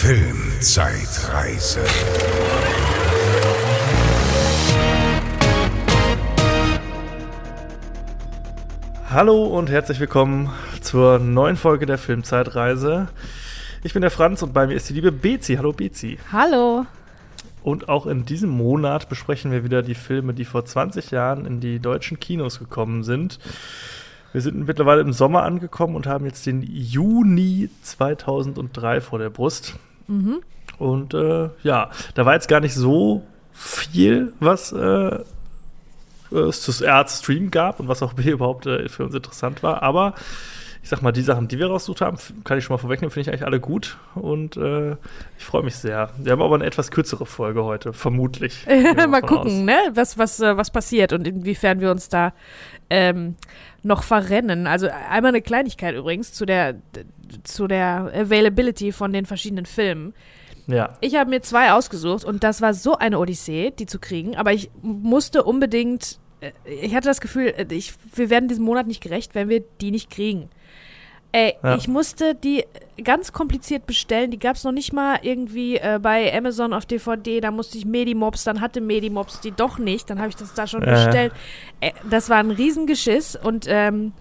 Filmzeitreise. Hallo und herzlich willkommen zur neuen Folge der Filmzeitreise. Ich bin der Franz und bei mir ist die liebe Bezi. Hallo Bezi. Hallo. Und auch in diesem Monat besprechen wir wieder die Filme, die vor 20 Jahren in die deutschen Kinos gekommen sind. Wir sind mittlerweile im Sommer angekommen und haben jetzt den Juni 2003 vor der Brust. Mhm. Und äh, ja, da war jetzt gar nicht so viel, was äh, es zu Stream gab und was auch überhaupt äh, für uns interessant war. Aber ich sag mal, die Sachen, die wir rausgesucht haben, kann ich schon mal vorwegnehmen, finde ich eigentlich alle gut. Und äh, ich freue mich sehr. Wir haben aber eine etwas kürzere Folge heute, vermutlich. mal gucken, aus. ne? was, was, äh, was passiert und inwiefern wir uns da ähm, noch verrennen. Also einmal eine Kleinigkeit übrigens zu der, zu der Availability von den verschiedenen Filmen. Ja. Ich habe mir zwei ausgesucht und das war so eine Odyssee, die zu kriegen. Aber ich musste unbedingt, äh, ich hatte das Gefühl, äh, ich, wir werden diesem Monat nicht gerecht, wenn wir die nicht kriegen. Ey, ja. ich musste die ganz kompliziert bestellen. Die gab es noch nicht mal irgendwie äh, bei Amazon auf DVD. Da musste ich Medimobs, dann hatte Medimobs die doch nicht. Dann habe ich das da schon äh. bestellt. Äh, das war ein Riesengeschiss. Und ähm,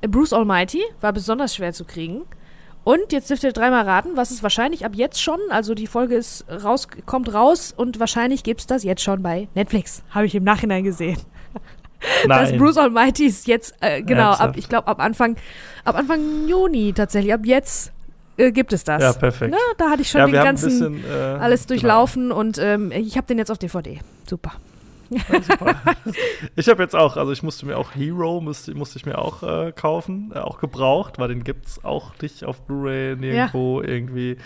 Bruce Almighty war besonders schwer zu kriegen. Und jetzt dürft ihr dreimal raten, was ist wahrscheinlich ab jetzt schon, also die Folge ist raus, kommt raus und wahrscheinlich gibt es das jetzt schon bei Netflix. Habe ich im Nachhinein gesehen. Nein. Das Bruce Almighty ist jetzt, äh, genau, ab, ich glaube ab Anfang, ab Anfang Juni tatsächlich, ab jetzt äh, gibt es das. Ja, perfekt. Na, da hatte ich schon ja, den ganzen, bisschen, äh, alles genau. durchlaufen genau. und ähm, ich habe den jetzt auf DVD. Super. Ja, ich habe jetzt auch, also ich musste mir auch Hero, musste, musste ich mir auch äh, kaufen, äh, auch gebraucht, weil den gibt es auch nicht auf Blu-ray nirgendwo ja. irgendwie.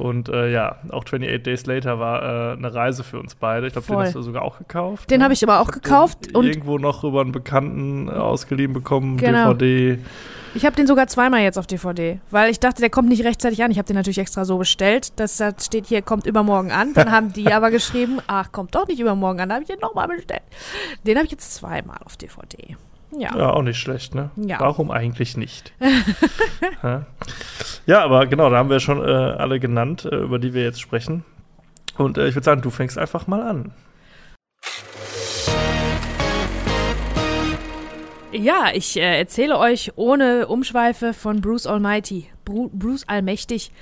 Und äh, ja, auch 28 Days Later war äh, eine Reise für uns beide. Ich glaube, den hast du sogar auch gekauft. Den ne? habe ich aber auch ich gekauft. und irgendwo noch über einen Bekannten äh, ausgeliehen bekommen, genau. DVD. Ich habe den sogar zweimal jetzt auf DVD, weil ich dachte, der kommt nicht rechtzeitig an. Ich habe den natürlich extra so bestellt. Das steht hier, kommt übermorgen an. Dann haben die aber geschrieben, ach, kommt doch nicht übermorgen an. Da habe ich den nochmal bestellt. Den habe ich jetzt zweimal auf DVD. Ja. ja, auch nicht schlecht, ne? Ja. Warum eigentlich nicht? ja, aber genau, da haben wir schon äh, alle genannt, äh, über die wir jetzt sprechen. Und äh, ich würde sagen, du fängst einfach mal an. Ja, ich äh, erzähle euch ohne Umschweife von Bruce Almighty. Bru Bruce Allmächtig.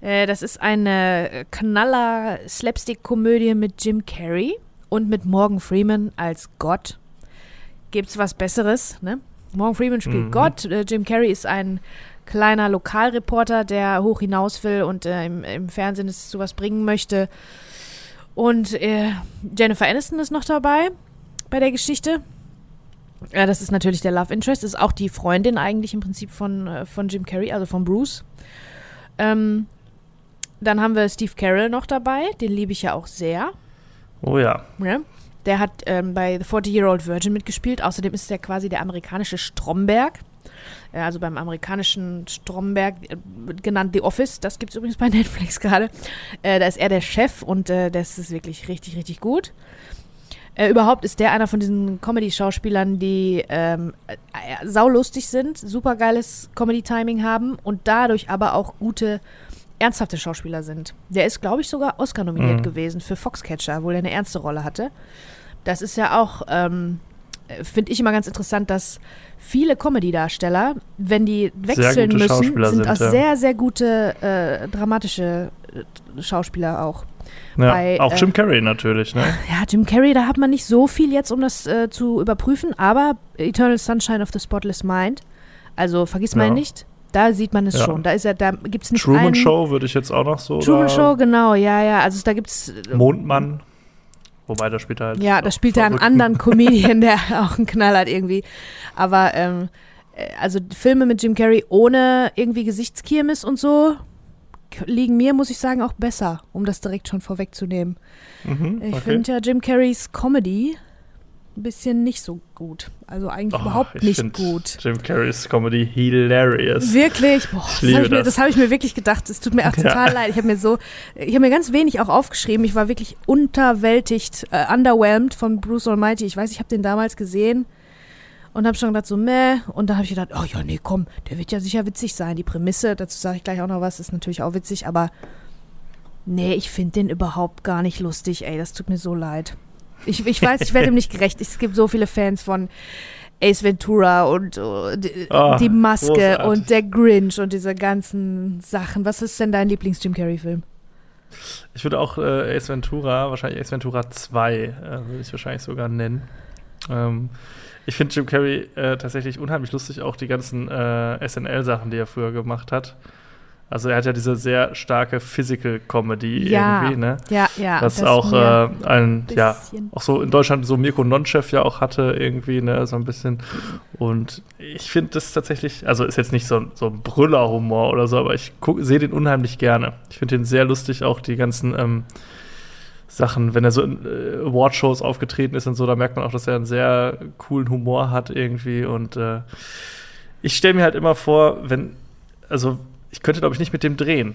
Äh, das ist eine Knaller-Slapstick-Komödie mit Jim Carrey und mit Morgan Freeman als Gott gibt's was Besseres, ne? Morgan Freeman spielt mhm. Gott, äh, Jim Carrey ist ein kleiner Lokalreporter, der hoch hinaus will und äh, im, im, Fernsehen es zu was bringen möchte. Und äh, Jennifer Aniston ist noch dabei bei der Geschichte. Ja, das ist natürlich der Love Interest, ist auch die Freundin eigentlich im Prinzip von, äh, von Jim Carrey, also von Bruce. Ähm, dann haben wir Steve Carroll noch dabei, den liebe ich ja auch sehr. Oh ja. ja. Der hat ähm, bei The 40-Year-Old Virgin mitgespielt. Außerdem ist er quasi der amerikanische Stromberg. Äh, also beim amerikanischen Stromberg, äh, genannt The Office. Das gibt es übrigens bei Netflix gerade. Äh, da ist er der Chef und äh, das ist wirklich richtig, richtig gut. Äh, überhaupt ist der einer von diesen Comedy-Schauspielern, die ähm, äh, saulustig sind, super geiles Comedy-Timing haben und dadurch aber auch gute ernsthafte Schauspieler sind. Der ist, glaube ich, sogar Oscar nominiert mhm. gewesen für Foxcatcher, wo er eine ernste Rolle hatte. Das ist ja auch, ähm, finde ich immer ganz interessant, dass viele Comedy-Darsteller, wenn die wechseln müssen, sind, sind auch ja. sehr, sehr gute äh, dramatische äh, Schauspieler auch. Ja, Bei, auch Jim äh, Carrey natürlich, ne? Ja, Jim Carrey, da hat man nicht so viel jetzt, um das äh, zu überprüfen, aber Eternal Sunshine of the Spotless Mind, also vergiss ja. mal nicht, da sieht man es ja. schon. Da ist er, da gibt es nicht Truman einen, Show würde ich jetzt auch noch so. Truman Show, genau, ja, ja. Also da gibt es. Äh, Mondmann. Wobei da spielt er halt. Ja, da spielt er einen anderen Comedian, der auch einen Knall hat irgendwie. Aber ähm, äh, also Filme mit Jim Carrey ohne irgendwie Gesichtskirmes und so liegen mir, muss ich sagen, auch besser, um das direkt schon vorwegzunehmen. Mhm, ich okay. finde ja Jim Carreys Comedy ein bisschen nicht so gut. Also eigentlich oh, überhaupt nicht gut. Jim Carreys Comedy hilarious. Wirklich? Boah, das habe ich, mir, hab ich mir wirklich gedacht. Es tut mir auch total ja. leid. Ich habe mir so, ich habe mir ganz wenig auch aufgeschrieben. Ich war wirklich unterwältigt, äh, underwhelmed von Bruce Almighty. Ich weiß, ich habe den damals gesehen und habe schon gedacht so, meh. Und dann habe ich gedacht, oh ja, nee, komm, der wird ja sicher witzig sein. Die Prämisse, dazu sage ich gleich auch noch was, ist natürlich auch witzig, aber Nee, ich finde den überhaupt gar nicht lustig, ey. Das tut mir so leid. Ich, ich weiß, ich werde ihm nicht gerecht. Es gibt so viele Fans von Ace Ventura und uh, die, oh, die, Maske großartig. und der Grinch und diese ganzen Sachen. Was ist denn dein Lieblings-Jim Carrey-Film? Ich würde auch äh, Ace Ventura, wahrscheinlich Ace Ventura 2, äh, würde ich wahrscheinlich sogar nennen. Ähm, ich finde Jim Carrey äh, tatsächlich unheimlich lustig, auch die ganzen äh, SNL-Sachen, die er früher gemacht hat. Also er hat ja diese sehr starke Physical Comedy ja, irgendwie, ne? Ja, ja. Was auch äh, ein, ja, auch so in Deutschland so Mirko Nonchef ja auch hatte irgendwie, ne, so ein bisschen. Und ich finde das tatsächlich, also ist jetzt nicht so, so ein Brüllerhumor oder so, aber ich sehe den unheimlich gerne. Ich finde den sehr lustig, auch die ganzen ähm, Sachen, wenn er so in äh, Awardshows aufgetreten ist und so, da merkt man auch, dass er einen sehr coolen Humor hat irgendwie. Und äh, ich stelle mir halt immer vor, wenn, also ich könnte, glaube ich, nicht mit dem drehen.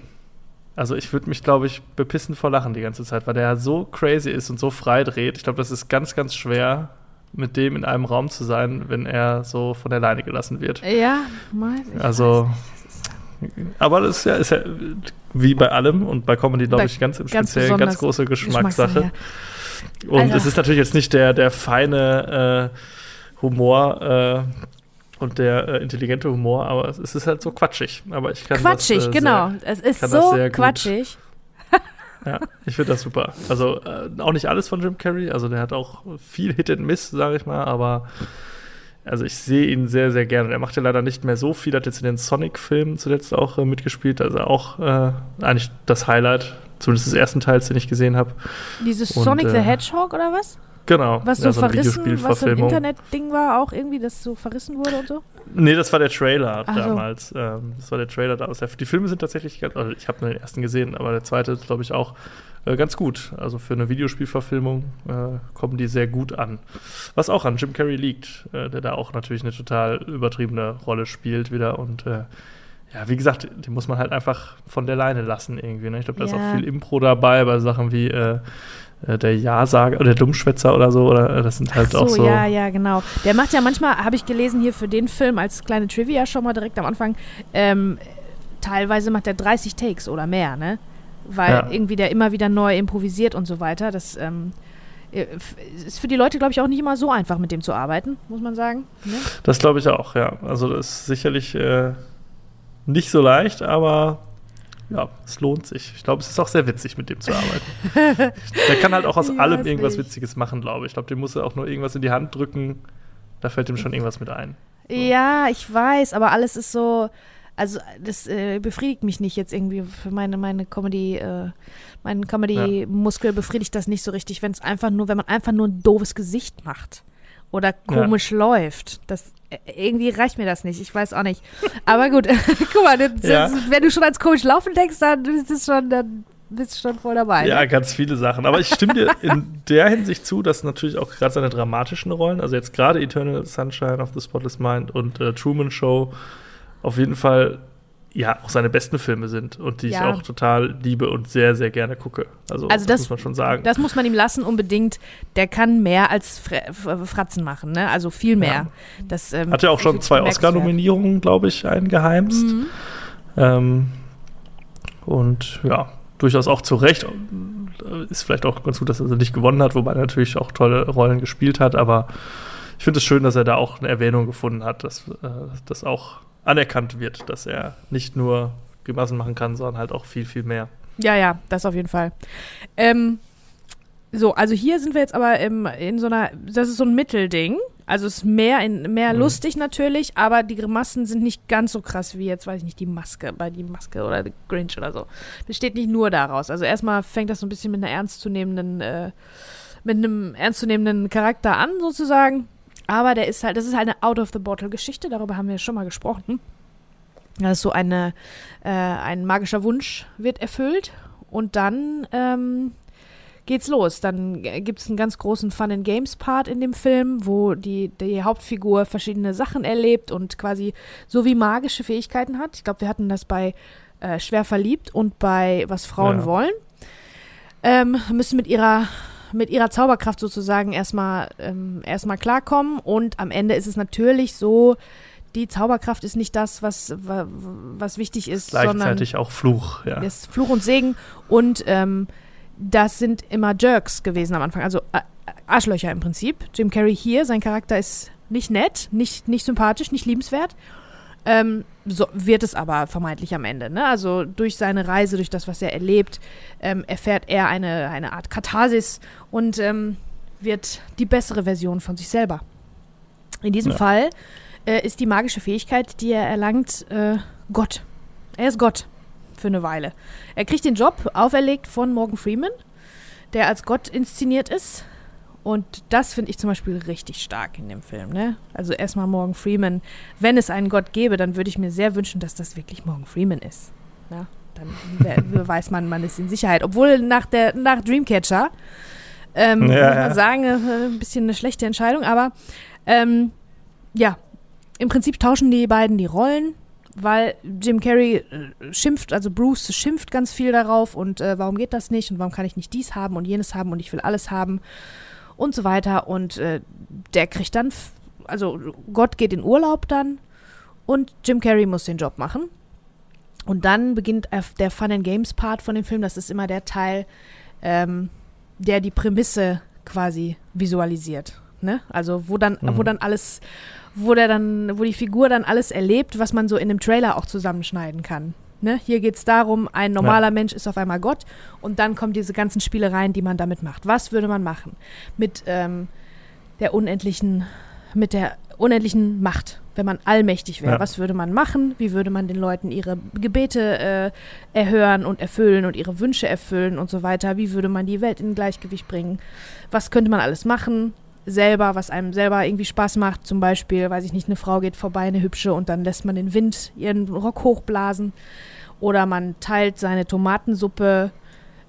Also ich würde mich, glaube ich, bepissen vor Lachen die ganze Zeit, weil der so crazy ist und so frei dreht. Ich glaube, das ist ganz, ganz schwer, mit dem in einem Raum zu sein, wenn er so von der Leine gelassen wird. Ja, mal. Also, aber das ist ja, ist ja wie bei allem und bei Comedy, glaube ich, ganz im ganz Speziellen ganz große Geschmackssache. Geschmackssache. Und Alter. es ist natürlich jetzt nicht der, der feine äh, Humor, äh, und der äh, intelligente Humor, aber es, es, ist halt so quatschig. Aber ich kann quatschig, das, äh, genau. Sehr, es ist so quatschig. ja, ich finde das super. Also äh, auch nicht alles von Jim Carrey. Also der hat auch viel Hit and Miss, sage ich mal. Aber also ich sehe ihn sehr, sehr gerne. Er macht ja leider nicht mehr so viel. Hat jetzt in den Sonic-Filmen zuletzt auch äh, mitgespielt. Also auch äh, eigentlich das Highlight, zumindest des ersten Teils, den ich gesehen habe. Dieses Sonic the äh, Hedgehog oder was? Genau. Was so, ja, so verrissen, was so ein Internet-Ding war, auch irgendwie, das so verrissen wurde und so? Nee, das war der Trailer Ach damals. So. Ähm, das war der Trailer da Die Filme sind tatsächlich, also ich habe nur den ersten gesehen, aber der zweite ist, glaube ich, auch äh, ganz gut. Also für eine Videospielverfilmung äh, kommen die sehr gut an. Was auch an Jim Carrey liegt, äh, der da auch natürlich eine total übertriebene Rolle spielt wieder und äh, ja, wie gesagt, die muss man halt einfach von der Leine lassen irgendwie. Ne? Ich glaube, da ja. ist auch viel Impro dabei bei Sachen wie äh, der Ja-Sager oder der Dummschwätzer oder so, oder äh, das sind halt so, auch so. Ja, ja, genau. Der macht ja manchmal, habe ich gelesen hier für den Film als kleine Trivia schon mal direkt am Anfang, ähm, teilweise macht er 30 Takes oder mehr, ne? Weil ja. irgendwie der immer wieder neu improvisiert und so weiter. Das ähm, äh, ist für die Leute, glaube ich, auch nicht immer so einfach, mit dem zu arbeiten, muss man sagen. Ne? Das glaube ich auch, ja. Also das ist sicherlich äh, nicht so leicht, aber ja, es lohnt sich. Ich glaube, es ist auch sehr witzig, mit dem zu arbeiten. der kann halt auch aus allem irgendwas nicht. Witziges machen, glaube ich. Ich glaube, dem muss er auch nur irgendwas in die Hand drücken. Da fällt ihm schon irgendwas mit ein. So. Ja, ich weiß, aber alles ist so. Also, das äh, befriedigt mich nicht jetzt irgendwie für meine, meine Comedy, äh, meinen Comedy-Muskel ja. befriedigt das nicht so richtig, wenn es einfach nur, wenn man einfach nur ein doofes Gesicht macht oder komisch ja. läuft. Das irgendwie reicht mir das nicht. Ich weiß auch nicht. Aber gut, guck mal, das, ja. wenn du schon als komisch laufen denkst, dann ist es schon, dann bist du schon voll dabei. Ja, ne? ganz viele Sachen. Aber ich stimme dir in der Hinsicht zu, dass natürlich auch gerade seine dramatischen Rollen, also jetzt gerade Eternal Sunshine of the Spotless Mind und äh, Truman Show, auf jeden Fall ja auch seine besten Filme sind und die ja. ich auch total liebe und sehr, sehr gerne gucke. Also, also das, das, muss man schon sagen. Das muss man ihm lassen, unbedingt. Der kann mehr als Fratzen machen, ne? Also viel mehr. Ja. Das, ähm, Hat ja auch schon zwei Oscar-Nominierungen, glaube ich, eingeheimst. Mhm. Ähm, und ja, durchaus auch zu Recht. Ist vielleicht auch ganz gut, dass er nicht gewonnen hat, wobei er natürlich auch tolle Rollen gespielt hat, aber ich finde es schön, dass er da auch eine Erwähnung gefunden hat, dass äh, das auch anerkannt wird, dass er nicht nur Grimassen machen kann, sondern halt auch viel, viel mehr. Ja, ja, das auf jeden Fall. Ähm, so, also hier sind wir jetzt aber im, in so einer, das ist so ein Mittelding. Also es ist mehr, in, mehr mhm. lustig natürlich, aber die Grimassen sind nicht ganz so krass wie jetzt, weiß ich nicht, die Maske, bei die Maske oder die Grinch oder so. Besteht nicht nur daraus. Also erstmal fängt das so ein bisschen mit einer ernstzunehmenden, äh, mit einem ernstzunehmenden Charakter an, sozusagen. Aber der ist halt, das ist halt eine Out-of-the-Bottle-Geschichte, darüber haben wir schon mal gesprochen. Das ist so eine, äh, ein magischer Wunsch wird erfüllt und dann ähm, geht's los. Dann gibt es einen ganz großen Fun and Games Part in dem Film, wo die, die Hauptfigur verschiedene Sachen erlebt und quasi so wie magische Fähigkeiten hat. Ich glaube, wir hatten das bei äh, Schwer verliebt und bei Was Frauen ja. wollen. Ähm, müssen mit ihrer mit ihrer Zauberkraft sozusagen erstmal ähm, erstmal klarkommen. Und am Ende ist es natürlich so, die Zauberkraft ist nicht das, was, was wichtig ist, Gleichzeitig sondern auch Fluch, ja. ist Fluch und Segen. Und ähm, das sind immer Jerks gewesen am Anfang, also äh, Arschlöcher im Prinzip. Jim Carrey hier, sein Charakter ist nicht nett, nicht, nicht sympathisch, nicht liebenswert. Ähm, so wird es aber vermeintlich am Ende. Ne? Also durch seine Reise, durch das, was er erlebt, ähm, erfährt er eine, eine Art Katharsis und ähm, wird die bessere Version von sich selber. In diesem ja. Fall äh, ist die magische Fähigkeit, die er erlangt, äh, Gott. Er ist Gott für eine Weile. Er kriegt den Job auferlegt von Morgan Freeman, der als Gott inszeniert ist. Und das finde ich zum Beispiel richtig stark in dem Film. Ne? Also erstmal Morgan Freeman. Wenn es einen Gott gäbe, dann würde ich mir sehr wünschen, dass das wirklich Morgan Freeman ist. Ja? Dann weiß man, man ist in Sicherheit. Obwohl nach, der, nach Dreamcatcher, ähm, ja, muss man sagen, äh, ein bisschen eine schlechte Entscheidung. Aber ähm, ja, im Prinzip tauschen die beiden die Rollen weil Jim Carrey äh, schimpft, also Bruce schimpft ganz viel darauf und äh, warum geht das nicht und warum kann ich nicht dies haben und jenes haben und ich will alles haben und so weiter. Und äh, der kriegt dann, also Gott geht in Urlaub dann und Jim Carrey muss den Job machen. Und dann beginnt der Fun and Games Part von dem Film. Das ist immer der Teil, ähm, der die Prämisse quasi visualisiert. Ne? Also wo dann, mhm. wo dann alles, wo der dann, wo die Figur dann alles erlebt, was man so in dem Trailer auch zusammenschneiden kann. Ne? Hier geht es darum, ein normaler ja. Mensch ist auf einmal Gott und dann kommen diese ganzen Spielereien, die man damit macht. Was würde man machen mit ähm, der unendlichen, mit der unendlichen Macht, wenn man allmächtig wäre? Ja. Was würde man machen? Wie würde man den Leuten ihre Gebete äh, erhören und erfüllen und ihre Wünsche erfüllen und so weiter? Wie würde man die Welt in Gleichgewicht bringen? Was könnte man alles machen? Selber, was einem selber irgendwie Spaß macht. Zum Beispiel, weiß ich nicht, eine Frau geht vorbei, eine hübsche, und dann lässt man den Wind ihren Rock hochblasen. Oder man teilt seine Tomatensuppe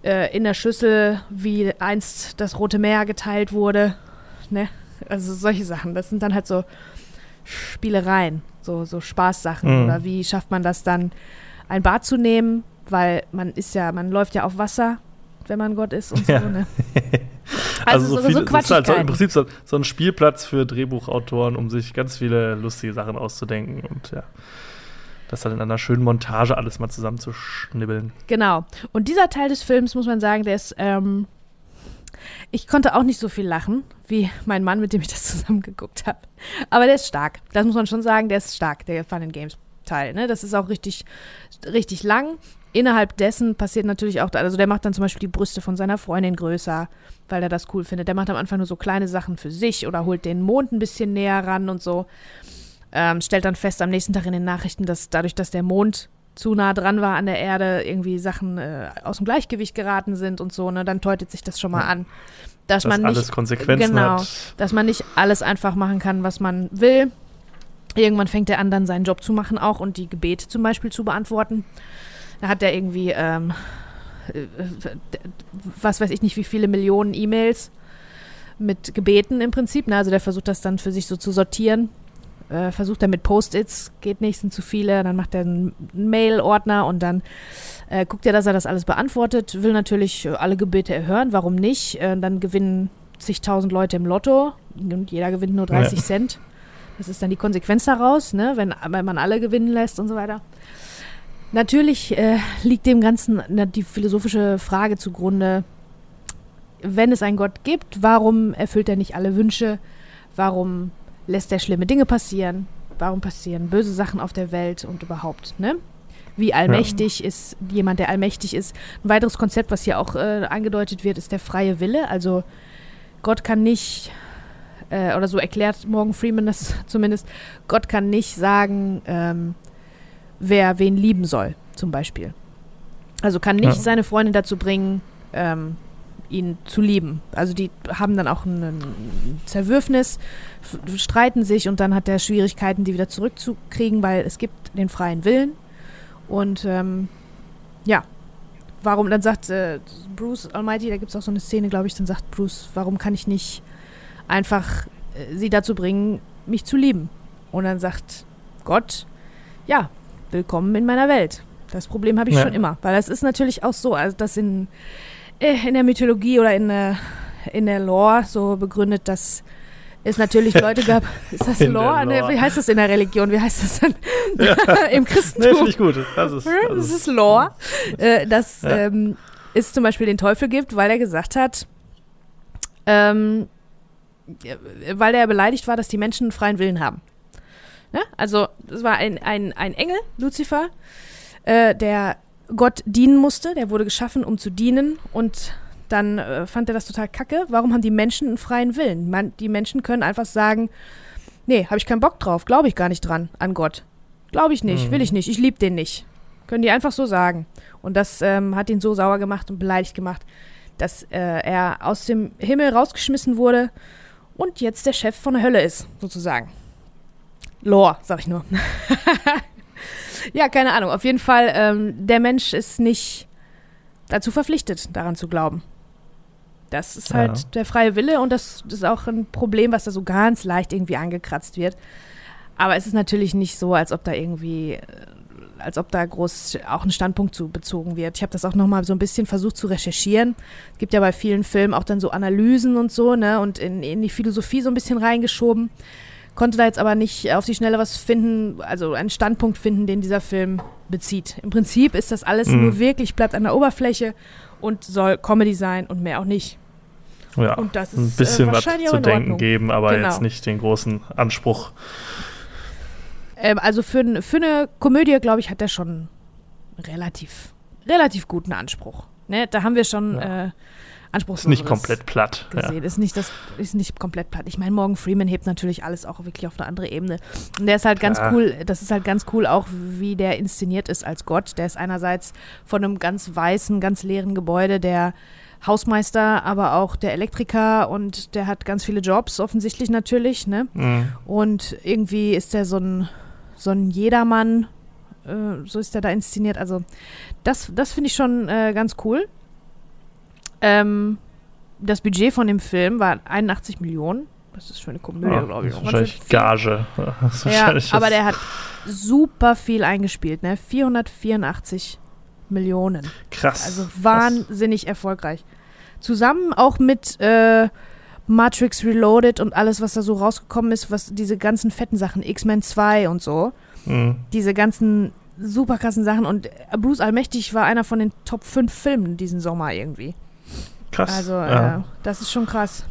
äh, in der Schüssel, wie einst das Rote Meer geteilt wurde. Ne? Also solche Sachen. Das sind dann halt so Spielereien, so, so Spaßsachen. Mhm. Oder wie schafft man das dann, ein Bad zu nehmen? Weil man ist ja, man läuft ja auf Wasser, wenn man Gott ist und ja. so. Ne? Also, also, so, so, viel, so ist halt so im Prinzip so, so, ein Spielplatz für Drehbuchautoren, um sich ganz viele lustige Sachen auszudenken und ja das dann in einer schönen Montage alles mal zusammenzuschnibbeln. Genau. Und dieser Teil des Films, muss man sagen, der ist, ähm, ich konnte auch nicht so viel lachen, wie mein Mann, mit dem ich das zusammen geguckt habe. Aber der ist stark. Das muss man schon sagen, der ist stark, der Fun and Games Teil. Ne? Das ist auch richtig, richtig lang. Innerhalb dessen passiert natürlich auch, also der macht dann zum Beispiel die Brüste von seiner Freundin größer, weil er das cool findet. Der macht am Anfang nur so kleine Sachen für sich oder holt den Mond ein bisschen näher ran und so ähm, stellt dann fest am nächsten Tag in den Nachrichten, dass dadurch, dass der Mond zu nah dran war an der Erde, irgendwie Sachen äh, aus dem Gleichgewicht geraten sind und so, ne, dann deutet sich das schon mal an. Dass, dass man nicht, alles Konsequenzen genau, hat. dass man nicht alles einfach machen kann, was man will. Irgendwann fängt er an, dann seinen Job zu machen auch und die Gebete zum Beispiel zu beantworten. Da hat er irgendwie, ähm, äh, was weiß ich nicht, wie viele Millionen E-Mails mit Gebeten im Prinzip. Ne? Also der versucht das dann für sich so zu sortieren äh, versucht er mit Post-its, geht nicht, sind zu viele, dann macht er einen Mail-Ordner und dann äh, guckt er, dass er das alles beantwortet, will natürlich alle Gebete erhören, warum nicht? Äh, dann gewinnen zigtausend Leute im Lotto und jeder gewinnt nur 30 ja. Cent. Das ist dann die Konsequenz daraus, ne? wenn, wenn man alle gewinnen lässt und so weiter. Natürlich äh, liegt dem Ganzen die philosophische Frage zugrunde, wenn es einen Gott gibt, warum erfüllt er nicht alle Wünsche? Warum lässt er schlimme Dinge passieren? Warum passieren böse Sachen auf der Welt und überhaupt, ne? Wie allmächtig ja. ist jemand, der allmächtig ist. Ein weiteres Konzept, was hier auch äh, angedeutet wird, ist der freie Wille. Also Gott kann nicht, äh, oder so erklärt Morgan Freeman das zumindest, Gott kann nicht sagen, ähm, wer wen lieben soll, zum Beispiel. Also kann nicht ja. seine Freundin dazu bringen, ähm, ihn zu lieben. Also die haben dann auch ein Zerwürfnis, streiten sich und dann hat er Schwierigkeiten, die wieder zurückzukriegen, weil es gibt den freien Willen. Und ähm, ja, warum, dann sagt äh, Bruce Almighty, da gibt es auch so eine Szene, glaube ich, dann sagt Bruce, warum kann ich nicht einfach äh, sie dazu bringen, mich zu lieben? Und dann sagt Gott, ja, willkommen in meiner Welt. Das Problem habe ich ja. schon immer. Weil das ist natürlich auch so, also dass in äh, in der Mythologie oder in der, in der Lore so begründet, dass es natürlich Leute gab. Ist das Lore? Lore. Nee, wie heißt das in der Religion? Wie heißt das denn? Im Nee, Christentum. finde ich gut. Das ist, das das ist Lore. Äh, dass Ja. ähm, es zum Beispiel den Teufel gibt, weil er gesagt hat, ähm, ja, weil er beleidigt war, dass die Menschen einen freien Willen haben. Ne? Also, es war ein, ein, ein Engel, Luzifer, äh, der Gott dienen musste. Der wurde geschaffen, um zu dienen. Und dann äh, fand er das total kacke. Warum haben die Menschen einen freien Willen? Man, die Menschen können einfach sagen, nee, habe ich keinen Bock drauf, glaube ich gar nicht dran an Gott. Glaube ich nicht, Mhm. will ich nicht, ich liebe den nicht. Können die einfach so sagen. Und das ähm, hat ihn so sauer gemacht und beleidigt gemacht, dass äh, er aus dem Himmel rausgeschmissen wurde und jetzt der Chef von der Hölle ist, sozusagen. Lore, sag ich nur. ja, keine Ahnung. Auf jeden Fall, ähm, der Mensch ist nicht dazu verpflichtet, daran zu glauben. Das ist Ja. halt der freie Wille und das, das ist auch ein Problem, was da so ganz leicht irgendwie angekratzt wird. Aber es ist natürlich nicht so, als ob da irgendwie, äh, als ob da groß auch ein Standpunkt zu bezogen wird. Ich habe das auch nochmal so ein bisschen versucht zu recherchieren. Es gibt ja bei vielen Filmen auch dann so Analysen und so, ne, und in, in die Philosophie so ein bisschen reingeschoben. Konnte da jetzt aber nicht auf die Schnelle was finden, also einen Standpunkt finden, den dieser Film bezieht. Im Prinzip ist das alles Mhm. nur wirklich, bleibt an der Oberfläche und soll Comedy sein und mehr auch nicht. ja, Und das ein ist bisschen äh, was wahrscheinlich zu denken geben, aber Genau. jetzt nicht den großen Anspruch. Ähm, also für, für eine Komödie, glaube ich, hat er schon relativ, relativ guten Anspruch. Ne? Da haben wir schon Ja. äh, Anspruchs Ist nicht komplett platt. Ja. gesehen. Ist nicht das ist nicht komplett platt. Ich meine, Morgan Freeman hebt natürlich alles auch wirklich auf eine andere Ebene. Und der ist halt ganz Klar. cool. Das ist halt ganz cool auch, wie der inszeniert ist als Gott. Der ist einerseits von einem ganz weißen, ganz leeren Gebäude der Hausmeister, aber auch der Elektriker und der hat ganz viele Jobs offensichtlich natürlich. Ne? Mhm. Und irgendwie ist er so ein, so ein Jedermann, äh, so ist er da inszeniert. Also das, das finde ich schon äh, ganz cool. Ähm, das Budget von dem Film war 81 Millionen. Das ist für eine Komödie, Ja, glaube ich. wahrscheinlich viel. Gage. Ist Ja, wahrscheinlich aber der hat super viel eingespielt, ne? 484 Millionen. krass. Also krass. wahnsinnig erfolgreich. Zusammen auch mit äh, Matrix Reloaded und alles, was da so rausgekommen ist, was diese ganzen fetten Sachen, X-Men 2 und so, Mhm. diese ganzen super krassen Sachen. Und Bruce Allmächtig war einer von den Top 5 Filmen diesen Sommer irgendwie. Krass. Also, ja. äh, das ist schon krass.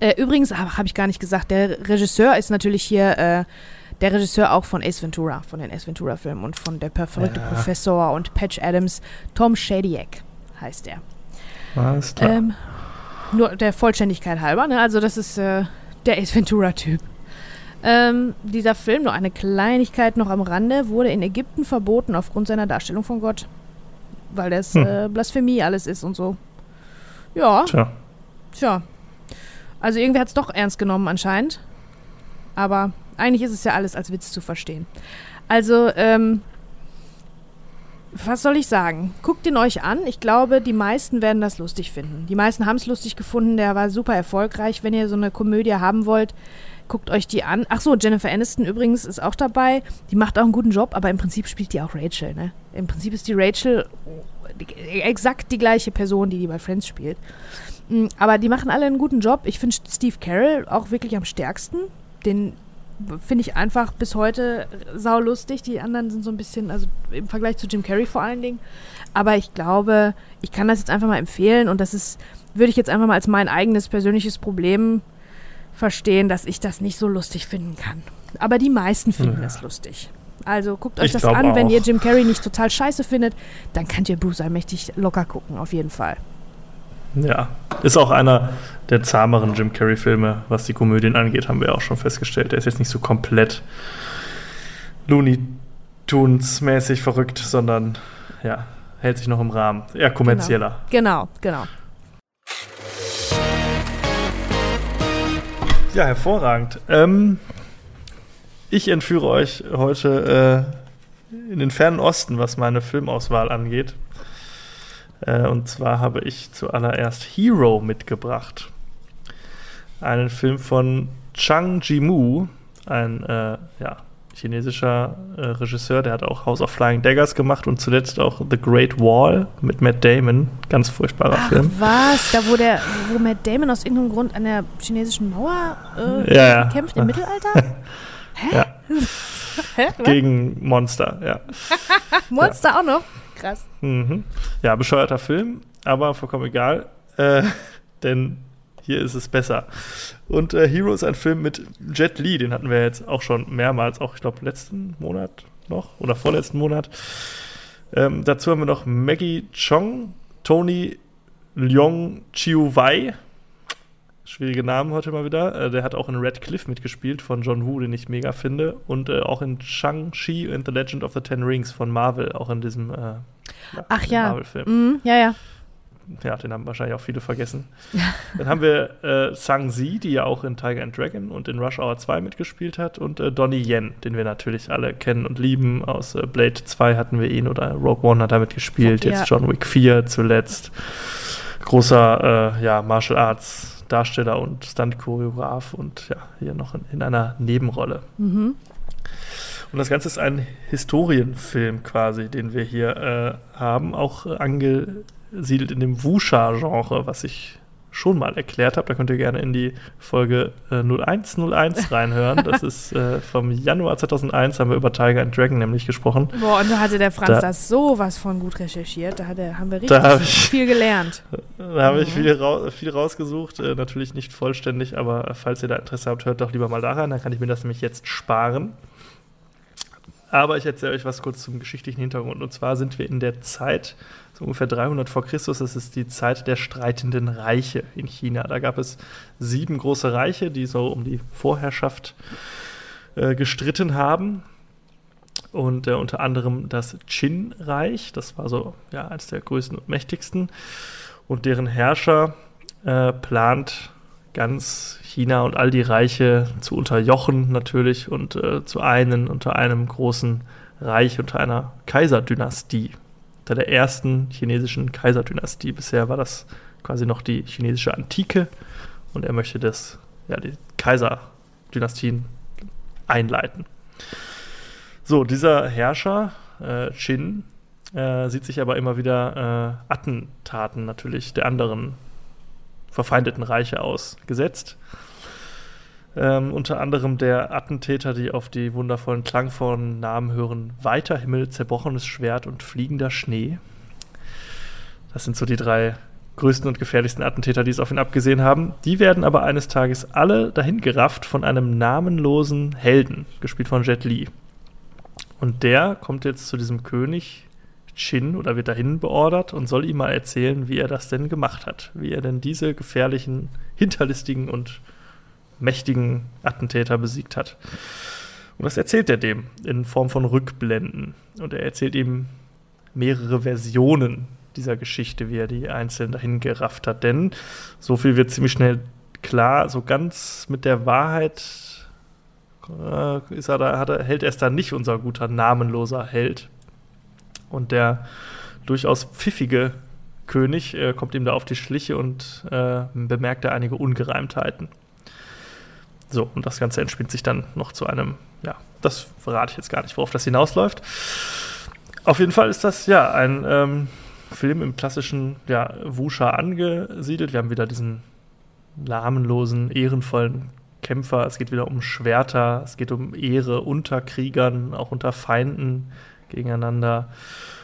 Äh, übrigens, habe ich gar nicht gesagt, der Regisseur ist natürlich hier äh, der Regisseur auch von Ace Ventura, von den Ace Ventura-Filmen und von Der verrückte Ja. Professor und Patch Adams. Tom Shadyac heißt er. Alles klar. Ähm, nur der Vollständigkeit halber, ne? Also, das ist äh, der Ace Ventura-Typ. Ähm, dieser Film, nur eine Kleinigkeit noch am Rande, wurde in Ägypten verboten aufgrund seiner Darstellung von Gott. Weil das Hm. äh, Blasphemie alles ist und so. Ja, Tja. tja. Also irgendwie hat es doch ernst genommen anscheinend. Aber eigentlich ist es ja alles als Witz zu verstehen. Also, ähm, was soll ich sagen? Guckt ihn euch an. Ich glaube, die meisten werden das lustig finden. Die meisten haben es lustig gefunden. Der war super erfolgreich. Wenn ihr so eine Komödie haben wollt, guckt euch die an. Ach so, Jennifer Aniston übrigens ist auch dabei. Die macht auch einen guten Job, aber im Prinzip spielt die auch Rachel. Ne? Im Prinzip ist die Rachel die, exakt die gleiche Person, die die bei Friends spielt. Mm, Aber die machen alle einen guten Job. Ich finde Steve Carell auch wirklich am stärksten. Den finde ich einfach bis heute saulustig. Die anderen sind so ein bisschen, also im Vergleich zu Jim Carrey vor allen Dingen. Aber ich glaube, ich kann das jetzt einfach mal empfehlen und das ist, würde ich jetzt einfach mal als mein eigenes persönliches Problem verstehen, dass ich das nicht so lustig finden kann. Aber die meisten finden Ja. es lustig. Also guckt euch Ich das an. Wenn auch. ihr Jim Carrey nicht total scheiße findet, dann könnt ihr Bruce allmächtig locker gucken, auf jeden Fall. Ja. Ist auch einer der zahmeren Jim Carrey-Filme, was die Komödien angeht, haben wir auch schon festgestellt. Der ist jetzt nicht so komplett Looney Tunes-mäßig verrückt, sondern ja, hält sich noch im Rahmen. Eher kommerzieller. Genau, genau. Ja, hervorragend. Ähm, ich entführe euch heute äh, in den fernen Osten, was meine Filmauswahl angeht. Äh, und zwar habe ich zuallererst Hero mitgebracht. Einen Film von Chang Jimu, ein äh, ja, chinesischer äh, Regisseur, der hat auch House of Flying Daggers gemacht und zuletzt auch The Great Wall mit Matt Damon. Ganz furchtbarer Ach, Film. was? Da, wo, der, wo Matt Damon aus irgendeinem Grund an der chinesischen Mauer äh, Ja, ja. kämpft im Mittelalter? Hä? Ja. Hä? Gegen Monster, ja. Monster auch noch? Krass. Mhm. Ja, bescheuerter Film, aber vollkommen egal, äh, denn hier ist es besser. Und äh, Hero ist ein Film mit Jet Li, den hatten wir jetzt auch schon mehrmals, auch ich glaube letzten Monat noch oder vorletzten Monat. Ähm, dazu haben wir noch Maggie Chong, Tony Leong Chiu Wei. Schwierige Namen heute mal wieder. Äh, der hat auch in Red Cliff mitgespielt von John Woo, den ich mega finde. Und äh, auch in Shang-Chi and the Legend of the Ten Rings von Marvel, auch in diesem äh, Ach ja. Marvel-Film. Mhm, ja, ja. Ja, den haben wahrscheinlich auch viele vergessen. Dann haben wir äh, Sang Zi, die ja auch in Tiger and Dragon und in Rush Hour 2 mitgespielt hat. Und äh, Donnie Yen, den wir natürlich alle kennen und lieben. Aus äh, Blade 2 hatten wir ihn oder Rogue One hat er mitgespielt. Ja. Jetzt John Wick 4 zuletzt. Großer äh, ja, Martial Arts Darsteller und Stunt-Choreograf und ja, hier noch in, in einer Nebenrolle. Mhm. Und das Ganze ist ein Historienfilm quasi, den wir hier äh, haben, auch äh, angesiedelt in dem Wuxia-Genre, was ich schon mal erklärt habe. Da könnt ihr gerne in die Folge äh, 0101 reinhören. Das ist äh, vom Januar 2001, haben wir über Tiger and Dragon nämlich gesprochen. Boah, und da hatte der Franz Da- das sowas von gut recherchiert. Da hat er, haben wir richtig ich- viel gelernt. Da habe ich Mhm. viel, rau viel rausgesucht, äh, natürlich nicht vollständig, aber falls ihr da Interesse habt, hört doch lieber mal da rein, dann kann ich mir das nämlich jetzt sparen. Aber ich erzähle euch was kurz zum geschichtlichen Hintergrund. Und zwar sind wir in der Zeit, so ungefähr 300 vor Christus, das ist die Zeit der streitenden Reiche in China. Da gab es sieben große Reiche, die so um die Vorherrschaft äh, gestritten haben. Und äh, unter anderem das Qin-Reich, das war so ja, eines der größten und mächtigsten. Und deren Herrscher äh, plant ganz China und all die Reiche zu unterjochen natürlich und äh, zu einen unter einem großen Reich, unter einer Kaiserdynastie. Unter der ersten chinesischen Kaiserdynastie. Bisher war das quasi noch die chinesische Antike und er möchte das, ja, die Kaiserdynastien einleiten. So, dieser Herrscher, äh, Qin, äh, sieht sich aber immer wieder äh, Attentaten natürlich der anderen verfeindeten Reiche ausgesetzt. Ähm, unter anderem der Attentäter, die auf die wundervollen klangvollen Namen hören, Weiter Himmel, zerbrochenes Schwert und fliegender Schnee. Das sind so die drei größten und gefährlichsten Attentäter, die es auf ihn abgesehen haben. Die werden aber eines Tages alle dahin gerafft von einem namenlosen Helden, gespielt von Jet Li. Und der kommt jetzt zu diesem König Qin oder wird dahin beordert und soll ihm mal erzählen, wie er das denn gemacht hat. Wie er denn diese gefährlichen, hinterlistigen und mächtigen Attentäter besiegt hat. Und das erzählt er dem in Form von Rückblenden. Und er erzählt ihm mehrere Versionen dieser Geschichte, wie er die einzeln dahin gerafft hat. Denn so viel wird ziemlich schnell klar, so ganz mit der Wahrheit äh, ist er da, hat er, hält er es da nicht unser guter namenloser Held. Und der durchaus pfiffige König äh, kommt ihm da auf die Schliche und äh, bemerkt da einige Ungereimtheiten. So, und das Ganze entspinnt sich dann noch zu einem, ja, das verrate ich jetzt gar nicht, worauf das hinausläuft. Auf jeden Fall ist das ja ein ähm, Film im klassischen ja, Wuxia angesiedelt. Wir haben wieder diesen namenlosen, ehrenvollen Kämpfer. Es geht wieder um Schwerter, es geht um Ehre unter Kriegern, auch unter Feinden gegeneinander.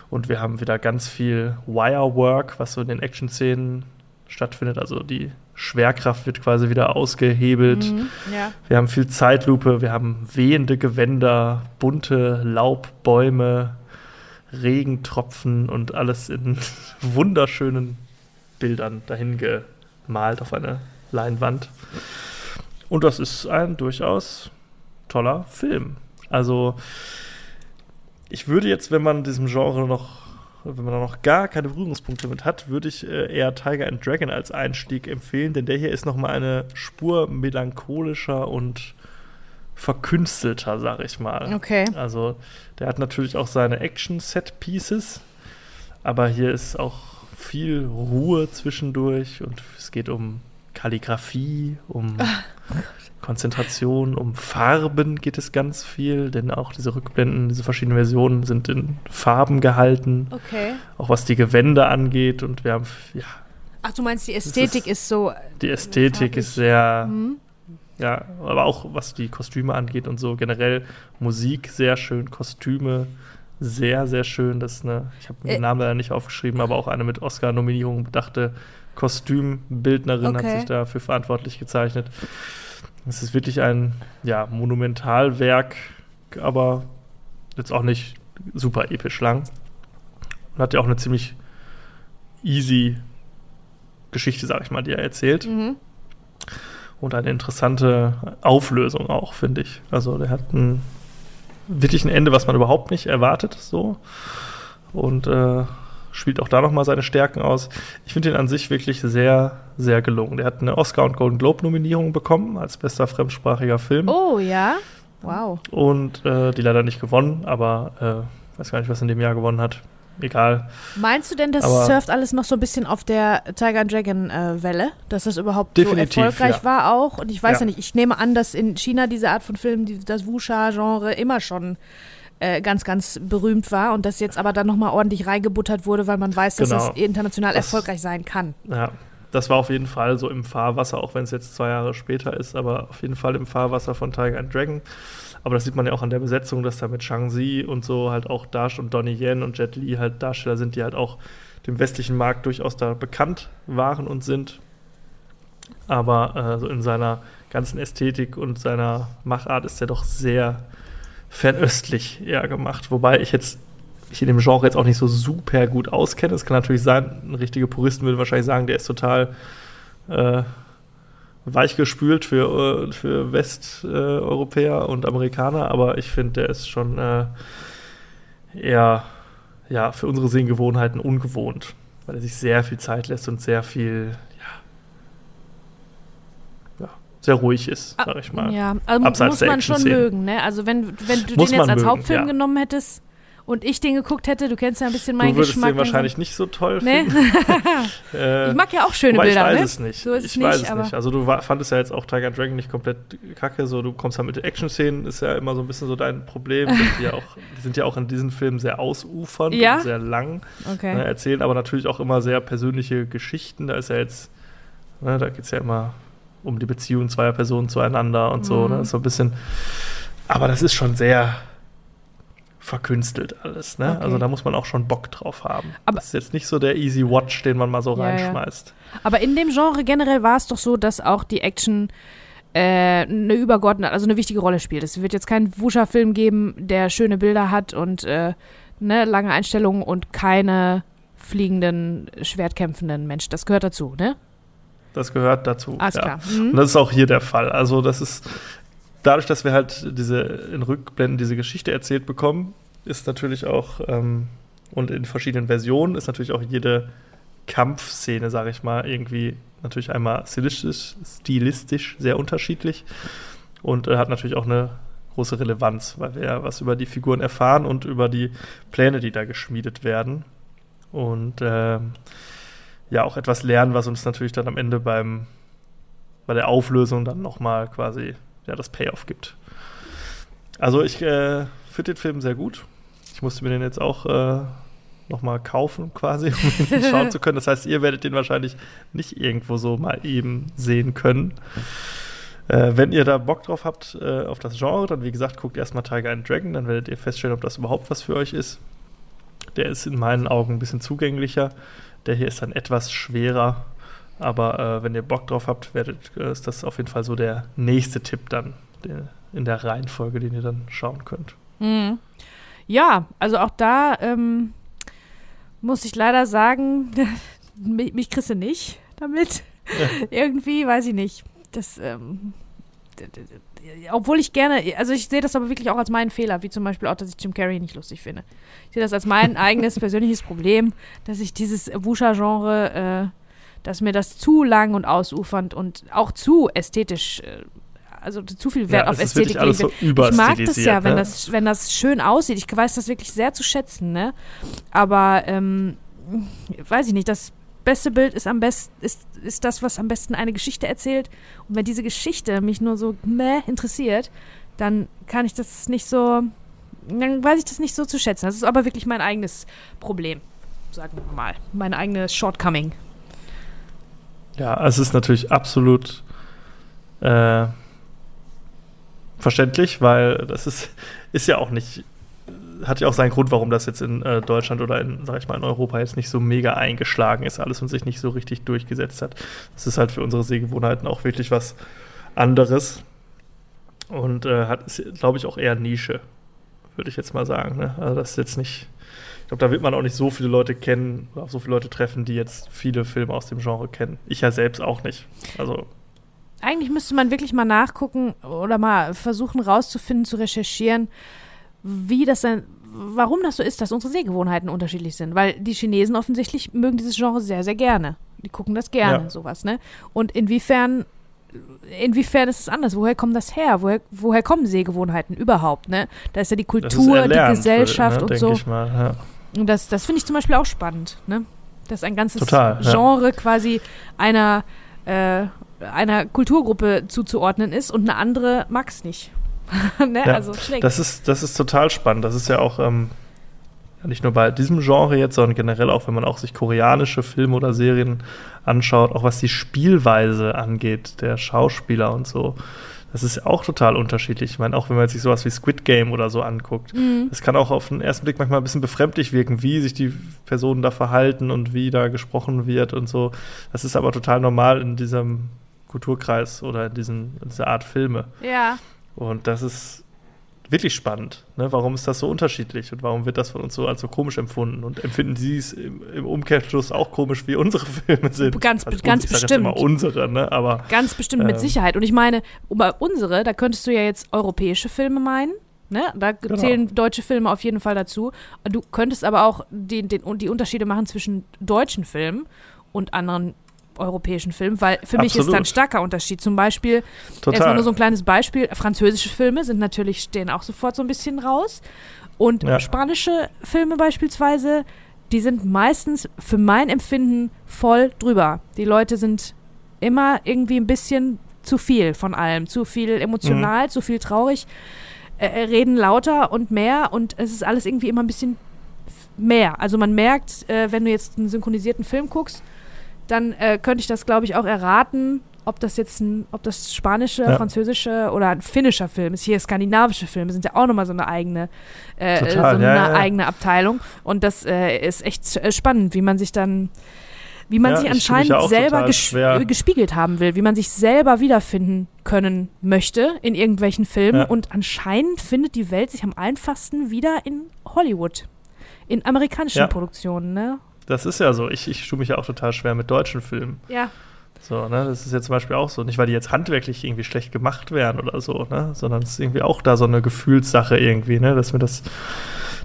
Und wir haben wieder ganz viel Wirework, was so in den Action-Szenen stattfindet. Also die Schwerkraft wird quasi wieder ausgehebelt. Mhm, ja. Wir haben viel Zeitlupe, wir haben wehende Gewänder, bunte Laubbäume, Regentropfen und alles in wunderschönen Bildern dahin gemalt auf eine Leinwand. Und das ist ein durchaus toller Film. Also ich würde jetzt, wenn man diesem Genre noch, wenn man da noch gar keine Berührungspunkte mit hat, würde ich äh, eher Tiger and Dragon als Einstieg empfehlen, denn der hier ist noch mal eine Spur melancholischer und verkünstelter, sag ich mal. Okay. Also der hat natürlich auch seine Action-Set-Pieces, aber hier ist auch viel Ruhe zwischendurch und es geht um Kalligrafie, um Konzentration, um Farben geht es ganz viel, denn auch diese Rückblenden, diese verschiedenen Versionen sind in Farben gehalten. Okay. Auch was die Gewände angeht. Und wir haben, ja. Ach, du meinst, die Ästhetik ist, ist, so. Die Ästhetik ist sehr. Mhm. Ja, aber auch was die Kostüme angeht und so generell Musik sehr schön, Kostüme sehr, sehr schön. Das ist eine, ich habe den äh, Namen leider nicht aufgeschrieben, aber auch eine mit Oscar-Nominierung bedachte Kostümbildnerin okay. hat sich dafür verantwortlich gezeichnet. Es ist wirklich ein ja, Monumentalwerk, aber jetzt auch nicht super episch lang. Und hat ja auch eine ziemlich easy Geschichte, sag ich mal, die er erzählt. Mhm. Und eine interessante Auflösung auch, finde ich. Also der hat ein wirklich ein Ende, was man überhaupt nicht erwartet, so. Und äh, spielt auch da nochmal seine Stärken aus. Ich finde ihn an sich wirklich sehr, sehr gelungen. Der hat eine Oscar- und Golden Globe-Nominierung bekommen als bester fremdsprachiger Film. Oh, ja? Wow. Und äh, die leider nicht gewonnen, aber äh, weiß gar nicht, was in dem Jahr gewonnen hat. Egal. Meinst du denn, das aber surft alles noch so ein bisschen auf der Tiger and Dragon äh, Welle? Dass das überhaupt so erfolgreich ja. war auch? Und ich weiß ja. ja. nicht, ich nehme an, dass in China diese Art von Film, die, das Wuxia-Genre immer schon äh, ganz, ganz berühmt war und das jetzt aber dann nochmal ordentlich reingebuttert wurde, weil man weiß, dass genau. es international das, erfolgreich sein kann. Ja, das war auf jeden Fall so im Fahrwasser, auch wenn es jetzt zwei Jahre später ist, aber auf jeden Fall im Fahrwasser von Tiger and Dragon. Aber das sieht man ja auch an der Besetzung, dass da mit Shang-Zi und so halt auch Dash und Donnie Yen und Jet Li halt Darsteller sind, die halt auch dem westlichen Markt durchaus da bekannt waren und sind. Aber äh, so in seiner ganzen Ästhetik und seiner Machart ist er doch sehr fernöstlich eher gemacht. Wobei ich jetzt ich in dem Genre jetzt auch nicht so super gut auskenne. Es kann natürlich sein, ein richtiger Puristen würde wahrscheinlich sagen, der ist total äh, weichgespült für, äh, für Westeuropäer und Amerikaner, aber ich finde, der ist schon äh, eher ja, für unsere Sehgewohnheiten ungewohnt, weil er sich sehr viel Zeit lässt und sehr viel sehr ruhig ist, ah, sag ich mal. Ja, also muss man schon mögen, ne? Also wenn, wenn du muss den jetzt als mögen, Hauptfilm ja. genommen hättest und ich den geguckt hätte, du kennst ja ein bisschen meinen Geschmack. Du würdest den wahrscheinlich nicht so toll nee? finden. äh, ich mag ja auch schöne Bilder, ich weiß ne? es nicht. So ich weiß es nicht. Also du fandest ja jetzt auch Tiger Dragon nicht komplett kacke, so du kommst ja mit Action-Szenen, ist ja immer so ein bisschen so dein Problem. die, ja auch, die sind ja auch in diesen Filmen sehr ausufernd ja? und sehr lang okay. ne, erzählen, aber natürlich auch immer sehr persönliche Geschichten. Da ist ja jetzt, ne, da geht es ja immer um die Beziehung zweier Personen zueinander und so. Ne? Mhm. So ein bisschen. Aber das ist schon sehr verkünstelt alles. Ne? Okay. Also da muss man auch schon Bock drauf haben. Aber das ist jetzt nicht so der Easy Watch, den man mal so ja, reinschmeißt. Ja. Aber in dem Genre generell war es doch so, dass auch die Action äh, eine übergeordnete, also eine wichtige Rolle spielt. Es wird jetzt keinen Wuscher-Film geben, der schöne Bilder hat und äh, ne, lange Einstellungen und keine fliegenden, schwertkämpfenden Menschen. Das gehört dazu, ne? Das gehört dazu. Alles ja. klar. Mhm. Und das ist auch hier der Fall. Also, das ist dadurch, dass wir halt diese in Rückblenden diese Geschichte erzählt bekommen, ist natürlich auch ähm, und in verschiedenen Versionen ist natürlich auch jede Kampfszene, sage ich mal, irgendwie natürlich einmal stilistisch, stilistisch sehr unterschiedlich und äh, hat natürlich auch eine große Relevanz, weil wir ja was über die Figuren erfahren und über die Pläne, die da geschmiedet werden. Und äh, ja auch etwas lernen, was uns natürlich dann am Ende beim, bei der Auflösung dann nochmal quasi ja, das Payoff gibt. Also ich äh, finde den Film sehr gut. Ich musste mir den jetzt auch äh, nochmal kaufen, quasi, um ihn schauen zu können. Das heißt, ihr werdet den wahrscheinlich nicht irgendwo so mal eben sehen können. Äh, wenn ihr da Bock drauf habt, äh, auf das Genre, dann wie gesagt, guckt erstmal Tiger and Dragon, dann werdet ihr feststellen, ob das überhaupt was für euch ist. Der ist in meinen Augen ein bisschen zugänglicher. Der hier ist dann etwas schwerer. Aber äh, wenn ihr Bock drauf habt, werdet, äh, ist das auf jeden Fall so der nächste Tipp dann der, in der Reihenfolge, den ihr dann schauen könnt. Mhm. Ja, also auch da ähm, muss ich leider sagen, mich, mich kriegst du nicht damit. Ja. Irgendwie, weiß ich nicht. Das, ähm, obwohl ich gerne, also ich sehe das aber wirklich auch als meinen Fehler, wie zum Beispiel auch, dass ich Jim Carrey nicht lustig finde. Ich sehe das als mein eigenes persönliches Problem, dass ich dieses Wusha-Genre, äh, dass mir das zu lang und ausufernd und auch zu ästhetisch, äh, also zu viel Wert ja, auf Ästhetik legt. So ich mag das ja, wenn, ne? das, wenn das schön aussieht. Ich weiß das wirklich sehr zu schätzen, ne? Aber, ähm, weiß ich nicht, das beste Bild ist am besten, ist, ist das, was am besten eine Geschichte erzählt. Und wenn diese Geschichte mich nur so meh interessiert, dann kann ich das nicht so, dann weiß ich das nicht so zu schätzen. Das ist aber wirklich mein eigenes Problem, sagen wir mal. Mein eigenes Shortcoming. Ja, es ist natürlich absolut äh, verständlich, weil das ist, ist ja auch nicht, hat ja auch seinen Grund, warum das jetzt in äh, Deutschland oder in, sag ich mal, in Europa jetzt nicht so mega eingeschlagen ist, alles und sich nicht so richtig durchgesetzt hat. Das ist halt für unsere Sehgewohnheiten auch wirklich was anderes und äh, hat, glaube ich, auch eher Nische, würde ich jetzt mal sagen. Ne? Also das ist jetzt nicht, ich glaube, da wird man auch nicht so viele Leute kennen, oder so viele Leute treffen, die jetzt viele Filme aus dem Genre kennen. Ich ja selbst auch nicht. Also eigentlich müsste man wirklich mal nachgucken oder mal versuchen rauszufinden, zu recherchieren, wie das denn, warum das so ist, dass unsere Sehgewohnheiten unterschiedlich sind. Weil die Chinesen offensichtlich mögen dieses Genre sehr, sehr gerne. Die gucken das gerne, ja. sowas, ne? Und inwiefern, inwiefern ist es anders? Woher kommt das her? Woher, woher kommen Sehgewohnheiten überhaupt, ne? Da ist ja die Kultur, die Gesellschaft ne, und so. Mal, ja. Und das, das finde ich zum Beispiel auch spannend, ne? Dass ein ganzes Total, Genre ja. quasi einer äh, einer Kulturgruppe zuzuordnen ist und eine andere mag es nicht. ne? ja, also das ist, das ist total spannend. Das ist ja auch ähm, nicht nur bei diesem Genre jetzt, sondern generell auch, wenn man auch sich koreanische Filme oder Serien anschaut, auch was die Spielweise angeht, der Schauspieler und so. Das ist auch total unterschiedlich. Ich meine, auch wenn man sich sowas wie Squid Game oder so anguckt, mhm. das kann auch auf den ersten Blick manchmal ein bisschen befremdlich wirken, wie sich die Personen da verhalten und wie da gesprochen wird und so. Das ist aber total normal in diesem Kulturkreis oder in, diesen, in dieser Art Filme. Ja. Und das ist wirklich spannend. Ne? Warum ist das so unterschiedlich und warum wird das von uns so als so komisch empfunden? Und empfinden Sie es im, im Umkehrschluss auch komisch, wie unsere Filme sind? Ganz, also, ganz gut, bestimmt. Immer unsere, ne? Aber, ganz bestimmt äh, mit Sicherheit. Und ich meine, bei unsere, da könntest du ja jetzt europäische Filme meinen. Ne? Da genau. zählen deutsche Filme auf jeden Fall dazu. Du könntest aber auch den, den, die Unterschiede machen zwischen deutschen Filmen und anderen europäischen Filmen, weil für Absolut. mich ist da ein starker Unterschied. Zum Beispiel, Total. erstmal nur so ein kleines Beispiel, französische Filme sind natürlich, stehen auch sofort so ein bisschen raus. Und ja. spanische Filme beispielsweise, die sind meistens für mein Empfinden voll drüber. Die Leute sind immer irgendwie ein bisschen zu viel von allem. Zu viel emotional, mhm. zu viel traurig, äh, äh reden lauter und mehr und es ist alles irgendwie immer ein bisschen mehr. Also man merkt, äh, wenn du jetzt einen synchronisierten Film guckst, dann äh, könnte ich das, glaube ich, auch erraten, ob das jetzt ein, ob das spanische, ja. französische oder ein finnischer Film ist. Hier skandinavische Filme sind ja auch nochmal so eine eigene, äh, Total, so eine ja, ja. eigene Abteilung. Und das äh, ist echt äh, spannend, wie man sich dann, wie man sich anscheinend selber ges gespiegelt haben will, wie man sich selber wiederfinden können möchte in irgendwelchen Filmen. Und anscheinend findet die Welt sich am einfachsten wieder in Hollywood. In amerikanischen Produktionen, ne? Das ist ja so. Ich, ich tue mich ja auch total schwer mit deutschen Filmen. Ja. So, ne, das ist jetzt zum Beispiel auch so. Nicht, weil die jetzt handwerklich irgendwie schlecht gemacht werden oder so, ne, sondern es ist irgendwie auch da so eine Gefühlssache irgendwie, ne, dass mir das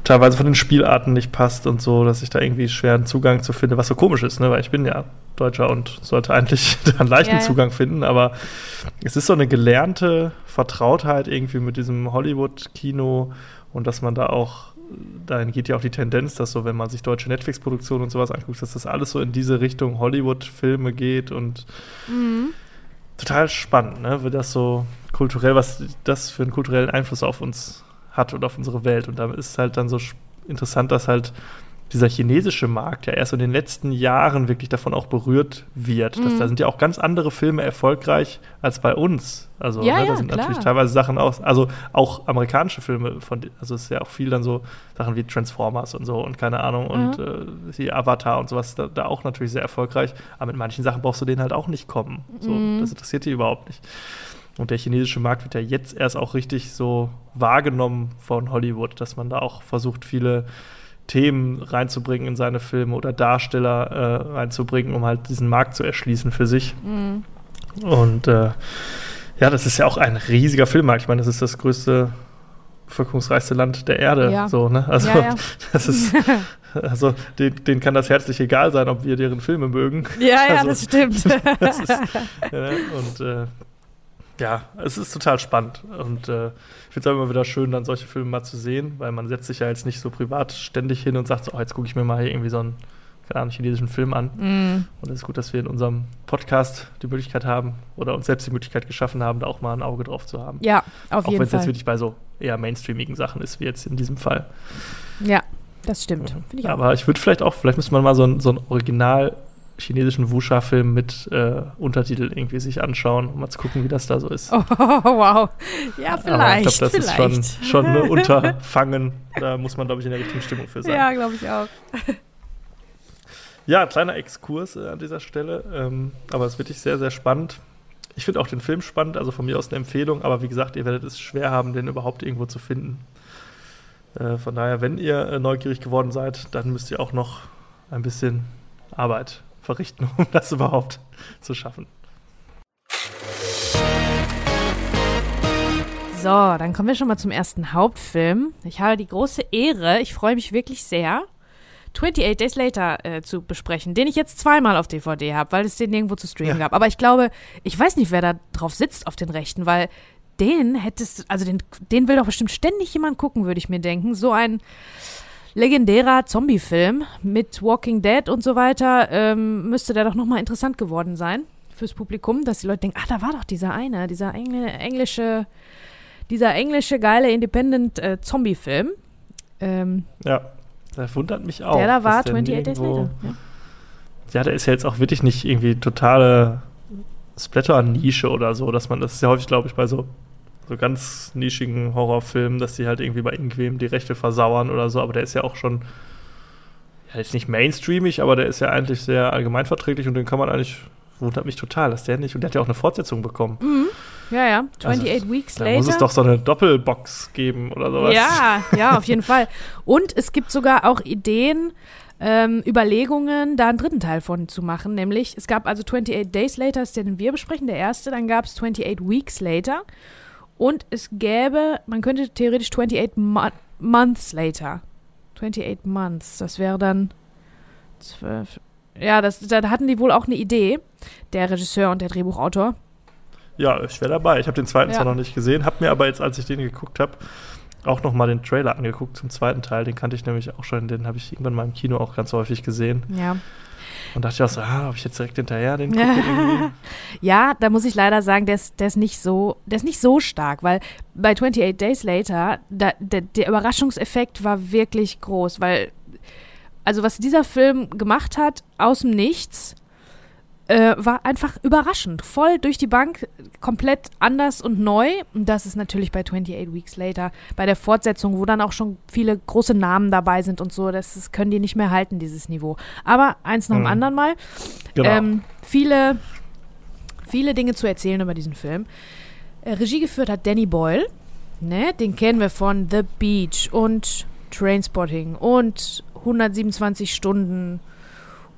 teilweise von den Spielarten nicht passt und so, dass ich da irgendwie schweren Zugang zu finde, was so komisch ist, ne, weil ich bin ja Deutscher und sollte eigentlich da einen leichten ja, ja. Zugang finden, aber es ist so eine gelernte Vertrautheit irgendwie mit diesem Hollywood-Kino und dass man da auch dahin geht ja auch die Tendenz, dass so, wenn man sich deutsche Netflix-Produktionen und sowas anguckt, dass das alles so in diese Richtung Hollywood-Filme geht und mhm. total spannend, ne? Wie das so kulturell, was das für einen kulturellen Einfluss auf uns hat und auf unsere Welt. Und da ist es halt dann so interessant, dass halt dieser chinesische Markt ja erst in den letzten Jahren wirklich davon auch berührt wird. Mhm. da sind ja auch ganz andere Filme erfolgreich als bei uns. Also ja, ne, da sind klar. natürlich teilweise Sachen aus, also auch amerikanische Filme von, also es ist ja auch viel dann so Sachen wie Transformers und so und keine Ahnung mhm. und äh, die Avatar und sowas da, da, auch natürlich sehr erfolgreich. Aber mit manchen Sachen brauchst du denen halt auch nicht kommen. So, mhm. Das interessiert die überhaupt nicht. Und der chinesische Markt wird ja jetzt erst auch richtig so wahrgenommen von Hollywood, dass man da auch versucht, viele Themen reinzubringen in seine Filme oder Darsteller äh, reinzubringen, um halt diesen Markt zu erschließen für sich. Mhm. Und äh, ja, das ist ja auch ein riesiger Filmmarkt. Ich meine, das ist das größte, bevölkerungsreichste Land der Erde. Ja. So, ne? Also ja, ja. das ist, also denen, denen, kann das herzlich egal sein, ob wir deren Filme mögen. Ja, ja, also, das stimmt. das ist, und äh, ja, es ist total spannend. Und äh, ich finde es auch immer wieder schön, dann solche Filme mal zu sehen, weil man setzt sich ja jetzt nicht so privat ständig hin und sagt so, oh, jetzt gucke ich mir mal hier irgendwie so einen keine chinesischen Film an. Mm. Und es ist gut, dass wir in unserem Podcast die Möglichkeit haben oder uns selbst die Möglichkeit geschaffen haben, da auch mal ein Auge drauf zu haben. Ja, auf auch jeden wenn es jetzt Fall. wirklich bei so eher mainstreamigen Sachen ist, wie jetzt in diesem Fall. Ja, das stimmt. Ich auch. Aber ich würde vielleicht auch, vielleicht müsste man mal so einen, so einen original chinesischen Wuxia-Film mit äh, Untertitel irgendwie sich anschauen, um mal zu gucken, wie das da so ist. Oh, wow. Ja, vielleicht. Aber ich glaube, das vielleicht. ist schon, schon ein Unterfangen. Da muss man, glaube ich, in der richtigen Stimmung für sein. Ja, glaube ich auch. Ja, kleiner Exkurs äh, an dieser Stelle. Ähm, aber es ist wirklich sehr, sehr spannend. Ich finde auch den Film spannend, also von mir aus eine Empfehlung. Aber wie gesagt, ihr werdet es schwer haben, den überhaupt irgendwo zu finden. Äh, von daher, wenn ihr äh, neugierig geworden seid, dann müsst ihr auch noch ein bisschen Arbeit verrichten, um das überhaupt zu schaffen. So, dann kommen wir schon mal zum ersten Hauptfilm. Ich habe die große Ehre, ich freue mich wirklich sehr, 28 Days Later äh, zu besprechen, den ich jetzt zweimal auf DVD habe, weil es den nirgendwo zu streamen Ja. gab. Aber ich glaube, ich weiß nicht, wer da drauf sitzt auf den Rechten, weil den hättest, also den, den will doch bestimmt ständig jemand gucken, würde ich mir denken. So ein legendärer Zombie-Film mit Walking Dead und so weiter, ähm, müsste der doch nochmal interessant geworden sein fürs Publikum, dass die Leute denken, ah, da war doch dieser eine, dieser Engl englische, dieser englische geile Independent-Zombie-Film. ähm, Ja, das wundert mich auch. der da war, dass der 28 Days Later. Ja. Ja, der ist ja jetzt auch wirklich nicht irgendwie totale Splatter-Nische oder so, dass man, das ist ja häufig, glaube ich, bei so, so ganz nischigen Horrorfilmen, dass die halt irgendwie bei irgendwem die Rechte versauern oder so, aber der ist ja auch schon, ja, jetzt nicht mainstreamig, aber der ist ja eigentlich sehr allgemeinverträglich und den kann man eigentlich, wundert mich total, dass der nicht, und der hat ja auch eine Fortsetzung bekommen. ja, ja, 28 Also, Weeks Da Later. muss es doch so eine Doppelbox geben oder sowas. Ja, ja, auf jeden Fall. Und es gibt sogar auch Ideen, ähm, Überlegungen, da einen dritten Teil von zu machen. Nämlich, es gab also 28 Days Later, ist der, den wir besprechen, der erste. Dann gab es 28 Weeks Later. Und es gäbe, man könnte theoretisch 28 Mo Months Later. 28 Months, das wäre dann zwölf. Ja, das, da hatten die wohl auch eine Idee, der Regisseur und der Drehbuchautor. Ja, ich wäre dabei. Ich habe den zweiten Ja. zwar noch nicht gesehen, habe mir aber jetzt, als ich den geguckt habe, auch noch mal den Trailer angeguckt zum zweiten Teil. Den kannte ich nämlich auch schon, den habe ich irgendwann mal im Kino auch ganz häufig gesehen. Ja. Und dachte ich auch so, ah, ob ich jetzt direkt hinterher den gucke irgendwie. Ja, da muss ich leider sagen, der ist, der ist nicht so, der ist nicht so stark, weil bei 28 Days Later, da, der, der Überraschungseffekt war wirklich groß, weil, also was dieser Film gemacht hat, aus dem Nichts, äh, war einfach überraschend. Voll durch die Bank, komplett anders und neu. Und das ist natürlich bei 28 Weeks Later, bei der Fortsetzung, wo dann auch schon viele große Namen dabei sind und so, das, das können die nicht mehr halten, dieses Niveau. Aber eins nach dem Mhm. anderen mal. Genau. Ähm, viele, viele Dinge zu erzählen über diesen Film. Äh, Regie geführt hat Danny Boyle. Ne? Den kennen wir von The Beach und Trainspotting und 127 Stunden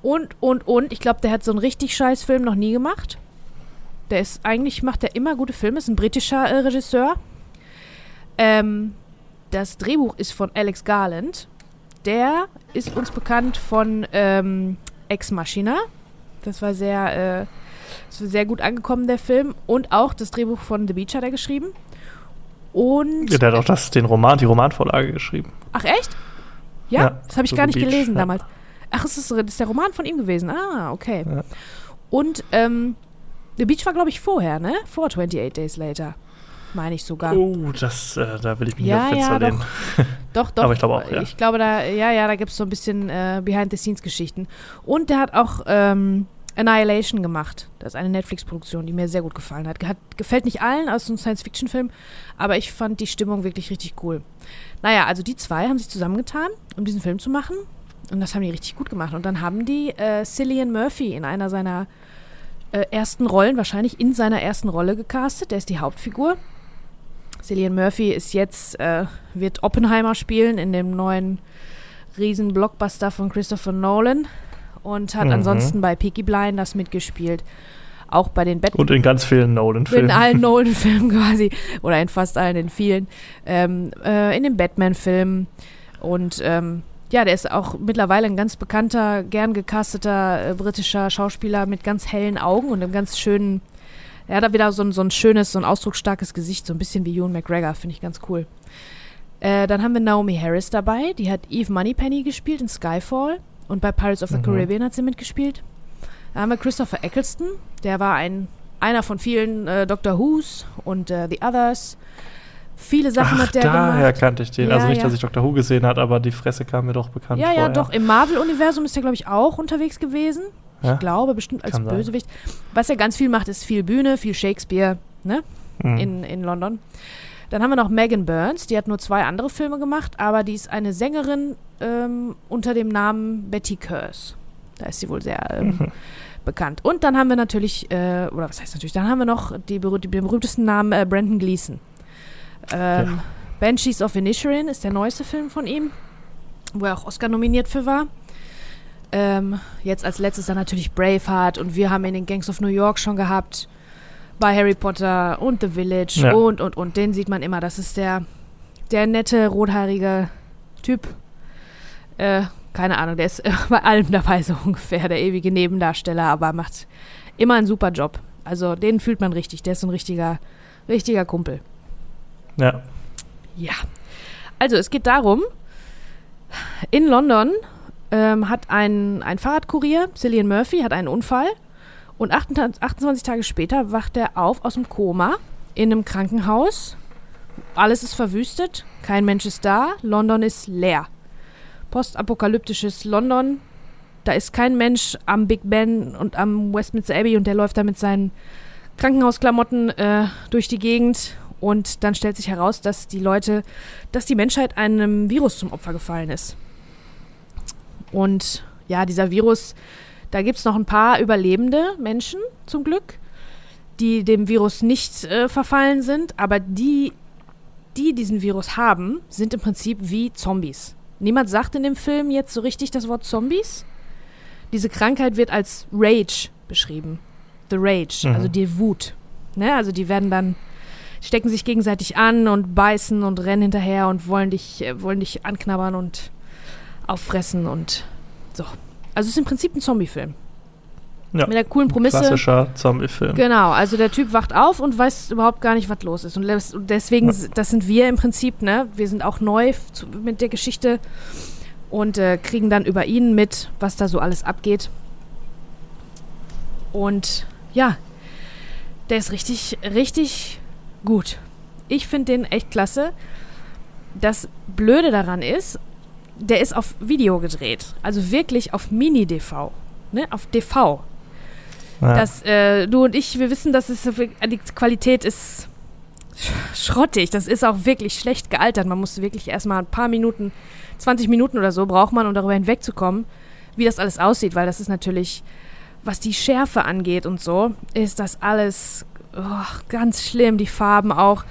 und, und, und. Ich glaube, der hat so einen richtig scheiß Film noch nie gemacht. Der ist, eigentlich macht er immer gute Filme, ist ein britischer äh, Regisseur. Ähm, das Drehbuch ist von Alex Garland. Der ist uns bekannt von ähm, Ex Machina. Das war sehr, äh, das war sehr gut angekommen, der Film. Und auch das Drehbuch von The Beach hat er geschrieben. Und. Ja, der hat auch das, den Roman, die Romanvorlage geschrieben. Ach, echt? Ja? Ja, das habe ich gar nicht Beach, gelesen ja. damals. Ach, es ist, das ist der Roman von ihm gewesen. Ah, okay. Ja. Und ähm, The Beach war, glaube ich, vorher, ne? Vor 28 Days Later. Meine ich sogar. Oh, das, äh, da will ich mich Ja, nicht ja, lehnen. Doch, doch. Aber ich glaube auch, ja. Ich glaube, da, ja, ja, da gibt es so ein bisschen äh, Behind-the-Scenes-Geschichten. Und der hat auch ähm, Annihilation gemacht. Das ist eine Netflix-Produktion, die mir sehr gut gefallen hat. hat. Gefällt nicht allen aus so einem Science-Fiction-Film, aber ich fand die Stimmung wirklich richtig cool. Naja, also die zwei haben sich zusammengetan, um diesen Film zu machen. Und das haben die richtig gut gemacht. Und dann haben die äh, Cillian Murphy in einer seiner äh, ersten Rollen, wahrscheinlich in seiner ersten Rolle gecastet. Der ist die Hauptfigur. Cillian Murphy ist jetzt, äh, wird Oppenheimer spielen in dem neuen riesen Blockbuster von Christopher Nolan und hat Mhm. ansonsten bei Peaky Blinders mitgespielt. Auch bei den Batman Und in ganz vielen Nolan-Filmen. in allen Nolan-Filmen quasi. Oder in fast allen, in vielen. Ähm, äh, in den Batman-Filmen. Und ähm, ja, der ist auch mittlerweile ein ganz bekannter, gern gecasteter äh, britischer Schauspieler mit ganz hellen Augen und einem ganz schönen. Er hat da wieder so ein, so ein schönes, so ein ausdrucksstarkes Gesicht, so ein bisschen wie Ewan McGregor, finde ich ganz cool. Äh, dann haben wir Naomi Harris dabei, die hat Eve Moneypenny gespielt in Skyfall und bei Pirates of the Mhm. Caribbean hat sie mitgespielt. Da haben wir Christopher Eccleston, der war ein, einer von vielen äh, Doctor Who's und äh, The Others. Viele Sachen Ach, hat der daher gemacht. kannte ich den. Ja, also nicht, ja. dass ich Doctor Who gesehen habe, aber die Fresse kam mir doch bekannt Ja, vor. ja, doch. Im Marvel-Universum ist er, glaube ich, auch unterwegs gewesen. Ja? Ich glaube, bestimmt als Kann sein. Bösewicht. Was er ganz viel macht, ist viel Bühne, viel Shakespeare, ne? Mhm. in, in London. Dann haben wir noch Megan Burns, die hat nur zwei andere Filme gemacht, aber die ist eine Sängerin ähm, unter dem Namen Betty Curse. Da ist sie wohl sehr ähm, Mhm. bekannt. Und dann haben wir natürlich, äh, oder was heißt natürlich, dann haben wir noch die, berüh den berühmtesten Namen äh, Brandon Gleeson. Ähm, Banshees of Inisherin ist der neueste Film von ihm, wo er auch Oscar nominiert für war. Ähm, jetzt als letztes dann natürlich Braveheart und wir haben ihn in Gangs of New York schon gehabt bei Harry Potter und The Village Ja. und und und den sieht man immer. Das ist der der nette rothaarige Typ. Äh, keine Ahnung, der ist bei allem dabei so ungefähr, der ewige Nebendarsteller, aber macht immer einen super Job. Also den fühlt man richtig. Der ist ein richtiger richtiger Kumpel. Ja. Ja. Also es geht darum, in London ähm, hat ein, ein Fahrradkurier, Cillian Murphy, hat einen Unfall und 28, 28 Tage später wacht er auf aus dem Koma in einem Krankenhaus. Alles ist verwüstet, kein Mensch ist da, London ist leer. Postapokalyptisches London, da ist kein Mensch am Big Ben und am Westminster Abbey und der läuft da mit seinen Krankenhausklamotten äh, durch die Gegend und dann stellt sich heraus, dass die Leute, dass die Menschheit einem Virus zum Opfer gefallen ist. Und ja, dieser Virus, da gibt es noch ein paar überlebende Menschen zum Glück, die dem Virus nicht äh, verfallen sind, aber die, die diesen Virus haben, sind im Prinzip wie Zombies. Niemand sagt in dem Film jetzt so richtig das Wort Zombies. Diese Krankheit wird als Rage beschrieben. The Rage, Mhm. also die Wut. Ne? Also die werden dann stecken sich gegenseitig an und beißen und rennen hinterher und wollen dich, äh, wollen dich anknabbern und auffressen und so. Also es ist im Prinzip ein Zombie-Film. Ja. Mit der coolen Prämisse. Klassischer Zombie-Film. Genau, also der Typ wacht auf und weiß überhaupt gar nicht, was los ist. Und deswegen, Ja. das sind wir im Prinzip, ne? Wir sind auch neu zu, mit der Geschichte und äh, kriegen dann über ihn mit, was da so alles abgeht. Und ja, der ist richtig, richtig gut. Ich finde den echt klasse. Das Blöde daran ist, der ist auf Video gedreht. Also wirklich auf Mini-DV. Ne? Auf DV. Ja. Dass äh, du und ich, wir wissen, dass es die Qualität ist sch- schrottig. Das ist auch wirklich schlecht gealtert. Man muss wirklich erstmal ein paar Minuten, 20 Minuten oder so braucht man, um darüber hinwegzukommen, wie das alles aussieht, weil das ist natürlich, was die Schärfe angeht und so, ist das alles oh, ganz schlimm. Die Farben auch.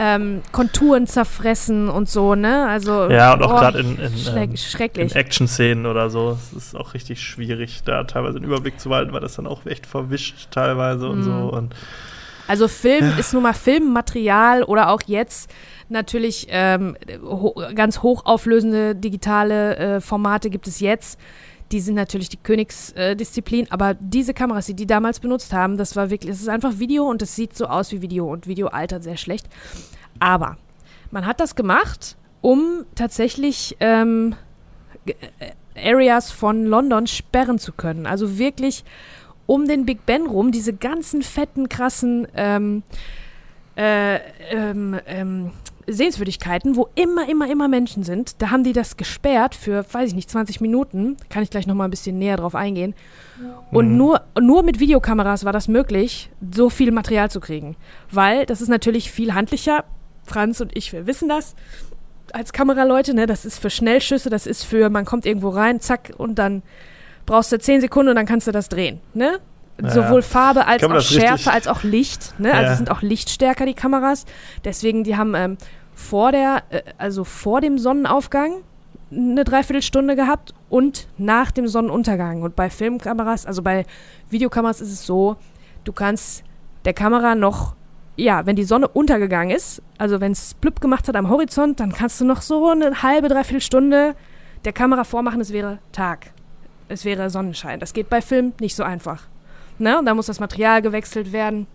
Ähm, Konturen zerfressen und so, ne? Also ja, und auch oh, gerade in, in, ähm, in Action-Szenen oder so. Es ist auch richtig schwierig, da teilweise einen Überblick zu behalten, weil das dann auch echt verwischt teilweise und Mhm. so. Und Also Film ist nun mal Filmmaterial oder auch jetzt natürlich ähm, ho ganz hochauflösende digitale äh, Formate gibt es jetzt. Die sind natürlich die Königsdisziplin, äh, aber diese Kameras, die die damals benutzt haben, das war wirklich, es ist einfach Video und es sieht so aus wie Video und Video altert sehr schlecht. Aber man hat das gemacht, um tatsächlich ähm, äh, Areas von London sperren zu können. Also wirklich um den Big Ben rum diese ganzen fetten, krassen ähm, äh, ähm, ähm, Sehenswürdigkeiten, wo immer, immer, immer Menschen sind. Da haben die das gesperrt für, weiß ich nicht, 20 Minuten. Kann ich gleich noch mal ein bisschen näher drauf eingehen. Und Mhm. nur, nur mit Videokameras war das möglich, so viel Material zu kriegen. Weil das ist natürlich viel handlicher. Franz und ich, wir wissen das als Kameraleute, ne? Das ist für Schnellschüsse, das ist für, man kommt irgendwo rein, zack, und dann brauchst du 10 Sekunden und dann kannst du das drehen, ne? Ja. Sowohl Farbe als auch das richtig- Schärfe als auch Licht, ne? Also Ja. es sind auch lichtstärker die Kameras. Deswegen, die haben ähm, vor der, äh, also vor dem Sonnenaufgang eine Dreiviertelstunde gehabt und nach dem Sonnenuntergang. Und bei Filmkameras, also bei Videokameras ist es so, du kannst der Kamera noch, ja, wenn die Sonne untergegangen ist, also wenn es blüpp gemacht hat am Horizont, dann kannst du noch so eine halbe, dreiviertel Stunde der Kamera vormachen, es wäre Tag. Es wäre Sonnenschein. Das geht bei Film nicht so einfach. Ne? Und da muss das Material gewechselt werden.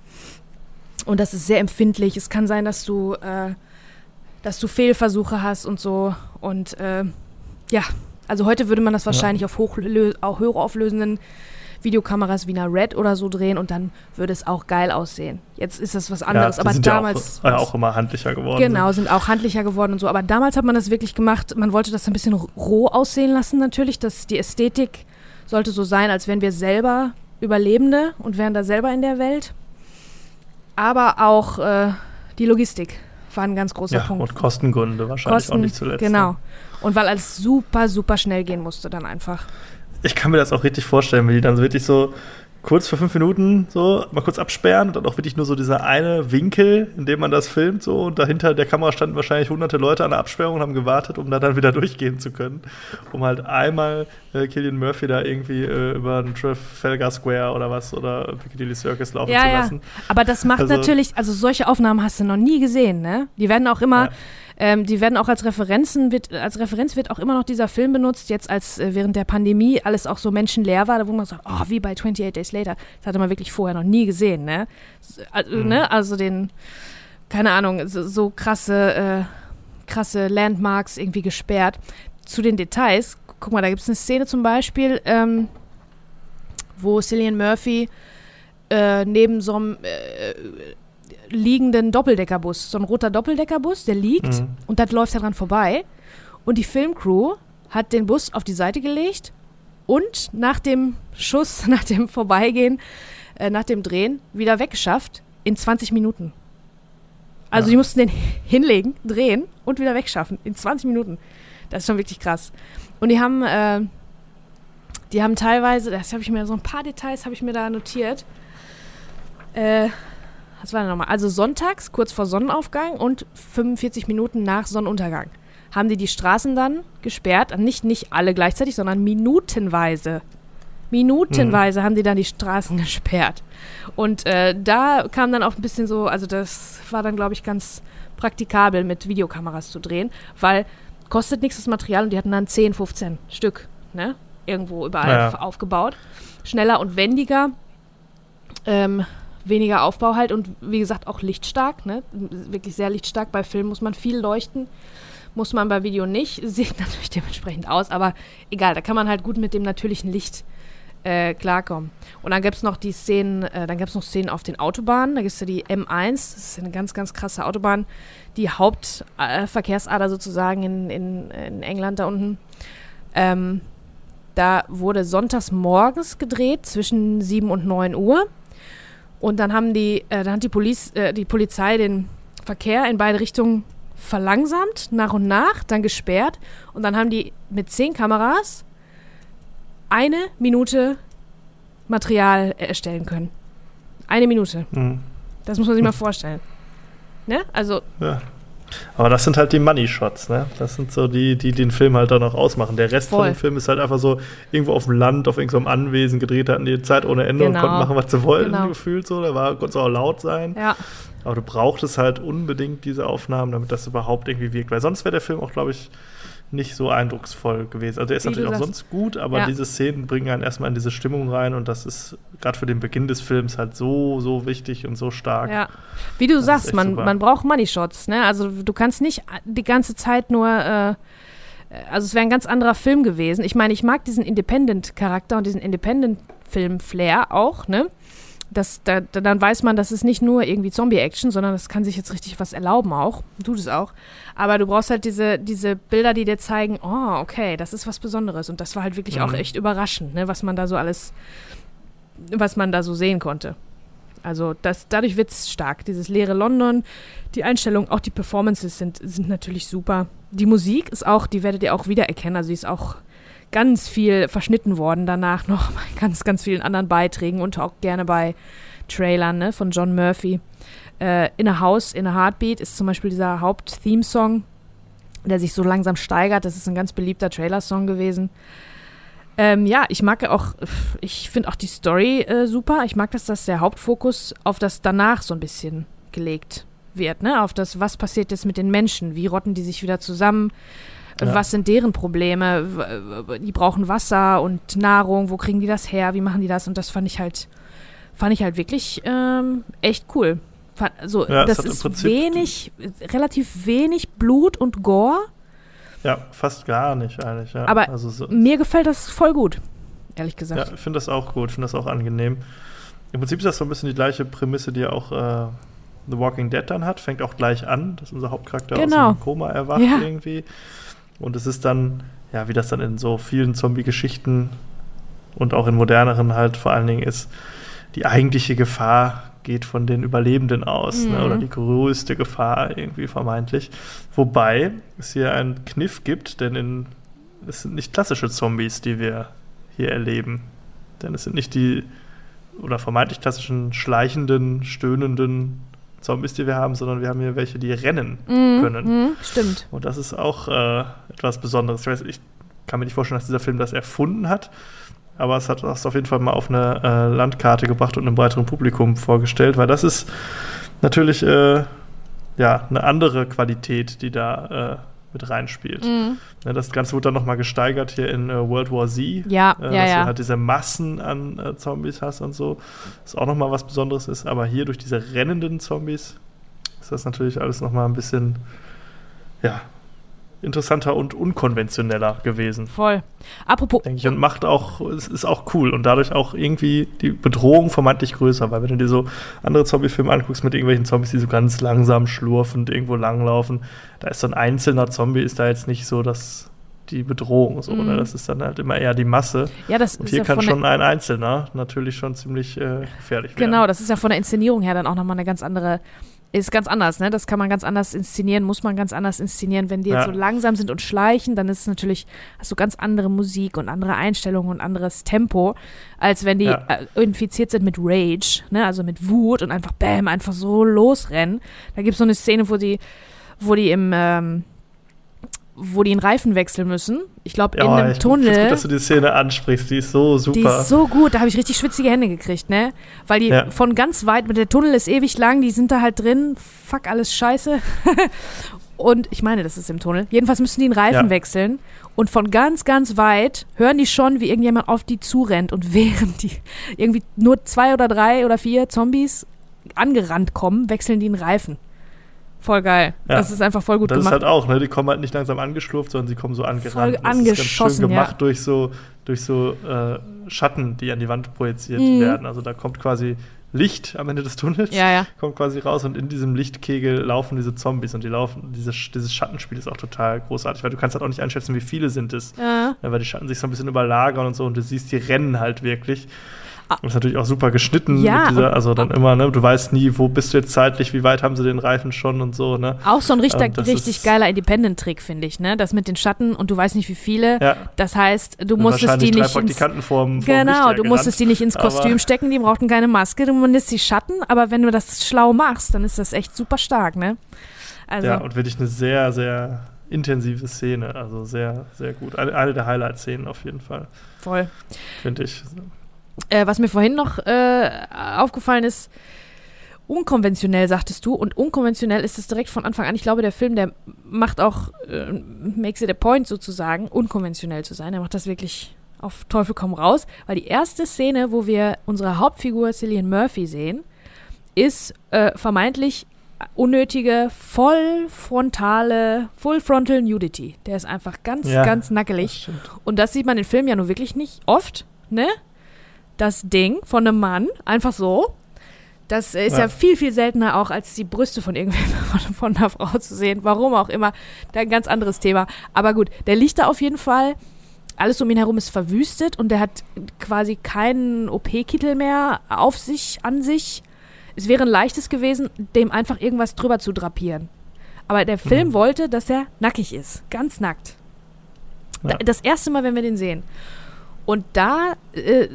Und das ist sehr empfindlich. Es kann sein, dass du, äh, dass du Fehlversuche hast und so. Und äh, ja, Also heute würde man das wahrscheinlich ja. auf hochlö auch hochauflösenden Videokameras wie einer Red oder so drehen und dann würde es auch geil aussehen. Jetzt ist das was anderes, ja, aber sind damals. Ja auch, äh, auch, immer handlicher geworden. Genau, sind. sind auch handlicher geworden und so. Aber damals hat man das wirklich gemacht. Man wollte das ein bisschen roh aussehen lassen, natürlich. Dass die Ästhetik sollte so sein, als wären wir selber Überlebende und wären da selber in der Welt. Aber auch äh, die Logistik war ein ganz großer ja, Punkt. Und Kostengründe wahrscheinlich Kosten, auch nicht zuletzt. Genau. Ne? Und weil alles super, super schnell gehen musste dann einfach ich kann mir das auch richtig vorstellen, wenn die dann so wirklich so kurz für fünf Minuten so mal kurz absperren und dann auch wirklich nur so dieser eine Winkel, in dem man das filmt, so und dahinter der Kamera standen wahrscheinlich hunderte Leute an der Absperrung und haben gewartet, um da dann wieder durchgehen zu können, um halt einmal äh, Killian Murphy da irgendwie äh, über den Trafalgar Square oder was oder Piccadilly Circus laufen ja, zu ja. lassen. Aber das macht also, natürlich, also solche Aufnahmen hast du noch nie gesehen, ne? Die werden auch immer ja ähm, die werden auch als Referenzen, wird, als Referenz wird auch immer noch dieser Film benutzt, jetzt als äh, während der Pandemie alles auch so menschenleer war, da wo man sagt, oh, wie bei 28 Days Later. Das hatte man wirklich vorher noch nie gesehen, ne? Also, mhm. ne? also den, keine Ahnung, so, so krasse, äh, krasse Landmarks irgendwie gesperrt. Zu den Details, guck mal, da gibt es eine Szene zum Beispiel, ähm, wo Cillian Murphy äh, neben so einem äh, liegenden Doppeldeckerbus, so ein roter Doppeldeckerbus, der liegt mhm. und das läuft daran vorbei. Und die Filmcrew hat den Bus auf die Seite gelegt und nach dem Schuss, nach dem Vorbeigehen, äh, nach dem Drehen wieder weggeschafft in 20 Minuten. Also ja. die mussten den hinlegen, drehen und wieder wegschaffen in 20 Minuten. Das ist schon wirklich krass. Und die haben, äh, die haben teilweise, das habe ich mir so ein paar Details habe ich mir da notiert. Äh, was war denn nochmal? Also sonntags, kurz vor Sonnenaufgang und 45 Minuten nach Sonnenuntergang haben die die Straßen dann gesperrt. Nicht, nicht alle gleichzeitig, sondern minutenweise. Minutenweise mhm. haben die dann die Straßen gesperrt. Und äh, da kam dann auch ein bisschen so, also das war dann, glaube ich, ganz praktikabel mit Videokameras zu drehen, weil kostet nichts das Material und die hatten dann 10, 15 Stück, ne? Irgendwo überall ja. aufgebaut. Schneller und wendiger. Ähm, weniger Aufbau halt und wie gesagt auch lichtstark, ne? Wirklich sehr lichtstark. Bei Film muss man viel leuchten, muss man bei Video nicht. Sieht natürlich dementsprechend aus, aber egal, da kann man halt gut mit dem natürlichen Licht äh, klarkommen. Und dann gibt es noch die Szenen, äh, dann gibt noch Szenen auf den Autobahnen. Da gibt es ja die M1, das ist eine ganz, ganz krasse Autobahn, die Hauptverkehrsader äh, sozusagen in, in, in, England da unten. Ähm, da wurde sonntags morgens gedreht zwischen 7 und 9 Uhr. Und dann haben die, äh, dann hat die, Police, äh, die Polizei den Verkehr in beide Richtungen verlangsamt, nach und nach, dann gesperrt. Und dann haben die mit zehn Kameras eine Minute Material erstellen können. Eine Minute. Mhm. Das muss man sich mal vorstellen. Ne? Also. Ja. Aber das sind halt die Money Shots, ne? Das sind so die, die den Film halt dann auch ausmachen. Der Rest Voll. von dem Film ist halt einfach so irgendwo auf dem Land, auf irgendeinem Anwesen gedreht, hatten die Zeit ohne Ende genau. und konnten machen, was sie wollten, genau. gefühlt so. Da war, konnte es auch laut sein. Ja. Aber du brauchtest halt unbedingt diese Aufnahmen, damit das überhaupt irgendwie wirkt. Weil sonst wäre der Film auch, glaube ich, nicht so eindrucksvoll gewesen. Also der ist Wie natürlich auch sonst gut, aber ja. diese Szenen bringen einen erstmal in diese Stimmung rein und das ist gerade für den Beginn des Films halt so, so wichtig und so stark. Ja. Wie du das sagst, man, man braucht Money Shots, ne? Also du kannst nicht die ganze Zeit nur äh, also es wäre ein ganz anderer Film gewesen. Ich meine, ich mag diesen Independent-Charakter und diesen Independent-Film-Flair auch, ne? Das, da, dann weiß man, das ist nicht nur irgendwie Zombie-Action, sondern das kann sich jetzt richtig was erlauben auch. Tut es auch. Aber du brauchst halt diese, diese Bilder, die dir zeigen, oh, okay, das ist was Besonderes. Und das war halt wirklich mhm. auch echt überraschend, ne, was man da so alles, was man da so sehen konnte. Also das, dadurch wird es stark. Dieses leere London, die Einstellung, auch die Performances sind, sind natürlich super. Die Musik ist auch, die werdet ihr auch wiedererkennen. Also die ist auch ganz viel verschnitten worden danach noch bei ganz, ganz vielen anderen Beiträgen und auch gerne bei Trailern ne, von John Murphy. Äh, in a House, in a Heartbeat ist zum Beispiel dieser Haupt-Theme-Song, der sich so langsam steigert. Das ist ein ganz beliebter Trailer-Song gewesen. Ähm, ja, ich mag auch, ich finde auch die Story äh, super. Ich mag, dass das der Hauptfokus auf das danach so ein bisschen gelegt wird, ne? Auf das, was passiert jetzt mit den Menschen, wie rotten die sich wieder zusammen, ja. Was sind deren Probleme? Die brauchen Wasser und Nahrung. Wo kriegen die das her? Wie machen die das? Und das fand ich halt, fand ich halt wirklich ähm, echt cool. Also ja, das ist wenig, relativ wenig Blut und Gore. Ja, fast gar nicht eigentlich. Ja. Aber also so, mir gefällt das voll gut, ehrlich gesagt. Ja, ich finde das auch gut, ich finde das auch angenehm. Im Prinzip ist das so ein bisschen die gleiche Prämisse, die auch äh, The Walking Dead dann hat. Fängt auch gleich an, dass unser Hauptcharakter Genau. aus dem Koma erwacht Ja. irgendwie. Und es ist dann, ja, wie das dann in so vielen Zombie-Geschichten und auch in moderneren halt vor allen Dingen ist, die eigentliche Gefahr geht von den Überlebenden aus, ne? Mhm. oder die größte Gefahr irgendwie vermeintlich. Wobei es hier einen Kniff gibt, denn in, es sind nicht klassische Zombies, die wir hier erleben. Denn es sind nicht die oder vermeintlich klassischen schleichenden, stöhnenden Zombies, die wir haben, sondern wir haben hier welche, die rennen Mhm, können. mhm, stimmt. Und das ist auch äh, etwas Besonderes. Ich, weiß, ich kann mir nicht vorstellen, dass dieser Film das erfunden hat, aber es hat das auf jeden Fall mal auf eine äh, Landkarte gebracht und einem breiteren Publikum vorgestellt, weil das ist natürlich äh, ja, eine andere Qualität, die da äh, mit reinspielt. Mhm. Ja, das Ganze wurde dann nochmal gesteigert hier in äh, World War Z. Ja, äh, ja, dass ja. du halt diese Massen an äh, Zombies hast und so. Was auch nochmal was Besonderes ist. Aber hier durch diese rennenden Zombies ist das natürlich alles nochmal ein bisschen, ja, interessanter und unkonventioneller gewesen. Voll. Apropos, Denke ich. Und macht auch, es ist auch cool und dadurch auch irgendwie die Bedrohung vermeintlich größer, weil wenn du dir so andere Zombie-Filme anguckst mit irgendwelchen Zombies, die so ganz langsam schlurfend irgendwo langlaufen, da ist so ein einzelner Zombie, ist da jetzt nicht so das, die Bedrohung. So, Mhm. ne? Das ist dann halt immer eher die Masse. ja, das Und ist hier ja kann schon ein Einzelner natürlich schon ziemlich äh, gefährlich werden. Genau, das ist ja von der Inszenierung her dann auch nochmal eine ganz andere, ist ganz anders, ne? Das kann man ganz anders inszenieren, muss man ganz anders inszenieren. Wenn die jetzt Ja. so langsam sind und schleichen, dann ist es natürlich, hast du ganz andere Musik und andere Einstellungen und anderes Tempo, als wenn die Ja. äh, infiziert sind mit Rage, ne? Also mit Wut und einfach Bäm, einfach so losrennen. Da gibt es so eine Szene, wo die, wo die im, ähm, wo die einen Reifen wechseln müssen. Ich glaube, in Ja, einem ich find's Tunnel. gut, dass du die Szene ansprichst, die ist so super. Die ist so gut, da habe ich richtig schwitzige Hände gekriegt, ne? Weil die Ja. von ganz weit, der Tunnel ist ewig lang, die sind da halt drin, fuck, alles scheiße. und ich meine, das ist im Tunnel. Jedenfalls müssen die einen Reifen Ja. wechseln und von ganz, ganz weit hören die schon, wie irgendjemand auf die zurennt und während die irgendwie nur zwei oder drei oder vier Zombies angerannt kommen, wechseln die einen Reifen. Voll geil. Ja. Das ist einfach voll gut das gemacht. ist halt auch, ne? Die kommen halt nicht langsam angeschlurft, sondern sie kommen so angerannt. Voll Das ist ganz schön gemacht ja. durch so, durch so äh, Schatten, die an die Wand projiziert Mhm. werden. Also da kommt quasi Licht am Ende des Tunnels, ja, ja. kommt quasi raus und in diesem Lichtkegel laufen diese Zombies und die laufen, dieses, dieses Schattenspiel ist auch total großartig, weil du kannst halt auch nicht einschätzen, wie viele sind es. Ja, weil die Schatten sich so ein bisschen überlagern und so und du siehst, die rennen halt wirklich. Ah. Und ist natürlich auch super geschnitten Ja, mit dieser, also dann immer, ne, du weißt nie, wo bist du jetzt zeitlich, wie weit haben sie den Reifen schon und so, ne? Auch so ein richtig, Ähm, richtig ist- geiler Independent-Trick, finde ich, ne? Das mit den Schatten und du weißt nicht, wie viele. Ja. Das heißt, du musstest die nicht ins, vorm, vorm Genau, du musstest die nicht ins Kostüm stecken, die brauchten keine Maske, du musstest die Schatten, aber wenn du das schlau machst, dann ist das echt super stark, ne? Also, Ja, und wirklich eine sehr, sehr intensive Szene, also sehr, sehr gut. Eine, eine der Highlight-Szenen auf jeden Fall, voll. finde ich. Äh, was mir vorhin noch äh, aufgefallen ist, unkonventionell, sagtest du, und unkonventionell ist es direkt von Anfang an. Ich glaube, der Film, der macht auch, äh, makes it a point sozusagen, unkonventionell zu sein. Er macht das wirklich auf Teufel komm raus, weil die erste Szene, wo wir unsere Hauptfigur Cillian Murphy sehen, ist äh, vermeintlich unnötige, vollfrontale, full frontal nudity. Der ist einfach ganz, Ja, ganz Das nackelig. stimmt. Und das sieht man im Film ja nur wirklich nicht oft, ne? Das Ding von einem Mann, einfach so. Das ist ja. Ja. viel, viel seltener auch, als die Brüste von irgendwem von, von einer Frau zu sehen. Warum auch immer. Da ein ganz anderes Thema. Aber gut, der liegt da auf jeden Fall. Alles um ihn herum ist verwüstet und der hat quasi keinen OP-Kittel mehr auf sich, an sich. Es wäre ein leichtes gewesen, dem einfach irgendwas drüber zu drapieren. Aber der Film Mhm. wollte, dass er nackig ist. Ganz nackt. Ja. Das erste Mal, wenn wir den sehen. Und da äh,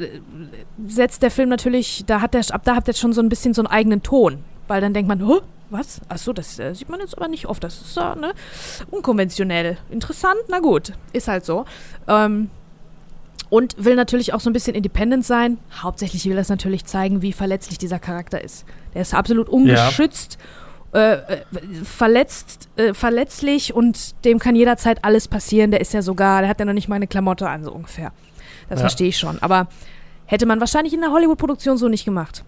setzt der Film natürlich, da hat der, ab da hat er schon so ein bisschen so einen eigenen Ton. Weil dann denkt man, huh, was? Achso, das äh, sieht man jetzt aber nicht oft. Das ist äh, ne? unkonventionell. Interessant, na gut. Ist halt so. Ähm, und will natürlich auch so ein bisschen independent sein. Hauptsächlich will das natürlich zeigen, wie verletzlich dieser Charakter ist. Der ist absolut ungeschützt, äh, äh, verletzt, äh, verletzlich und dem kann jederzeit alles passieren. Der ist ja sogar, der hat ja noch nicht mal eine Klamotte an, so ungefähr. Das Ja. verstehe ich schon. Aber hätte man wahrscheinlich in der Hollywood-Produktion so nicht gemacht.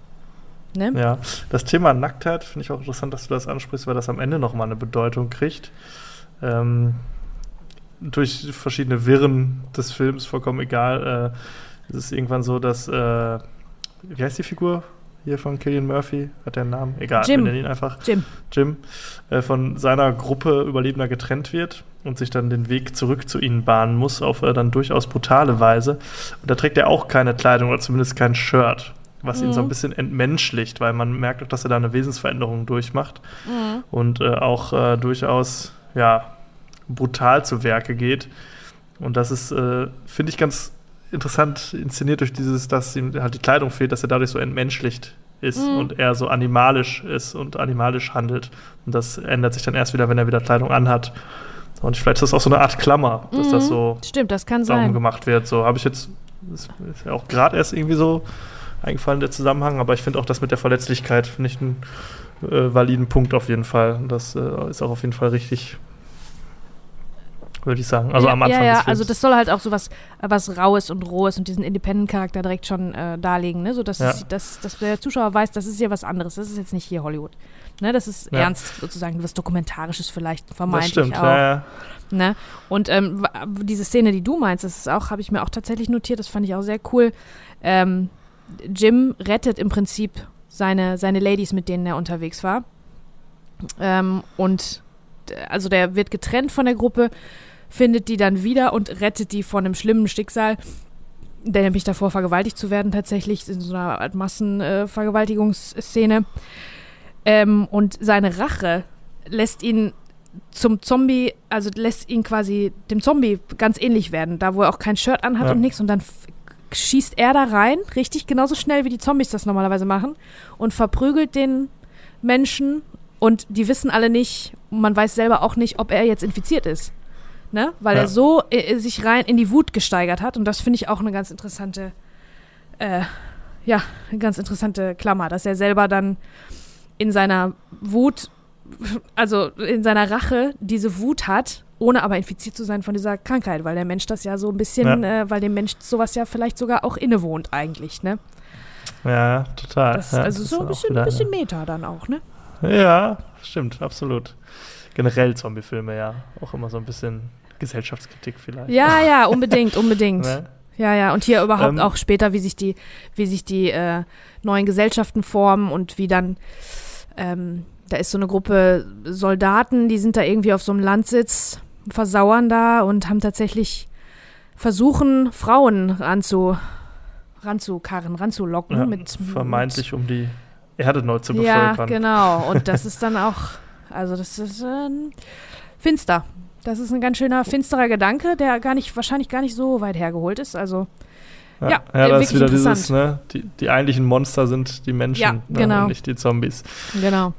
Ne? Ja, das Thema Nacktheit finde ich auch interessant, dass du das ansprichst, weil das am Ende nochmal eine Bedeutung kriegt. Ähm, durch verschiedene Wirren des Films vollkommen egal. Äh, es ist irgendwann so, dass, äh, wie heißt die Figur hier von Killian Murphy? Hat der einen Namen? Egal, Jim. wir nennen ihn einfach. Jim. Jim, äh, von seiner Gruppe Überlebender getrennt wird und sich dann den Weg zurück zu ihnen bahnen muss, auf äh, dann durchaus brutale Weise. Und da trägt er auch keine Kleidung oder zumindest kein Shirt, was ihn so ein bisschen entmenschlicht, weil man merkt auch, dass er da eine Wesensveränderung durchmacht und äh, auch äh, durchaus, ja, brutal zu Werke geht. Und das ist, äh, finde ich, ganz interessant inszeniert durch dieses, dass ihm halt die Kleidung fehlt, dass er dadurch so entmenschlicht ist und er so animalisch ist und animalisch handelt. Und das ändert sich dann erst wieder, wenn er wieder Kleidung anhat. Und vielleicht ist das auch so eine Art Klammer, dass das so Stimmt, das kann sein. gemacht wird. So habe ich jetzt, das ist ja auch gerade erst irgendwie so eingefallen, der Zusammenhang, aber ich finde auch das mit der Verletzlichkeit, finde ich einen äh, validen Punkt auf jeden Fall. Und das äh, ist auch auf jeden Fall richtig, würde ich sagen. Also ja, am Anfang ja, ja, also das soll halt auch so was, was Raues und Rohes und diesen Independent-Charakter direkt schon äh, darlegen, ne? So dass, Ja. es, dass, dass der Zuschauer weiß, das ist hier was anderes. Das ist jetzt nicht hier Hollywood. Ne? Das ist Ja. ernst, sozusagen, was Dokumentarisches vielleicht, das vermeintlich stimmt, auch. ja, ja. Ne? Und ähm, diese Szene, die du meinst, das ist auch, habe ich mir auch tatsächlich notiert, das fand ich auch sehr cool. Ähm, Jim rettet im Prinzip seine, seine Ladies, mit denen er unterwegs war. Ähm, und d- also der wird getrennt von der Gruppe, findet die dann wieder und rettet die von einem schlimmen Schicksal, der nämlich davor vergewaltigt zu werden, tatsächlich in so einer Art Massenvergewaltigungsszene. Ähm, und seine Rache lässt ihn zum Zombie, also lässt ihn quasi dem Zombie ganz ähnlich werden, da wo er auch kein Shirt anhat Ja. und nichts und dann schießt er da rein, richtig genauso schnell wie die Zombies das normalerweise machen und verprügelt den Menschen und die wissen alle nicht, man weiß selber auch nicht, ob er jetzt infiziert ist. Ne? Weil Ja. er so äh, sich rein in die Wut gesteigert hat und das finde ich auch eine ganz interessante, äh, ja, eine ganz interessante Klammer, dass er selber dann in seiner Wut, also in seiner Rache diese Wut hat, ohne aber infiziert zu sein von dieser Krankheit, weil der Mensch das ja so ein bisschen, äh, weil dem Mensch sowas ja vielleicht sogar auch innewohnt eigentlich, ne? Ja, ja, total. Das, ja, also das so ein bisschen, wieder bisschen Meta dann auch, ne? Ja, stimmt, absolut. Generell Zombie-Filme, ja. Auch immer so ein bisschen Gesellschaftskritik vielleicht. Ja, ja, unbedingt, unbedingt. Ne? Ja, ja, und hier überhaupt Ähm, auch später, wie sich die, wie sich die äh, neuen Gesellschaften formen und wie dann, ähm, da ist so eine Gruppe Soldaten, die sind da irgendwie auf so einem Landsitz, versauern da und haben tatsächlich versuchen, Frauen ranzu, ranzukarren, ranzulocken Ja, mit vermeintlich, um die Erde neu zu Ja, bevölkern. genau. Und das ist dann auch, also das ist ähm, finster. Das ist ein ganz schöner finsterer Gedanke, der gar nicht, wahrscheinlich gar nicht so weit hergeholt ist. Also Ja, Ja, ja, da ist wieder dieses, ne, die, die eigentlichen Monster sind die Menschen Ja, ne, genau. und nicht die Zombies. genau.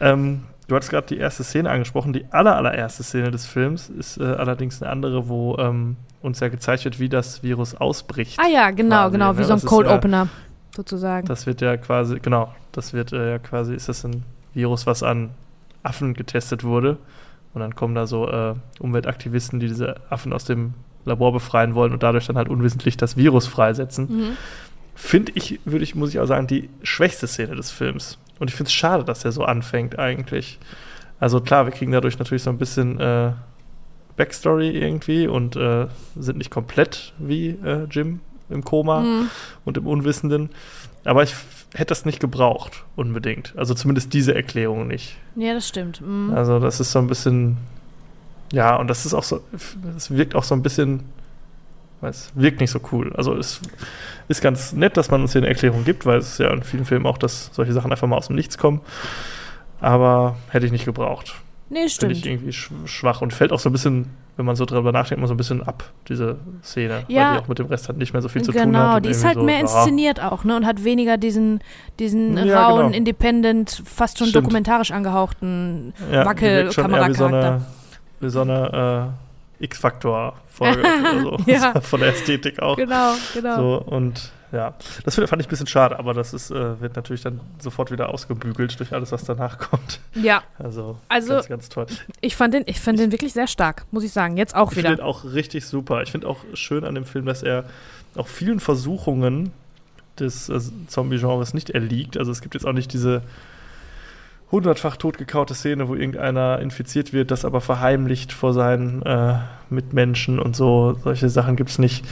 Ähm, du hattest gerade die erste Szene angesprochen. Die aller, allererste Szene des Films ist äh, allerdings eine andere, wo ähm, uns ja gezeigt wird, wie das Virus ausbricht. Ah ja, genau, Quasi, genau, ne? wie so ein Das Cold ja- Opener sozusagen. Das wird ja quasi, genau, das wird äh, ja quasi, ist das ein Virus, was an Affen getestet wurde. Und dann kommen da so äh, Umweltaktivisten, die diese Affen aus dem Labor befreien wollen und dadurch dann halt unwissentlich das Virus freisetzen. Mhm. Finde ich, würde ich, muss ich auch sagen, die schwächste Szene des Films. Und ich finde es schade, dass der so anfängt eigentlich. Also klar, wir kriegen dadurch natürlich so ein bisschen äh, Backstory irgendwie und äh, sind nicht komplett wie äh, Jim im Koma Mhm. und im Unwissenden. Aber ich hätte das nicht gebraucht, unbedingt. Also zumindest diese Erklärung nicht. Ja, das stimmt. Mhm. Also das ist so ein bisschen, ja, und das ist auch so, es wirkt auch so ein bisschen, es wirkt nicht so cool. Also es ist ganz nett, dass man uns hier eine Erklärung gibt, weil es ja in vielen Filmen auch, dass solche Sachen einfach mal aus dem Nichts kommen. Aber hätte ich nicht gebraucht. nee, Finde ich stimmt. irgendwie sch schwach und fällt auch so ein bisschen, wenn man so drüber nachdenkt, mal so ein bisschen ab, diese Szene. Ja. Weil die auch mit dem Rest halt nicht mehr so viel zu tun hat. Genau, die ist halt so, mehr inszeniert auch, ne? Und hat weniger diesen, diesen Ja, rauen, genau. independent, fast schon Stimmt. dokumentarisch angehauchten Ja, Wackel-Kameracharakter. eine, wie so eine äh, X-Faktor-Folge oder so. Ja. Von der Ästhetik auch. Genau, genau. So, und ja, das fand ich ein bisschen schade, aber das ist, äh, wird natürlich dann sofort wieder ausgebügelt durch alles, was danach kommt. Ja, Also, Also, ganz, ganz toll. ich fand den, ich fand den wirklich sehr stark, muss ich sagen. Jetzt auch Ich finde wieder. den auch richtig super. Ich finde auch schön an dem Film, dass er auch vielen Versuchungen des äh, Zombie-Genres nicht erliegt. Also es gibt jetzt auch nicht diese hundertfach totgekaute Szene, wo irgendeiner infiziert wird, das aber verheimlicht vor seinen äh, Mitmenschen und so. Solche Sachen gibt es nicht.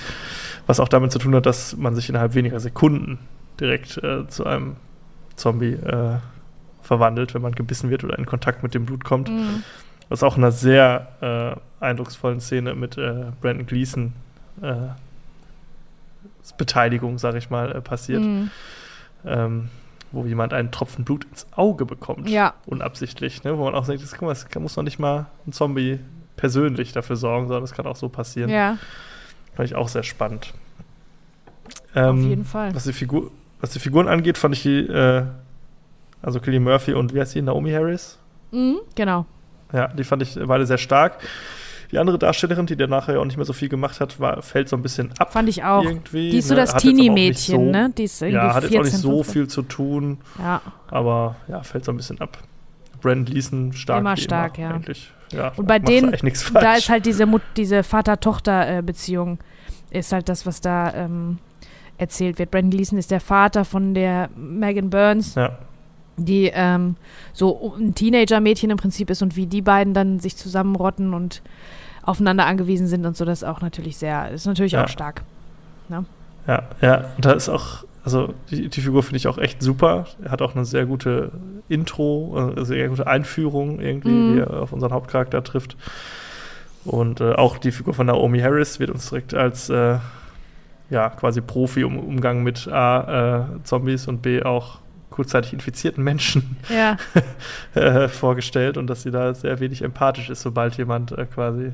Was auch damit zu tun hat, dass man sich innerhalb weniger Sekunden direkt äh, zu einem Zombie äh, verwandelt, wenn man gebissen wird oder in Kontakt mit dem Blut kommt. Mhm. Was auch in einer sehr äh, eindrucksvollen Szene mit äh, Brandon Gleason äh, Beteiligung, sage ich mal, passiert. Mhm. Ähm, wo jemand einen Tropfen Blut ins Auge bekommt. Ja. Unabsichtlich, ne? Wo man auch denkt, das, mal, das muss noch nicht mal ein Zombie persönlich dafür sorgen, sondern das kann auch so passieren. Ja. Fand ich auch sehr spannend. Ähm, Auf jeden Fall. Was die, Figur, was die Figuren angeht, fand ich die, äh, also Killian Murphy und wie heißt sie, Naomi Harris? Mhm, genau. Ja, die fand ich beide sehr stark. Die andere Darstellerin, die der nachher auch nicht mehr so viel gemacht hat, war, fällt so ein bisschen ab. Fand ich auch. Irgendwie, die ist so ne? das Teenie-Mädchen, so, ne? Die ist irgendwie ja, hat 14, jetzt auch nicht so 15. viel zu tun. Ja. Aber ja, fällt so ein bisschen ab. Brandon Leeson stark. Immer stark, immer, ja. Eigentlich. Ja. Und bei denen, da ist halt diese, diese Vater-Tochter-Beziehung, ist halt das, was da ähm, erzählt wird. Brandon Leeson ist der Vater von der Megan Burns. Ja die ähm, so ein Teenager-Mädchen im Prinzip ist und wie die beiden dann sich zusammenrotten und aufeinander angewiesen sind und so, das ist auch natürlich sehr, ist natürlich ja. auch stark. Ne? Ja, ja, da ist auch, also die, die Figur finde ich auch echt super. Er hat auch eine sehr gute Intro, eine sehr gute Einführung irgendwie, mhm. wie er auf unseren Hauptcharakter trifft. Und äh, auch die Figur von Naomi Harris wird uns direkt als äh, ja, quasi Profi im Umgang mit A, äh, Zombies und B auch kurzzeitig infizierten Menschen ja. äh, vorgestellt und dass sie da sehr wenig empathisch ist, sobald jemand äh, quasi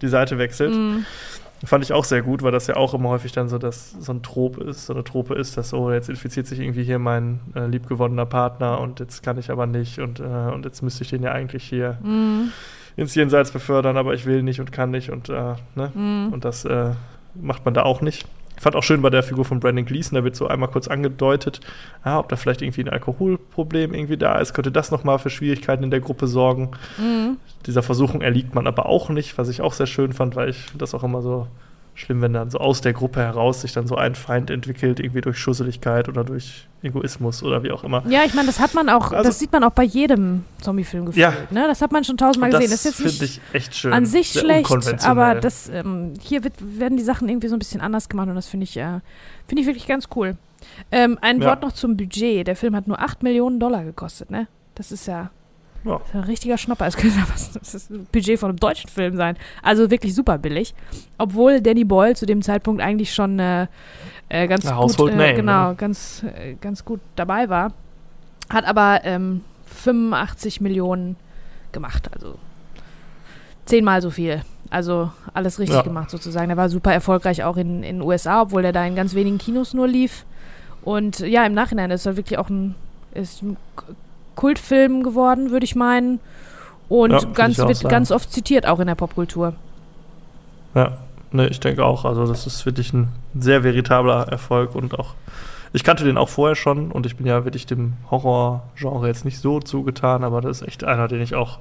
die Seite wechselt. Mm. Fand ich auch sehr gut, weil das ja auch immer häufig dann so, dass so ein Trop ist, so eine Trope ist, dass so, jetzt infiziert sich irgendwie hier mein äh, liebgewonnener Partner und jetzt kann ich aber nicht und, äh, und jetzt müsste ich den ja eigentlich hier mm. ins Jenseits befördern, aber ich will nicht und kann nicht und, äh, ne? Mm. und das äh, macht man da auch nicht. Ich fand auch schön bei der Figur von Brandon Gleason, da wird so einmal kurz angedeutet, ja, ob da vielleicht irgendwie ein Alkoholproblem irgendwie da ist, könnte das nochmal für Schwierigkeiten in der Gruppe sorgen. Mhm. Dieser Versuchung erliegt man aber auch nicht, was ich auch sehr schön fand, weil ich das auch immer so schlimm, wenn dann so aus der Gruppe heraus sich dann so ein Feind entwickelt, irgendwie durch Schusseligkeit oder durch Egoismus oder wie auch immer. Ja, ich meine, das hat man auch, also, das sieht man auch bei jedem Zombie-Film gefühlt. Ja, ne? Das hat man schon tausendmal gesehen. Das, das finde ich echt schön. An sich schlecht, aber das, ähm, hier wird, werden die Sachen irgendwie so ein bisschen anders gemacht und das finde ich, äh, finde ich wirklich ganz cool. Ähm, ein ja. Wort noch zum Budget. Der Film hat nur 8 Millionen Dollar gekostet, ne? Das ist ja ja. Das ist ein richtiger Schnapper. Es könnte das, das Budget von einem deutschen Film sein. Also wirklich super billig. Obwohl Danny Boyle zu dem Zeitpunkt eigentlich schon äh, äh, ganz ja, gut, äh, genau, ne? ganz, äh, ganz gut dabei war. Hat aber ähm, 85 Millionen gemacht. Also zehnmal so viel. Also alles richtig ja. gemacht sozusagen. Der war super erfolgreich auch in den USA, obwohl der da in ganz wenigen Kinos nur lief. Und ja, im Nachhinein ist er wirklich auch ein, ist ein Kultfilm geworden, würde ich meinen. Und ja, ganz, wird sagen. ganz oft zitiert, auch in der Popkultur. Ja, ne, ich denke auch. Also, das ist wirklich ein sehr veritabler Erfolg und auch. Ich kannte den auch vorher schon und ich bin ja wirklich dem Horror-Genre jetzt nicht so zugetan, aber das ist echt einer, den ich auch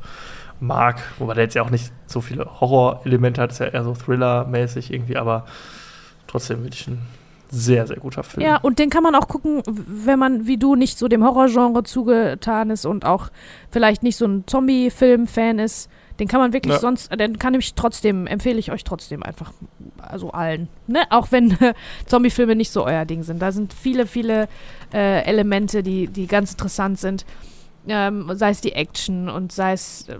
mag. Wobei der jetzt ja auch nicht so viele Horror-Elemente hat, ist ja eher so Thriller-mäßig irgendwie, aber trotzdem wirklich ein sehr, sehr guter Film. Ja, und den kann man auch gucken, wenn man wie du nicht so dem Horrorgenre zugetan ist und auch vielleicht nicht so ein Zombie-Film-Fan ist. Den kann man wirklich ja. sonst, den kann ich trotzdem, empfehle ich euch trotzdem einfach, also allen. Ne? Auch wenn Zombie-Filme nicht so euer Ding sind. Da sind viele, viele äh, Elemente, die, die ganz interessant sind. Ähm, sei es die Action und sei es äh,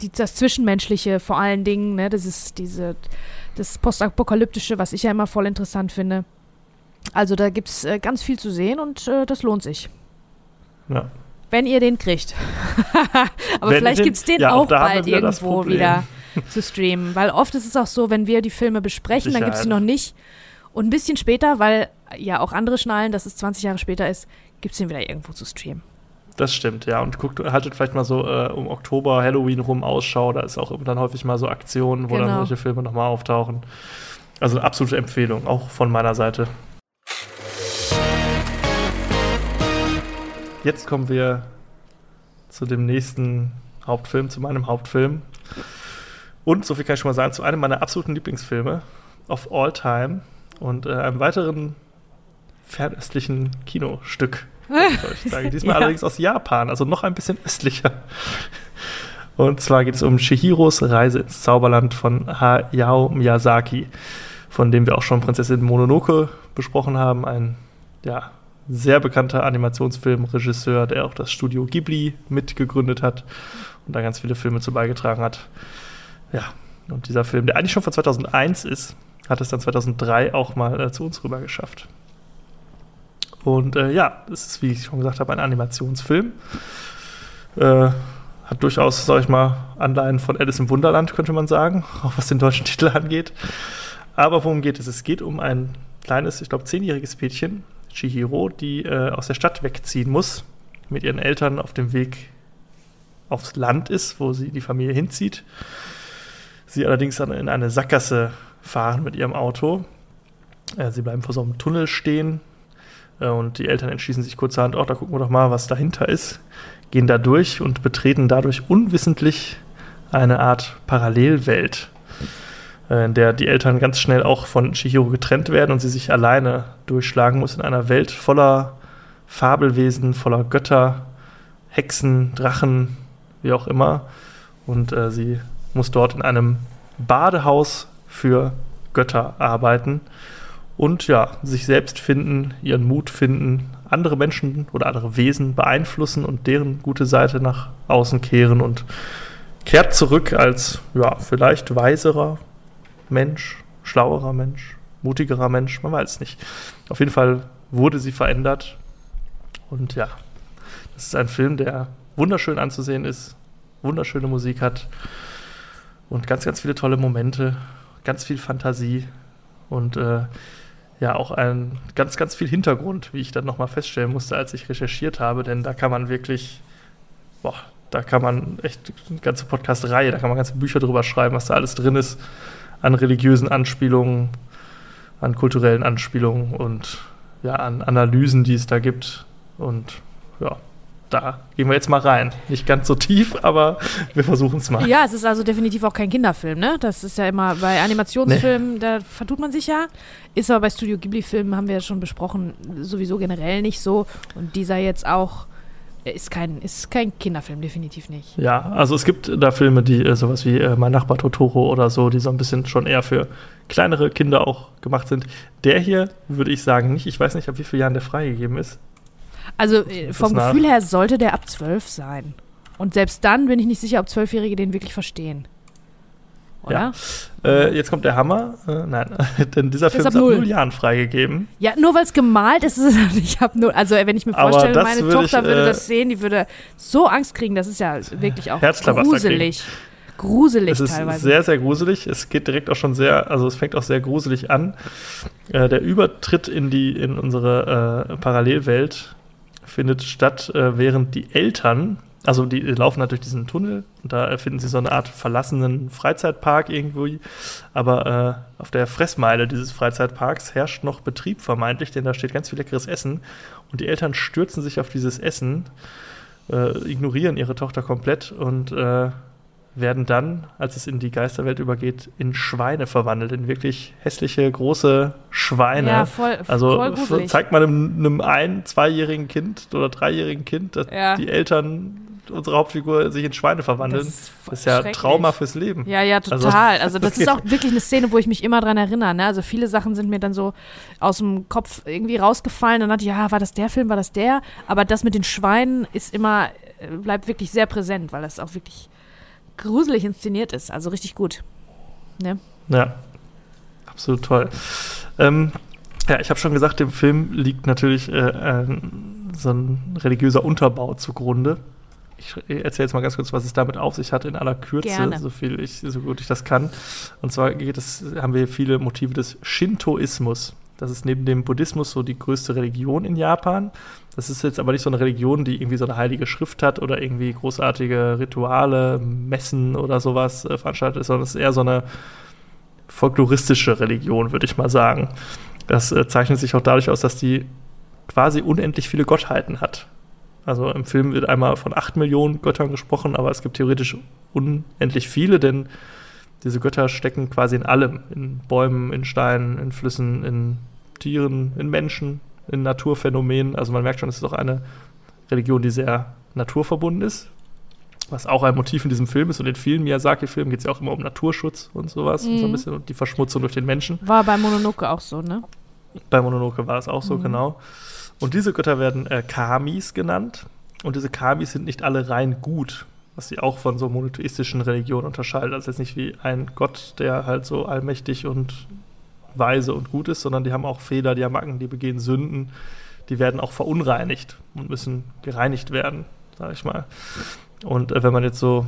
die, das Zwischenmenschliche vor allen Dingen, ne? Das ist diese, das Postapokalyptische, was ich ja immer voll interessant finde. Also da gibt es äh, ganz viel zu sehen und äh, das lohnt sich. Ja. Wenn ihr den kriegt. Aber wenn vielleicht gibt es den ja, auch, auch bald irgendwo wieder zu streamen. Weil oft ist es auch so, wenn wir die Filme besprechen, Sicherheit. dann gibt es sie noch nicht. Und ein bisschen später, weil ja auch andere schnallen, dass es 20 Jahre später ist, gibt es den wieder irgendwo zu streamen. Das stimmt, ja. Und guckt, haltet vielleicht mal so äh, um Oktober, Halloween rum Ausschau. Da ist auch dann häufig mal so Aktionen, wo genau. dann solche Filme nochmal auftauchen. Also eine absolute Empfehlung, auch von meiner Seite. Jetzt kommen wir zu dem nächsten Hauptfilm, zu meinem Hauptfilm. Und, so viel kann ich schon mal sagen, zu einem meiner absoluten Lieblingsfilme of all time. Und äh, einem weiteren fernöstlichen Kinostück. Ich sagen. Diesmal ja. allerdings aus Japan, also noch ein bisschen östlicher. Und zwar geht es um Chihiros Reise ins Zauberland von Hayao Miyazaki, von dem wir auch schon Prinzessin Mononoke besprochen haben. Ein ja, sehr bekannter Animationsfilmregisseur, der auch das Studio Ghibli mitgegründet hat und da ganz viele Filme zu beigetragen hat. Ja, und dieser Film, der eigentlich schon von 2001 ist, hat es dann 2003 auch mal äh, zu uns rüber geschafft. Und äh, ja, es ist, wie ich schon gesagt habe, ein Animationsfilm. Äh, hat durchaus, sag ich mal, Anleihen von Alice im Wunderland, könnte man sagen, auch was den deutschen Titel angeht. Aber worum geht es? Es geht um ein kleines, ich glaube, zehnjähriges Mädchen, Chihiro, die äh, aus der Stadt wegziehen muss, mit ihren Eltern auf dem Weg aufs Land ist, wo sie die Familie hinzieht. Sie allerdings dann in eine Sackgasse fahren mit ihrem Auto. Äh, sie bleiben vor so einem Tunnel stehen äh, und die Eltern entschließen sich kurzerhand, oh, da gucken wir doch mal, was dahinter ist, gehen da durch und betreten dadurch unwissentlich eine Art Parallelwelt, in der die Eltern ganz schnell auch von Chihiro getrennt werden und sie sich alleine durchschlagen muss in einer Welt voller Fabelwesen, voller Götter, Hexen, Drachen, wie auch immer. Und äh, sie muss dort in einem Badehaus für Götter arbeiten und ja, sich selbst finden, ihren Mut finden, andere Menschen oder andere Wesen beeinflussen und deren gute Seite nach außen kehren und kehrt zurück als ja, vielleicht weiserer Mensch, schlauerer Mensch, mutigerer Mensch, man weiß es nicht. Auf jeden Fall wurde sie verändert. Und ja, das ist ein Film, der wunderschön anzusehen ist, wunderschöne Musik hat und ganz, ganz viele tolle Momente, ganz viel Fantasie und äh, ja auch ein ganz, ganz viel Hintergrund, wie ich dann nochmal feststellen musste, als ich recherchiert habe, denn da kann man wirklich, boah, da kann man echt eine ganze Podcast-Reihe, da kann man ganze Bücher drüber schreiben, was da alles drin ist an religiösen Anspielungen, an kulturellen Anspielungen und ja, an Analysen, die es da gibt. Und ja, da gehen wir jetzt mal rein. Nicht ganz so tief, aber wir versuchen es mal. Ja, es ist also definitiv auch kein Kinderfilm, ne? Das ist ja immer bei Animationsfilmen, nee. da vertut man sich ja. Ist aber bei Studio Ghibli-Filmen, haben wir ja schon besprochen, sowieso generell nicht so. Und dieser jetzt auch ist kein, ist kein Kinderfilm, definitiv nicht. Ja, also es gibt da Filme, die äh, sowas wie äh, Mein Nachbar Totoro oder so, die so ein bisschen schon eher für kleinere Kinder auch gemacht sind. Der hier würde ich sagen nicht. Ich weiß nicht, ab wie vielen Jahren der freigegeben ist. Also äh, vom Gefühl her sollte der ab zwölf sein. Und selbst dann bin ich nicht sicher, ob Zwölfjährige den wirklich verstehen. Oder? Ja. Äh, jetzt kommt der Hammer. Äh, nein, denn dieser Film ist ab null. Jahren freigegeben. Ja, nur weil es gemalt ist, ist es nicht ab null. Also, wenn ich mir vorstelle, meine Tochter ich, würde das sehen, die würde so Angst kriegen. Das ist ja wirklich auch gruselig. Gruselig es ist teilweise. Sehr, sehr gruselig. Es geht direkt auch schon sehr, also es fängt auch sehr gruselig an. Äh, der Übertritt in die, in unsere äh, Parallelwelt findet statt, äh, während die Eltern also die laufen halt durch diesen Tunnel und da finden sie so eine Art verlassenen Freizeitpark irgendwie. Aber äh, auf der Fressmeile dieses Freizeitparks herrscht noch Betrieb vermeintlich, denn da steht ganz viel leckeres Essen. Und die Eltern stürzen sich auf dieses Essen, äh, ignorieren ihre Tochter komplett und äh, werden dann, als es in die Geisterwelt übergeht, in Schweine verwandelt, in wirklich hässliche, große Schweine. Ja, voll, also voll zeigt man einem, einem ein-, zweijährigen Kind oder dreijährigen Kind, dass ja. die Eltern unsere Hauptfigur sich in Schweine verwandeln. Das ist, ja Trauma fürs Leben. Ja, ja, also total. Also, also das ist auch wirklich eine Szene, wo ich mich immer dran erinnere. Ne? Also viele Sachen sind mir dann so aus dem Kopf irgendwie rausgefallen. Dann dachte ich, ja, war das der Film, war das der? Aber das mit den Schweinen ist immer, äh, bleibt wirklich sehr präsent, weil das auch wirklich gruselig inszeniert ist. Also richtig gut. Ne? Ja, absolut toll. Ähm, ja, ich habe schon gesagt, dem Film liegt natürlich äh, so ein religiöser Unterbau zugrunde ich erzähle jetzt mal ganz kurz, was es damit auf sich hat in aller Kürze, Gerne. so viel ich, so gut ich das kann. Und zwar geht es, haben wir viele Motive des Shintoismus. Das ist neben dem Buddhismus so die größte Religion in Japan. Das ist jetzt aber nicht so eine Religion, die irgendwie so eine heilige Schrift hat oder irgendwie großartige Rituale, Messen oder sowas äh, veranstaltet, sondern es ist eher so eine folkloristische Religion, würde ich mal sagen. Das äh, zeichnet sich auch dadurch aus, dass die quasi unendlich viele Gottheiten hat. Also im Film wird einmal von acht Millionen Göttern gesprochen, aber es gibt theoretisch unendlich viele, denn diese Götter stecken quasi in allem. In Bäumen, in Steinen, in Flüssen, in Tieren, in Menschen, in Naturphänomenen. Also man merkt schon, es ist auch eine Religion, die sehr naturverbunden ist. Was auch ein Motiv in diesem Film ist. Und in vielen Miyazaki-Filmen geht es ja auch immer um Naturschutz und sowas. Mhm. Und so ein bisschen die Verschmutzung durch den Menschen. War bei Mononoke auch so, ne? Bei Mononoke war es auch so, Mhm. genau. Und diese Götter werden äh, Kamis genannt. Und diese Kamis sind nicht alle rein gut, was sie auch von so monotheistischen Religionen unterscheidet. Also jetzt nicht wie ein Gott, der halt so allmächtig und weise und gut ist, sondern die haben auch Fehler, die haben Macken, die begehen Sünden, die werden auch verunreinigt und müssen gereinigt werden, sage ich mal. Und äh, wenn man jetzt so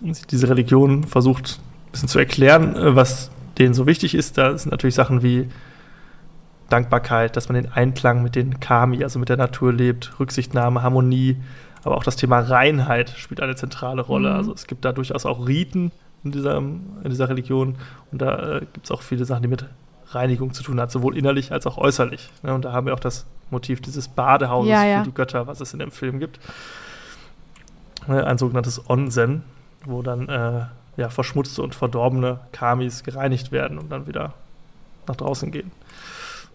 diese Religion versucht, ein bisschen zu erklären, äh, was denen so wichtig ist, da sind natürlich Sachen wie Dankbarkeit, dass man den Einklang mit den Kami, also mit der Natur lebt, Rücksichtnahme, Harmonie, aber auch das Thema Reinheit spielt eine zentrale Rolle. Mhm. Also es gibt da durchaus auch Riten in dieser, in dieser Religion und da äh, gibt es auch viele Sachen, die mit Reinigung zu tun hat, sowohl innerlich als auch äußerlich. Ne? Und da haben wir auch das Motiv dieses Badehauses Ja, ja. für die Götter, was es in dem Film gibt. Ne, Ein sogenanntes Onsen, wo dann äh, ja, verschmutzte und verdorbene Kamis gereinigt werden und dann wieder nach draußen gehen.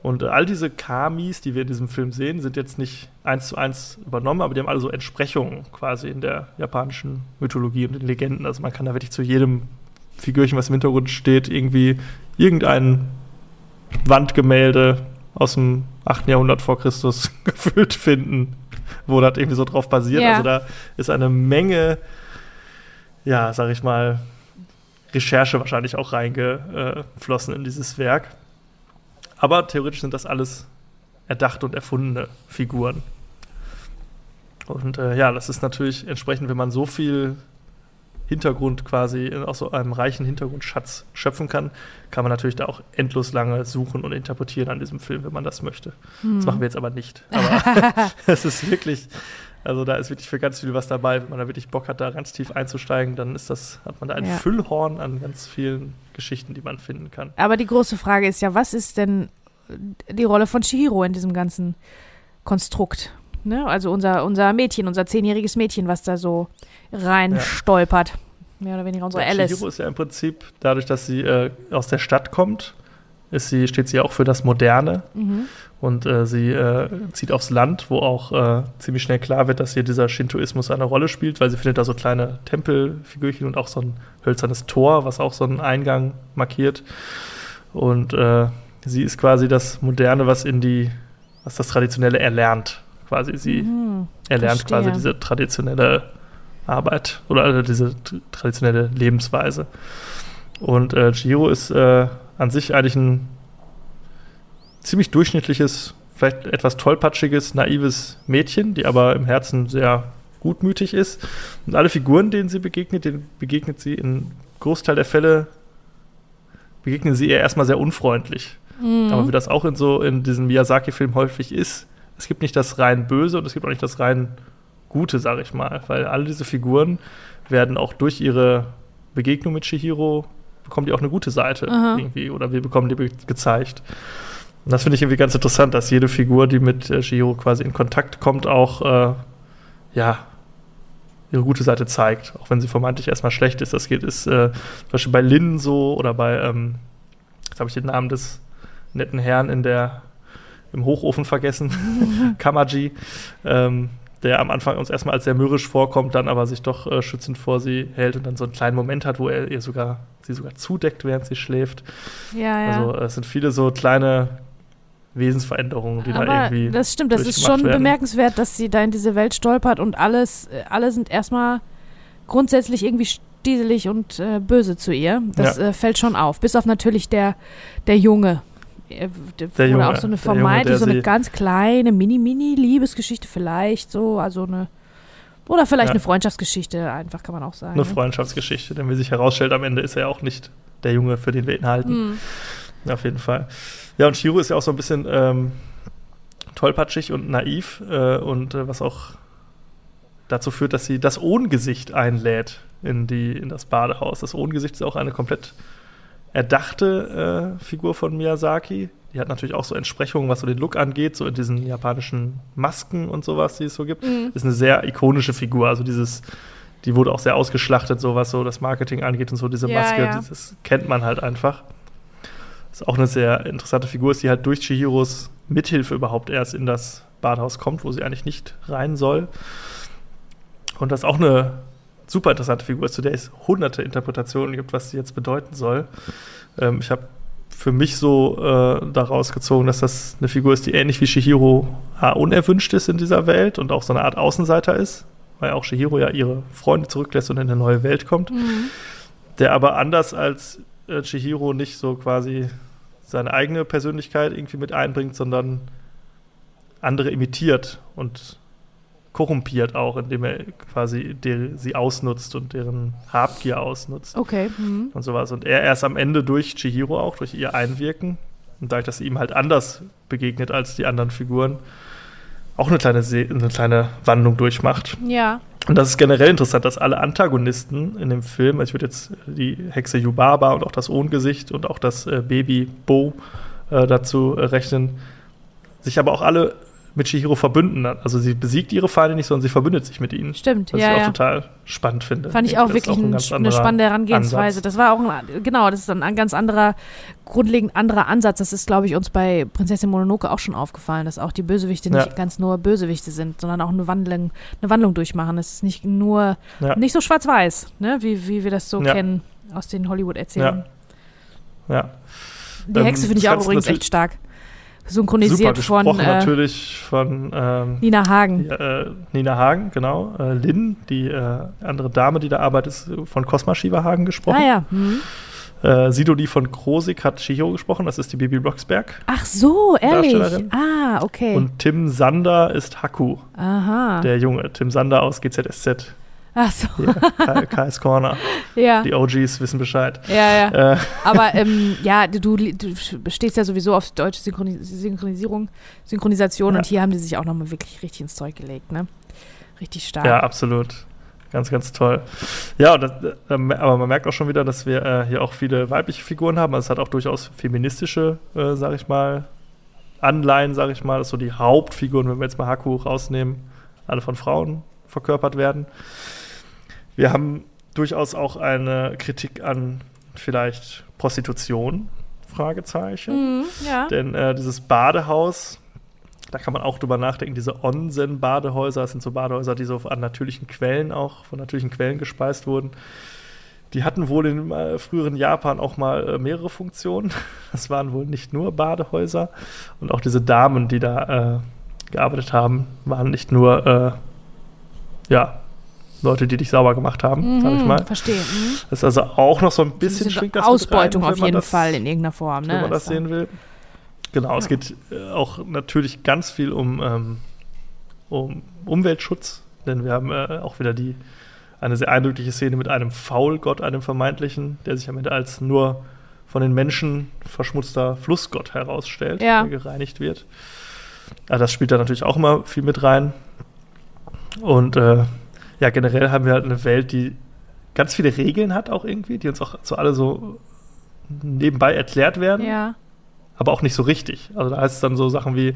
Und all diese Kamis, die wir in diesem Film sehen, sind jetzt nicht eins zu eins übernommen, aber die haben alle so Entsprechungen quasi in der japanischen Mythologie und den Legenden. Also man kann da wirklich zu jedem Figürchen, was im Hintergrund steht, irgendwie irgendein Wandgemälde aus dem 8. Jahrhundert vor Christus gefüllt finden, wo das irgendwie so drauf basiert. Ja. Also da ist eine Menge, ja, sag ich mal, Recherche wahrscheinlich auch reingeflossen in dieses Werk. Aber theoretisch sind das alles erdachte und erfundene Figuren. Und äh, ja, das ist natürlich entsprechend, wenn man so viel Hintergrund quasi aus so einem reichen Hintergrundschatz schöpfen kann, kann man natürlich da auch endlos lange suchen und interpretieren an diesem Film, wenn man das möchte. Das machen wir jetzt aber nicht. Aber es ist wirklich, also da ist wirklich für ganz viel was dabei. Wenn man da wirklich Bock hat, da ganz tief einzusteigen, dann ist das, hat man da ein Ja. Füllhorn an ganz vielen Geschichten, die man finden kann. Aber die große Frage ist ja, was ist denn die Rolle von Chihiro in diesem ganzen Konstrukt? Ne? Also unser, unser Mädchen, unser zehnjähriges Mädchen, was da so rein Ja. stolpert. Mehr oder weniger unsere Ja, Alice. Chihiro ist ja im Prinzip, dadurch, dass sie äh, aus der Stadt kommt, ist sie, steht sie auch für das Moderne. Mhm. Und äh, sie äh, zieht aufs Land, wo auch äh, ziemlich schnell klar wird, dass hier dieser Shintoismus eine Rolle spielt, weil sie findet da so kleine Tempelfigürchen und auch so ein hölzernes Tor, was auch so einen Eingang markiert. Und äh, sie ist quasi das Moderne, was in die, was das Traditionelle erlernt. Quasi sie Mhm. erlernt verstehe. quasi diese traditionelle Arbeit oder äh, diese traditionelle Lebensweise. Und Chihiro ist äh, an sich eigentlich ein ziemlich durchschnittliches, vielleicht etwas tollpatschiges, naives Mädchen, die aber im Herzen sehr gutmütig ist. Und alle Figuren, denen sie begegnet, denen begegnet sie in Großteil der Fälle, begegnen sie ihr erstmal sehr unfreundlich. Mhm. Aber wie das auch in so in diesen Miyazaki-Filmen häufig ist, es gibt nicht das rein Böse und es gibt auch nicht das rein Gute, sage ich mal. Weil alle diese Figuren werden auch durch ihre Begegnung mit Chihiro, bekommen die auch eine gute Seite Aha. irgendwie oder wir bekommen die gezeigt. Und das finde ich irgendwie ganz interessant, dass jede Figur, die mit äh, Chihiro quasi in Kontakt kommt, auch äh, ja, ihre gute Seite zeigt, auch wenn sie vermeintlich erstmal schlecht ist. Das geht ist äh, zum Beispiel bei Lin so oder bei, ähm, jetzt habe ich den Namen des netten Herrn in der im Hochofen vergessen, Kamaji, ähm, der am Anfang uns erstmal als sehr mürrisch vorkommt, dann aber sich doch äh, schützend vor sie hält und dann so einen kleinen Moment hat, wo er ihr sogar sie sogar zudeckt, während sie schläft. ja, ja. Also es sind viele so kleine Wesensveränderungen, die da Aber irgendwie. das stimmt, das ist schon werden. bemerkenswert, dass sie da in diese Welt stolpert und alles, äh, alle sind erstmal grundsätzlich irgendwie stieselig und äh, böse zu ihr. Das Ja. äh, fällt schon auf. Bis auf natürlich der, der Junge. Äh, Der, Der oder Junge, auch so eine vermeintlich, so eine ganz kleine Mini-Mini-Liebesgeschichte vielleicht so, also eine oder vielleicht Ja. eine Freundschaftsgeschichte, einfach kann man auch sagen. Eine ne? Freundschaftsgeschichte, denn wie sich herausstellt, am Ende ist er auch nicht der Junge, für den wir ihn halten. Mhm. Auf jeden Fall. Ja, und Shiro ist ja auch so ein bisschen ähm, tollpatschig und naiv äh, und äh, was auch dazu führt, dass sie das Ohngesicht einlädt in, die, in das Badehaus. Das Ohngesicht ist auch eine komplett erdachte äh, Figur von Miyazaki. Die hat natürlich auch so Entsprechungen, was so den Look angeht, so in diesen japanischen Masken und sowas, die es so gibt. Mhm. Ist eine sehr ikonische Figur. Also dieses, die wurde auch sehr ausgeschlachtet, so was so das Marketing angeht und so diese Ja, Maske, ja. das kennt man halt einfach. Was auch eine sehr interessante Figur ist, die halt durch Chihiros Mithilfe überhaupt erst in das Badhaus kommt, wo sie eigentlich nicht rein soll. Und das auch eine super interessante Figur ist, zu der es hunderte Interpretationen gibt, was sie jetzt bedeuten soll. Ähm, ich habe für mich so äh, daraus gezogen, dass das eine Figur ist, die ähnlich wie Shihiro ja, unerwünscht ist in dieser Welt und auch so eine Art Außenseiter ist, weil auch Shihiro ja ihre Freunde zurücklässt und in eine neue Welt kommt. Mhm. Der aber anders als äh, Chihiro nicht so quasi seine eigene Persönlichkeit irgendwie mit einbringt, sondern andere imitiert und korrumpiert auch, indem er quasi der, sie ausnutzt und deren Habgier ausnutzt. Okay. Mhm. Und sowas. Und er erst am Ende durch Chihiro auch, durch ihr Einwirken und dadurch, dass sie ihm halt anders begegnet als die anderen Figuren, auch eine kleine, Se eine kleine Wandlung durchmacht. Ja. Und das ist generell interessant, dass alle Antagonisten in dem Film, also ich würde jetzt die Hexe Yubaba und auch das Ohngesicht und auch das äh, Baby Bo äh, dazu äh, rechnen, sich aber auch alle mit Shihiro verbünden hat. Also sie besiegt ihre Feinde nicht, sondern sie verbündet sich mit ihnen. Stimmt, was ja. ich auch ja. total spannend finde. Fand ich, ich auch wirklich auch ein ein eine spannende Herangehensweise. Ansatz. Das war auch ein, genau, das ist ein ganz anderer, grundlegend anderer Ansatz. Das ist, glaube ich, uns bei Prinzessin Mononoke auch schon aufgefallen, dass auch die Bösewichte ja. nicht ganz nur Bösewichte sind, sondern auch eine Wandlung, eine Wandlung durchmachen. Es ist nicht nur, ja. nicht so schwarz-weiß, ne? wie, wie wir das so kennen aus den Hollywood-Erzählungen. Ja. Die Hexe ähm, finde ich auch übrigens echt stark synchronisiert Super von äh, natürlich von ähm, Nina Hagen. Äh, Nina Hagen, genau. Äh, Lynn, die äh, andere Dame, die da arbeitet, ist von Cosma Shiva Hagen gesprochen. Ah ja. Mhm. Äh, Sidoli von Krosig hat Shihiro gesprochen, das ist die Bibi Blocksberg. Ach so, ehrlich? Ah, okay. Und Tim Sander ist Haku. Aha. Der Junge, Tim Sander aus GZSZ. Ach so. Ja, KS Corner. ja. Die OGs wissen Bescheid. Ja, ja. Äh. Aber ähm, ja, du, du stehst ja sowieso auf deutsche Synchronis Synchronisierung, Synchronisation ja. und hier haben die sich auch nochmal wirklich richtig ins Zeug gelegt, ne? Richtig stark. Ja, absolut. Ganz, ganz toll. Ja, das, äh, aber man merkt auch schon wieder, dass wir äh, hier auch viele weibliche Figuren haben. Also es hat auch durchaus feministische, äh, sag ich mal, Anleihen, sag ich mal. Das so die Hauptfiguren, wenn wir jetzt mal Haku rausnehmen, alle von Frauen verkörpert werden. Wir haben durchaus auch eine Kritik an vielleicht Prostitution, Fragezeichen. Mhm, ja. Denn äh, dieses Badehaus, da kann man auch drüber nachdenken, diese Onsen-Badehäuser, das sind so Badehäuser, die so an natürlichen Quellen auch, von natürlichen Quellen gespeist wurden. Die hatten wohl im äh, früheren Japan auch mal äh, mehrere Funktionen. Das waren wohl nicht nur Badehäuser. Und auch diese Damen, die da äh, gearbeitet haben, waren nicht nur ja, Leute, die dich sauber gemacht haben, mhm, sag ich mal. Verstehe. Mhm. Das ist also auch noch so ein bisschen schwingt das Ausbeutung rein, auf jeden das, Fall in irgendeiner Form, ne? Wenn man das sehen will. Genau, ja. es geht äh, auch natürlich ganz viel um, ähm, um Umweltschutz, denn wir haben äh, auch wieder die eine sehr eindrückliche Szene mit einem Faulgott, einem vermeintlichen, der sich am Ende als nur von den Menschen verschmutzter Flussgott herausstellt, ja. der gereinigt wird. Aber das spielt da natürlich auch immer viel mit rein. Und äh, ja, generell haben wir halt eine Welt, die ganz viele Regeln hat, auch irgendwie, die uns auch so alle so nebenbei erklärt werden. Ja. Aber auch nicht so richtig. Also da heißt es dann so Sachen wie,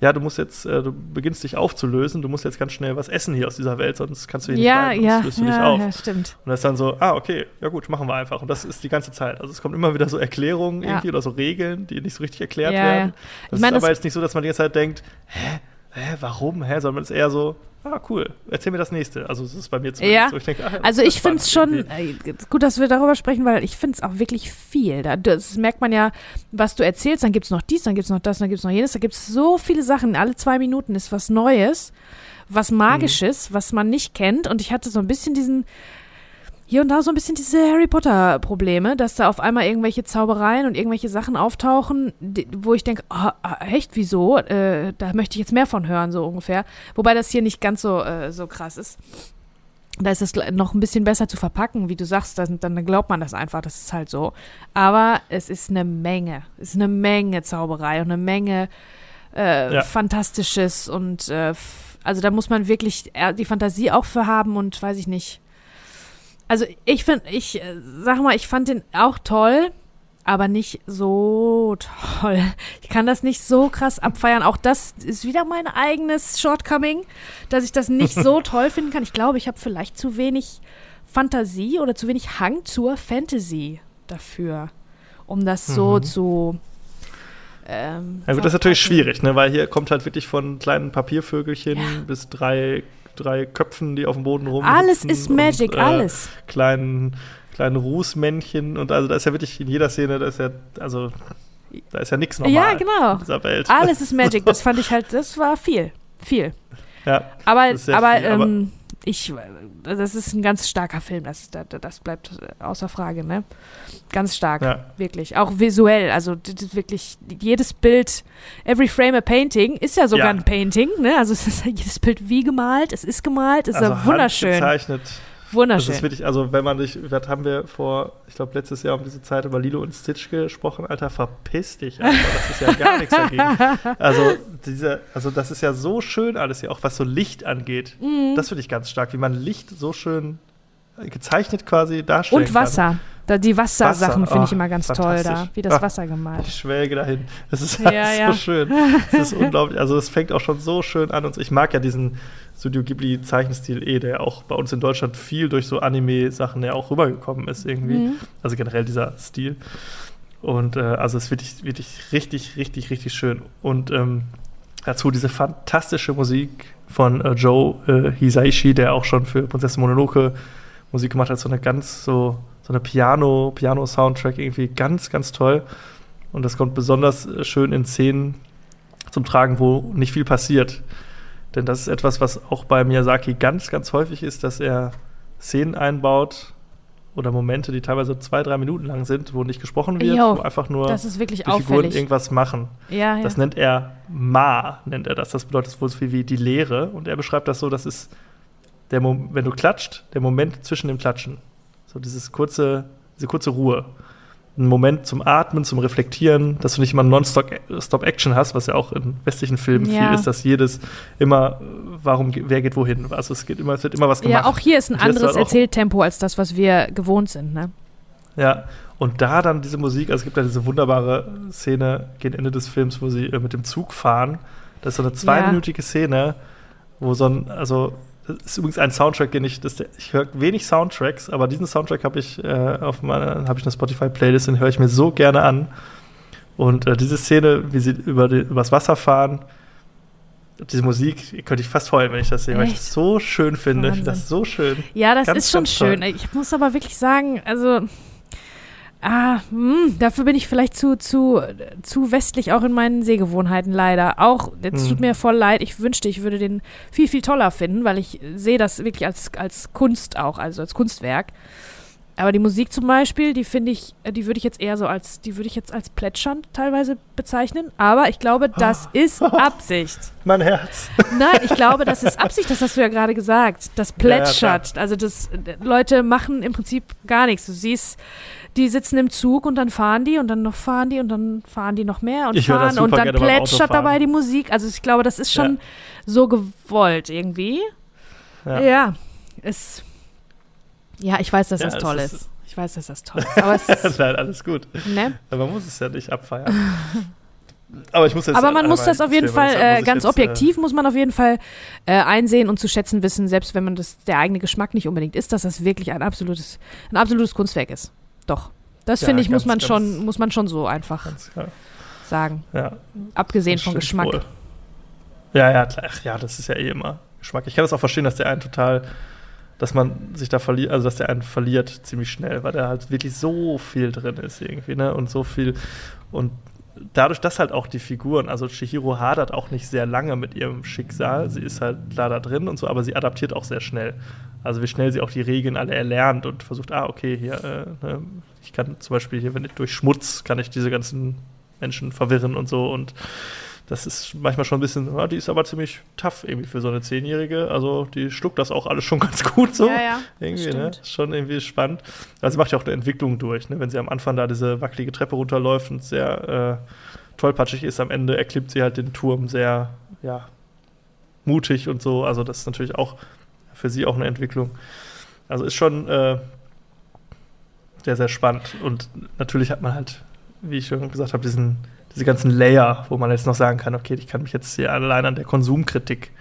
ja, du musst jetzt, äh, du beginnst dich aufzulösen, du musst jetzt ganz schnell was essen hier aus dieser Welt, sonst kannst du hier ja, nicht bleiben, ja, löst du ja, dich auf. Ja, stimmt. Und das ist dann so, ah, okay, ja gut, machen wir einfach. Und das ist die ganze Zeit. Also es kommen immer wieder so Erklärungen Ja. irgendwie oder so Regeln, die nicht so richtig erklärt werden. ja. Das Ich meine, ist aber jetzt nicht so, dass man die ganze Zeit denkt, hä, hä, warum, hä, sondern es ist eher so, ah, cool, erzähl mir das nächste. Also es ist bei mir zumindest Ja. so, ich denke, ah, Also ich finde es schon irgendwie. äh, gut, dass wir darüber sprechen, weil ich finde es auch wirklich viel. Da, das merkt man ja, was du erzählst, dann gibt es noch dies, dann gibt es noch das, dann gibt es noch jenes. Da gibt es so viele Sachen. Alle zwei Minuten ist was Neues, was Magisches, was man nicht kennt. Und ich hatte so ein bisschen diesen, hier und da so ein bisschen diese Harry Potter Probleme, dass da auf einmal irgendwelche Zaubereien und irgendwelche Sachen auftauchen, die, wo ich denke, ah, ah, echt, wieso? Äh, da möchte ich jetzt mehr von hören, so ungefähr. Wobei das hier nicht ganz so, äh, so krass ist. Da ist es noch ein bisschen besser zu verpacken, wie du sagst, dann, dann glaubt man das einfach, das ist halt so. Aber es ist eine Menge, es ist eine Menge Zauberei und eine Menge äh, Ja. Fantastisches und äh, also da muss man wirklich die Fantasie auch für haben und weiß ich nicht. Also ich finde, ich äh, sag mal, ich fand den auch toll, aber nicht so toll. Ich kann das nicht so krass abfeiern. Auch das ist wieder mein eigenes Shortcoming, dass ich das nicht so toll finden kann. Ich glaube, ich habe vielleicht zu wenig Fantasie oder zu wenig Hang zur Fantasy dafür. um das so Mhm. zu. Ähm, Ja, gut, das ist natürlich schwierig, ne? weil hier kommt halt wirklich von kleinen Papiervögelchen Ja. bis drei, drei Köpfen, die auf dem Boden rum. Alles ist Magic, und, äh, alles. Kleinen, kleinen Rußmännchen und also da ist ja wirklich in jeder Szene, da ist ja, also da ist ja nichts normal Ja, genau. in dieser Welt. Alles ist Magic. Das fand ich halt, das war viel. Viel. Ja, Aber, aber, viel, aber- ähm, ich, das ist ein ganz starker Film, das, das, das bleibt außer Frage, ne? Ganz stark, ja. wirklich. Auch visuell, also wirklich jedes Bild, every frame a painting, ist ja sogar Ja. ein Painting, ne? Also es ist jedes Bild wie gemalt, es ist gemalt, es ist Also ja wunderschön, handgezeichnet. Das wunderschön. ist wirklich, also wenn man dich, was haben wir vor, ich glaube letztes Jahr um diese Zeit über Lilo und Stitch gesprochen, Alter, verpiss dich, Alter, das ist ja gar nichts dagegen. Also diese, also das ist ja so schön alles hier, auch was so Licht angeht. Mhm. Das finde ich ganz stark, wie man Licht so schön gezeichnet quasi darstellen Und Wasser. Da, die Wassersachen Wasser, finde ich immer ganz toll da, wie das Ah. Wasser gemalt. Ich schwelge dahin. Das ist Ja, alles ja. so schön. Das ist unglaublich. Also es fängt auch schon so schön an. Und so. ich mag ja diesen Studio Ghibli Zeichenstil eh, der auch bei uns in Deutschland viel durch so Anime-Sachen ja auch rübergekommen ist irgendwie. Mhm. Also generell dieser Stil. Und äh, also es ist wirklich, wirklich richtig, richtig, richtig schön. Und ähm, dazu diese fantastische Musik von äh, Joe äh, Hisaishi, der auch schon für Prinzessin Mononoke Musik gemacht hat. So eine ganz so, so eine Piano, Piano-Soundtrack irgendwie ganz, ganz toll. Und das kommt besonders äh, schön in Szenen zum Tragen, wo nicht viel passiert. Denn das ist etwas, was auch bei Miyazaki ganz, ganz häufig ist, dass er Szenen einbaut oder Momente, die teilweise zwei, drei Minuten lang sind, wo nicht gesprochen wird, Jo, wo einfach nur die Figuren irgendwas machen. Ja, ja. Das nennt er Ma, nennt er das. Das bedeutet wohl so viel wie die Leere. Und er beschreibt das so, das ist der Mom wenn du klatscht, der Moment zwischen dem Klatschen. So dieses kurze, diese kurze Ruhe. Ein Moment zum Atmen, zum Reflektieren, dass du nicht immer Non-Stop-Action hast, was ja auch in westlichen Filmen Ja. viel ist, dass jedes immer, äh, warum, wer geht wohin. Also es geht immer, es wird immer was gemacht. ja, auch hier ist ein hier anderes halt Erzähltempo als das, was wir gewohnt sind, ne? Ja, und da dann diese Musik, also es gibt ja diese wunderbare Szene gegen Ende des Films, wo sie äh, mit dem Zug fahren. Das ist so eine zweiminütige Szene, wo so ein, also das ist übrigens ein Soundtrack, den ich, das, ich höre wenig Soundtracks, aber diesen Soundtrack habe ich äh, auf meiner, habe ich eine Spotify-Playlist, den höre ich mir so gerne an. Und äh, diese Szene, wie sie über die, übers Wasser fahren, diese Musik, könnte ich fast heulen, wenn ich das sehe, weil ich Echt? das so schön finde. Ich finde das Wahnsinn. so schön. Ja, das Ganz, ist schon schön. Ich muss aber wirklich sagen, also ah, hm, dafür bin ich vielleicht zu, zu, zu westlich auch in meinen Sehgewohnheiten leider. Auch, jetzt Hm. tut mir voll leid, ich wünschte, ich würde den viel, viel toller finden, weil ich sehe das wirklich als, als Kunst auch, also als Kunstwerk. Aber die Musik zum Beispiel, die finde ich, äh, die würde ich jetzt eher so als, die würde ich jetzt als plätschernd teilweise bezeichnen. Aber ich glaube, das ist Absicht. Mein Herz. Nein, ich glaube, das ist Absicht, das hast du ja gerade gesagt. Das Ja, ja, plätschert. also das äh, Leute machen im Prinzip gar nichts. Du siehst, die sitzen im Zug und dann fahren die und dann noch fahren die und dann fahren die noch mehr und Ich fahren und dann plätschert dabei die Musik. Also ich glaube, das ist schon Ja. so gewollt irgendwie. Ja. Ja. es. Ja, ich weiß, dass Ja, das es toll ist- ist. Ich weiß, dass das toll ist. Aber es ist, Nein, alles gut. ne? Aber man muss es ja nicht abfeiern. Aber ich muss jetzt Aber man muss das auf jeden Fall, äh, ganz jetzt, objektiv muss man auf jeden Fall äh, einsehen und zu schätzen wissen, selbst wenn man das der eigene Geschmack nicht unbedingt ist, dass das wirklich ein absolutes, ein absolutes Kunstwerk ist. Doch. Das Ja, finde ich, muss ganz, man ganz- schon, muss man schon so einfach ganz klar. sagen. Ja, Abgesehen von Geschmack. wohl. Ja, ja, klar. Ach, ja, das ist ja eh immer Geschmack. Ich kann das auch verstehen, dass der einen total, dass man sich da verliert, also dass der einen verliert ziemlich schnell, weil da halt wirklich so viel drin ist irgendwie, ne? Und so viel. Und dadurch, dass halt auch die Figuren, also Chihiro hadert auch nicht sehr lange mit ihrem Schicksal. Sie ist halt klar da drin und so, aber sie adaptiert auch sehr schnell. Also wie schnell sie auch die Regeln alle erlernt und versucht, ah, okay, hier, äh, ne, ich kann zum Beispiel hier, wenn ich durch Schmutz kann ich diese ganzen Menschen verwirren und so und das ist manchmal schon ein bisschen, ja, die ist aber ziemlich tough irgendwie für so eine Zehnjährige. Also die schluckt das auch alles schon ganz gut so. Ja, ja. Irgendwie, ne? schon irgendwie spannend. Also sie macht ja auch eine Entwicklung durch, ne? Wenn sie am Anfang da diese wackelige Treppe runterläuft und sehr äh, tollpatschig ist, am Ende erklimmt sie halt den Turm sehr, ja, mutig und so. Also das ist natürlich auch für sie auch eine Entwicklung. Also ist schon äh, sehr, sehr spannend. Und natürlich hat man halt, wie ich schon gesagt habe, diesen, diese ganzen Layer, wo man jetzt noch sagen kann, okay, ich kann mich jetzt hier allein an der Konsumkritik,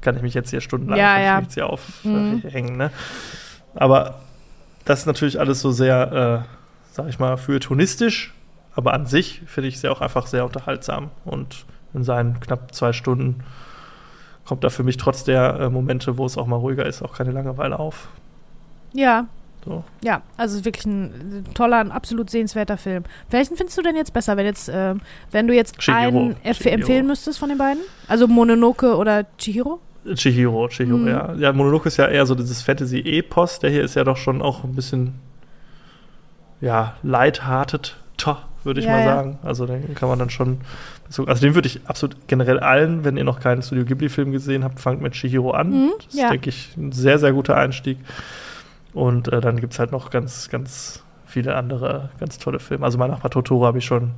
kann ich mich jetzt hier stundenlang Ja, ja. jetzt hier Mhm. aufhängen. Ne? Aber das ist natürlich alles so sehr, äh, sag ich mal, feuilletonistisch aber an sich finde ich es ja auch einfach sehr unterhaltsam und in seinen knapp zwei Stunden kommt da für mich trotz der äh, Momente, wo es auch mal ruhiger ist, auch keine Langeweile auf. Ja. So. Ja, also wirklich ein toller, ein absolut sehenswerter Film. Welchen findest du denn jetzt besser, wenn jetzt, äh, wenn du jetzt Chihiro. einen Chihiro. empfehlen müsstest von den beiden? Also Mononoke oder Chihiro? Chihiro, Chihiro, Mhm. ja. Ja, Mononoke ist ja eher so dieses Fantasy-Epos. Der hier ist ja doch schon auch ein bisschen, ja, lighthearted, würde ich Ja, mal ja. sagen. Also den kann man dann schon, so- also den würde ich absolut generell allen, wenn ihr noch keinen Studio Ghibli-Film gesehen habt, fangt mit Chihiro an. Mhm, das ist, ja. denke ich, ein sehr, sehr guter Einstieg. Und äh, dann gibt es halt noch ganz, ganz viele andere ganz tolle Filme. Also mein Nachbar Totoro habe ich schon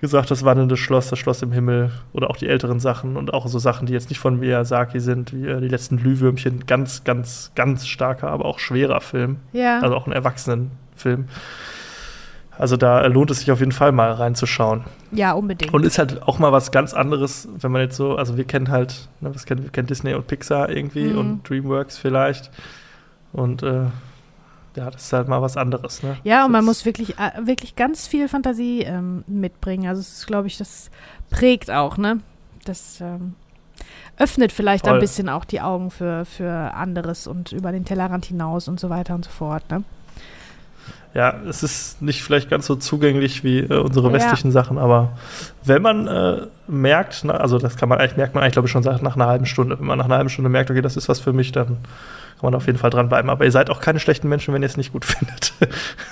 gesagt, das wandelnde Schloss, das Schloss im Himmel oder auch die älteren Sachen und auch so Sachen, die jetzt nicht von Miyazaki sind, wie äh, die letzten Glühwürmchen. Ganz, ganz, ganz starker, aber auch schwerer Film. Ja. Also auch ein Erwachsenenfilm. Also da lohnt es sich auf jeden Fall mal reinzuschauen. ja, unbedingt. Und ist halt auch mal was ganz anderes, wenn man jetzt so, also wir kennen halt, ne, was kennen, wir kennen Disney und Pixar irgendwie Mhm. und DreamWorks vielleicht. Und äh, ja, das ist halt mal was anderes, ne? Ja, und man Das- muss wirklich, äh, wirklich ganz viel Fantasie ähm, mitbringen. Also es ist, glaube ich, das prägt auch, ne? Das ähm, öffnet vielleicht Voll. ein bisschen auch die Augen für, für anderes und über den Tellerrand hinaus und so weiter und so fort, ne? Ja, es ist nicht vielleicht ganz so zugänglich wie äh, unsere Ja. westlichen Sachen, aber wenn man äh, merkt, na, also das kann man eigentlich, merkt man eigentlich, glaube ich, schon nach einer halben Stunde. Wenn man nach einer halben Stunde merkt, okay, das ist was für mich, dann kann man auf jeden Fall dranbleiben. Aber ihr seid auch keine schlechten Menschen, wenn ihr es nicht gut findet.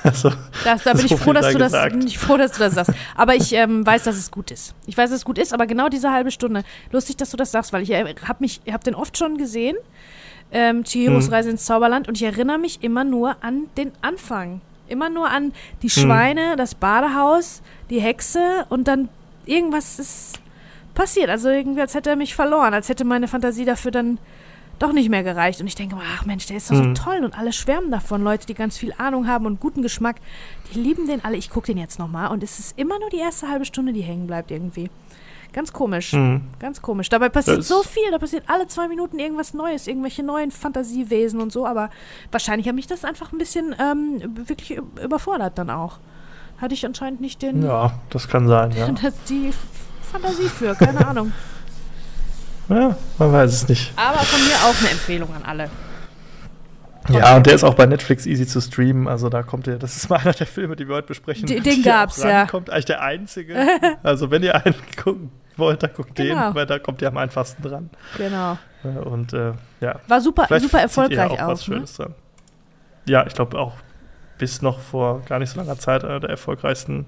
also, Das, da bin ich So froh, viel dass sei du das, bin ich froh, dass du das sagst. Aber ich ähm, weiß, dass es gut ist. Ich weiß, dass es gut ist, aber genau diese halbe Stunde. Lustig, dass du das sagst, weil ich habe mich, ich habe den oft schon gesehen, ähm, Chihiros Hm. Reise ins Zauberland, und ich erinnere mich immer nur an den Anfang. Immer nur an die Hm. Schweine, das Badehaus, die Hexe und dann irgendwas ist passiert. Also irgendwie, als hätte er mich verloren, als hätte meine Fantasie dafür dann doch nicht mehr gereicht. Und ich denke mal, ach Mensch, der ist doch so toll und alle schwärmen davon. Leute, die ganz viel Ahnung haben und guten Geschmack, die lieben den alle. Ich gucke den jetzt nochmal und es ist immer nur die erste halbe Stunde, die hängen bleibt irgendwie. Ganz komisch. hm. Ganz komisch. Dabei passiert Das- so viel, da passiert alle zwei Minuten irgendwas Neues, irgendwelche neuen Fantasiewesen und so, aber wahrscheinlich hat mich das einfach ein bisschen ähm, wirklich überfordert dann auch. Hatte ich anscheinend nicht den, ja, das kann sein, ja. die Fantasie für, keine Ahnung. Ja. Man weiß es nicht. Aber von mir auch eine Empfehlung an alle. Ja, und der ist auch bei Netflix easy zu streamen. Also da kommt der, das ist mal einer der Filme, die wir heute besprechen. Den- den gab's, ja. rankommt. Eigentlich der einzige. also wenn ihr einen gucken wollt, dann guckt Genau. den, weil da kommt ihr am einfachsten dran. Genau. Äh, Und äh, ja, War super, vielleicht super ihr erfolgreich auch. auch. was ne? Schönes dran. Ja, ich glaube auch bis noch vor gar nicht so langer Zeit einer der erfolgreichsten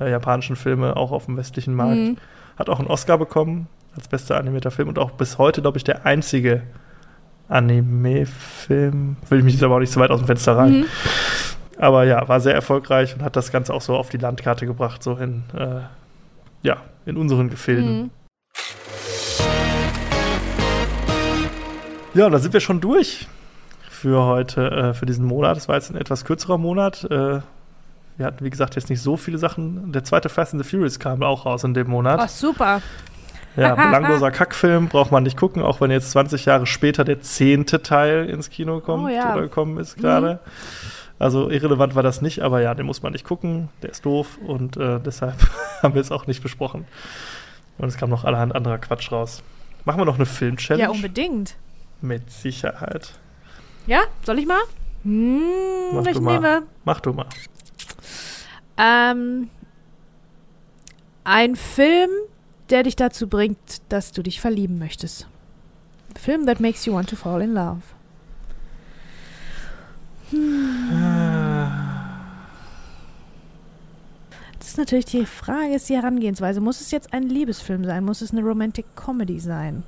äh, japanischen Filme, auch auf dem westlichen Markt. Mhm. Hat auch einen Oscar bekommen als bester animierter Film und auch bis heute, glaube ich, der einzige Anime-Film. Will ich mich jetzt aber auch nicht so weit aus dem Fenster rein. Mhm. Aber ja, war sehr erfolgreich und hat das Ganze auch so auf die Landkarte gebracht, so in, äh, ja, in unseren Gefilden. Mhm. Ja, und da sind wir schon durch für heute, äh, für diesen Monat. Das war jetzt ein etwas kürzerer Monat. Äh, wir hatten, wie gesagt, jetzt nicht so viele Sachen. Der zweite Fast and the Furious kam auch raus in dem Monat. Oh, super. Ja, belangloser Kackfilm, braucht man nicht gucken, auch wenn jetzt 20 Jahre später der zehnte Teil ins Kino kommt Oh ja. oder gekommen ist gerade. Also irrelevant war das nicht, aber ja, den muss man nicht gucken, der ist doof und äh, deshalb haben wir es auch nicht besprochen. Und es kam noch allerhand anderer Quatsch raus. Machen wir noch eine Film-Challenge? Ja, unbedingt. Mit Sicherheit. Ja, soll ich mal? Hm, Mach welchen du mal. nehmen wir? Mach du mal. Ähm, ein Film, der dich dazu bringt, dass du dich verlieben möchtest. Film that makes you want to fall in love. Das ist natürlich die Frage, ist die Herangehensweise. Muss es jetzt ein Liebesfilm sein? Muss es eine Romantic Comedy sein?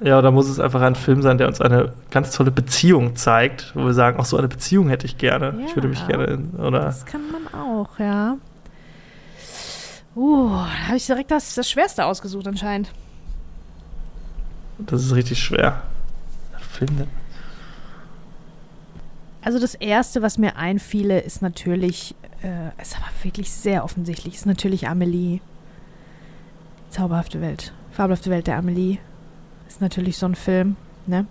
Ja, oder muss es einfach ein Film sein, der uns eine ganz tolle Beziehung zeigt, wo wir sagen, auch so eine Beziehung hätte ich gerne. Ich würde mich Ja. gerne, in, oder? Das kann man auch, ja. Uh, da habe ich direkt das, das Schwerste ausgesucht anscheinend. Das ist richtig schwer. Film denn? Also das Erste, was mir einfiele, ist natürlich, äh, ist aber wirklich sehr offensichtlich, ist natürlich Amelie. Zauberhafte Welt. Fabelhafte Welt der Amelie. Ist natürlich so ein Film, ne?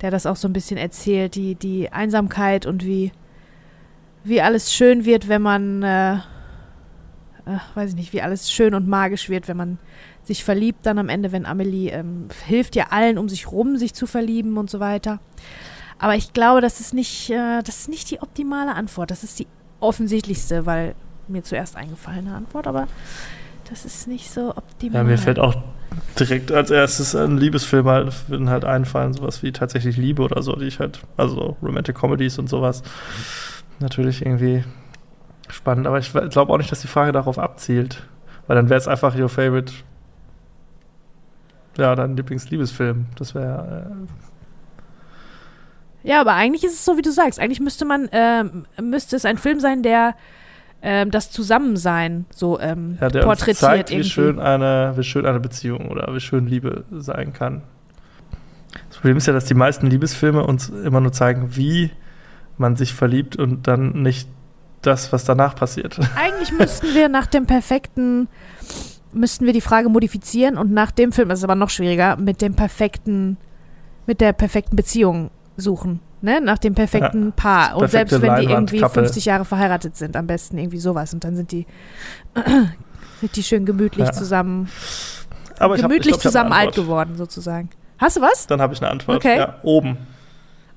Der das auch so ein bisschen erzählt, die, die Einsamkeit und wie, wie alles schön wird, wenn man, äh, äh, weiß ich nicht, wie alles schön und magisch wird, wenn man sich verliebt dann am Ende, wenn Amelie ähm, hilft ja allen um sich rum, sich zu verlieben und so weiter. Aber ich glaube, das ist nicht, äh, das ist nicht die optimale Antwort. Das ist die offensichtlichste, weil mir zuerst eingefallene Antwort, aber das ist nicht so optimal. Ja, mir fällt auch direkt als erstes ein Liebesfilm halt, würden halt einfallen, sowas wie tatsächlich Liebe oder so, die ich halt, also Romantic Comedies und sowas. Natürlich irgendwie spannend, aber ich glaube auch nicht, dass die Frage darauf abzielt. Weil dann wäre es einfach your favorite, ja, dein Lieblingsliebesfilm. Das wäre. Äh ja, aber eigentlich ist es so, wie du sagst. Eigentlich müsste man, ähm, müsste es ein Film sein, der ähm, das Zusammensein so ähm, ja, der porträtiert. Zeigt, wie schön, eine, wie schön eine Beziehung oder wie schön Liebe sein kann. Das Problem ist ja, dass die meisten Liebesfilme uns immer nur zeigen, wie man sich verliebt und dann nicht das, was danach passiert. Eigentlich müssten wir nach dem perfekten, müssten wir die Frage modifizieren und nach dem Film, das ist aber noch schwieriger, mit dem perfekten, mit der perfekten Beziehung suchen. Ne? Nach dem perfekten ja, Paar. Und selbst wenn die irgendwie Kappel. 50 Jahre verheiratet sind, am besten irgendwie sowas. Und dann sind die, sind die schön gemütlich ja. zusammen. Aber gemütlich hab, glaub, zusammen alt geworden, sozusagen. Hast du was? Dann habe ich eine Antwort. Okay. Ja, oben.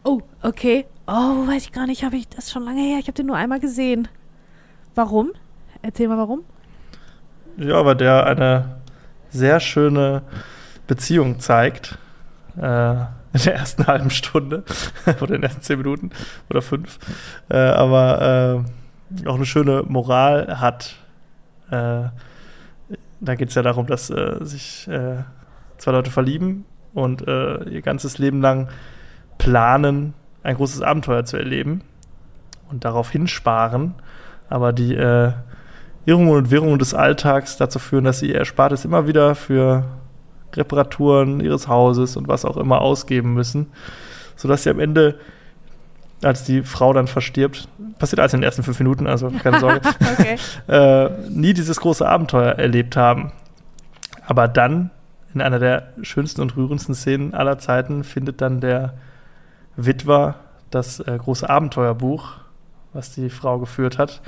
Oh, okay. Oh, weiß ich gar nicht. Habe ich das schon lange her? Ich habe den nur einmal gesehen. Warum? Erzähl mal warum. Ja, weil der eine sehr schöne Beziehung zeigt. Äh, in der ersten halben Stunde oder in den ersten zehn Minuten oder fünf. Äh, aber äh, auch eine schöne Moral hat. Äh, da geht es ja darum, dass äh, sich äh, zwei Leute verlieben und ihr ganzes Leben lang planen, ein großes Abenteuer zu erleben und darauf hinsparen, aber die äh, Irrungen und Wirrungen des Alltags dazu führen, dass sie ihr Erspartes immer wieder für Reparaturen ihres Hauses und was auch immer ausgeben müssen, sodass sie am Ende, als die Frau dann verstirbt, passiert alles in den ersten fünf Minuten, also keine Sorge, äh, nie dieses große Abenteuer erlebt haben. Aber dann, in einer der schönsten und rührendsten Szenen aller Zeiten, findet dann der Witwer das äh, große Abenteuerbuch, was die Frau geführt hat.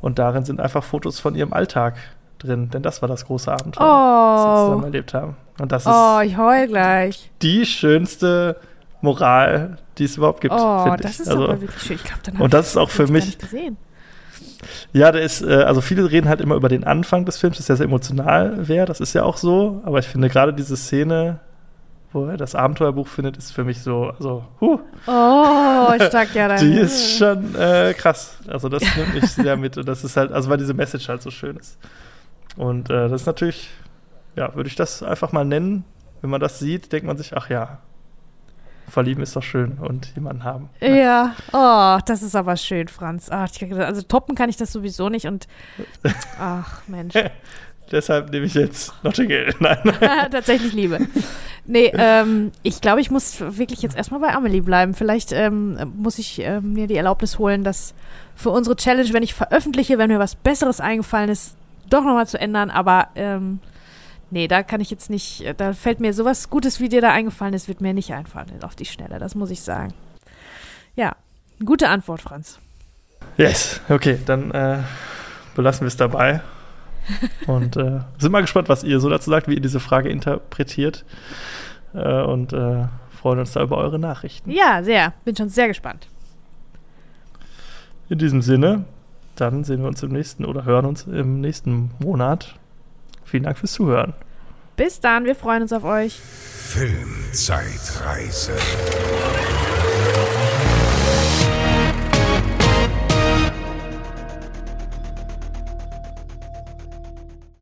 Und darin sind einfach Fotos von ihrem Alltag drin, denn das war das große Abenteuer, oh. das sie zusammen erlebt haben. Und das oh, ich heul gleich. die schönste Moral, die es überhaupt gibt. Oh, das ist also, aber wirklich schön. Ich glaube, dann Und das ist auch für mich. Ja, der ist, äh, also viele reden halt immer über den Anfang des Films, dass der sehr emotional wäre. Das ist ja auch so. Aber ich finde gerade diese Szene, wo er das Abenteuerbuch findet, ist für mich so, also, huh. Oh, stark, ja. Die ist schon äh, krass. Also, das nimmt mich sehr mit. Und das ist halt, also, weil diese Message halt so schön ist. Und äh, das ist natürlich, ja, würde ich das einfach mal nennen. Wenn man das sieht, denkt man sich, ach ja, verlieben ist doch schön und jemanden haben. Ja, ja. oh, das ist aber schön, Franz. Ach, also toppen kann ich das sowieso nicht und ach Mensch. Deshalb nehme ich jetzt Nottingham. Nein. Tatsächlich Liebe. Nee, ähm, ich glaube, ich muss wirklich jetzt erstmal bei Amelie bleiben. Vielleicht ähm, muss ich äh, mir die Erlaubnis holen, das für unsere Challenge, wenn ich veröffentliche, wenn mir was Besseres eingefallen ist, doch nochmal zu ändern. Aber ähm, nee, da kann ich jetzt nicht, da fällt mir sowas Gutes, wie dir da eingefallen ist, wird mir nicht einfallen auf die Schnelle. Das muss ich sagen. Ja, gute Antwort, Franz. Yes, okay, dann äh, belassen wir es dabei. Und äh, sind mal gespannt, was ihr so dazu sagt, wie ihr diese Frage interpretiert. Äh, und äh, freuen uns da über eure Nachrichten. Ja, sehr. Bin schon sehr gespannt. In diesem Sinne, dann sehen wir uns im nächsten oder hören uns im nächsten Monat. Vielen Dank fürs Zuhören. Bis dann, wir freuen uns auf euch. Filmzeitreise.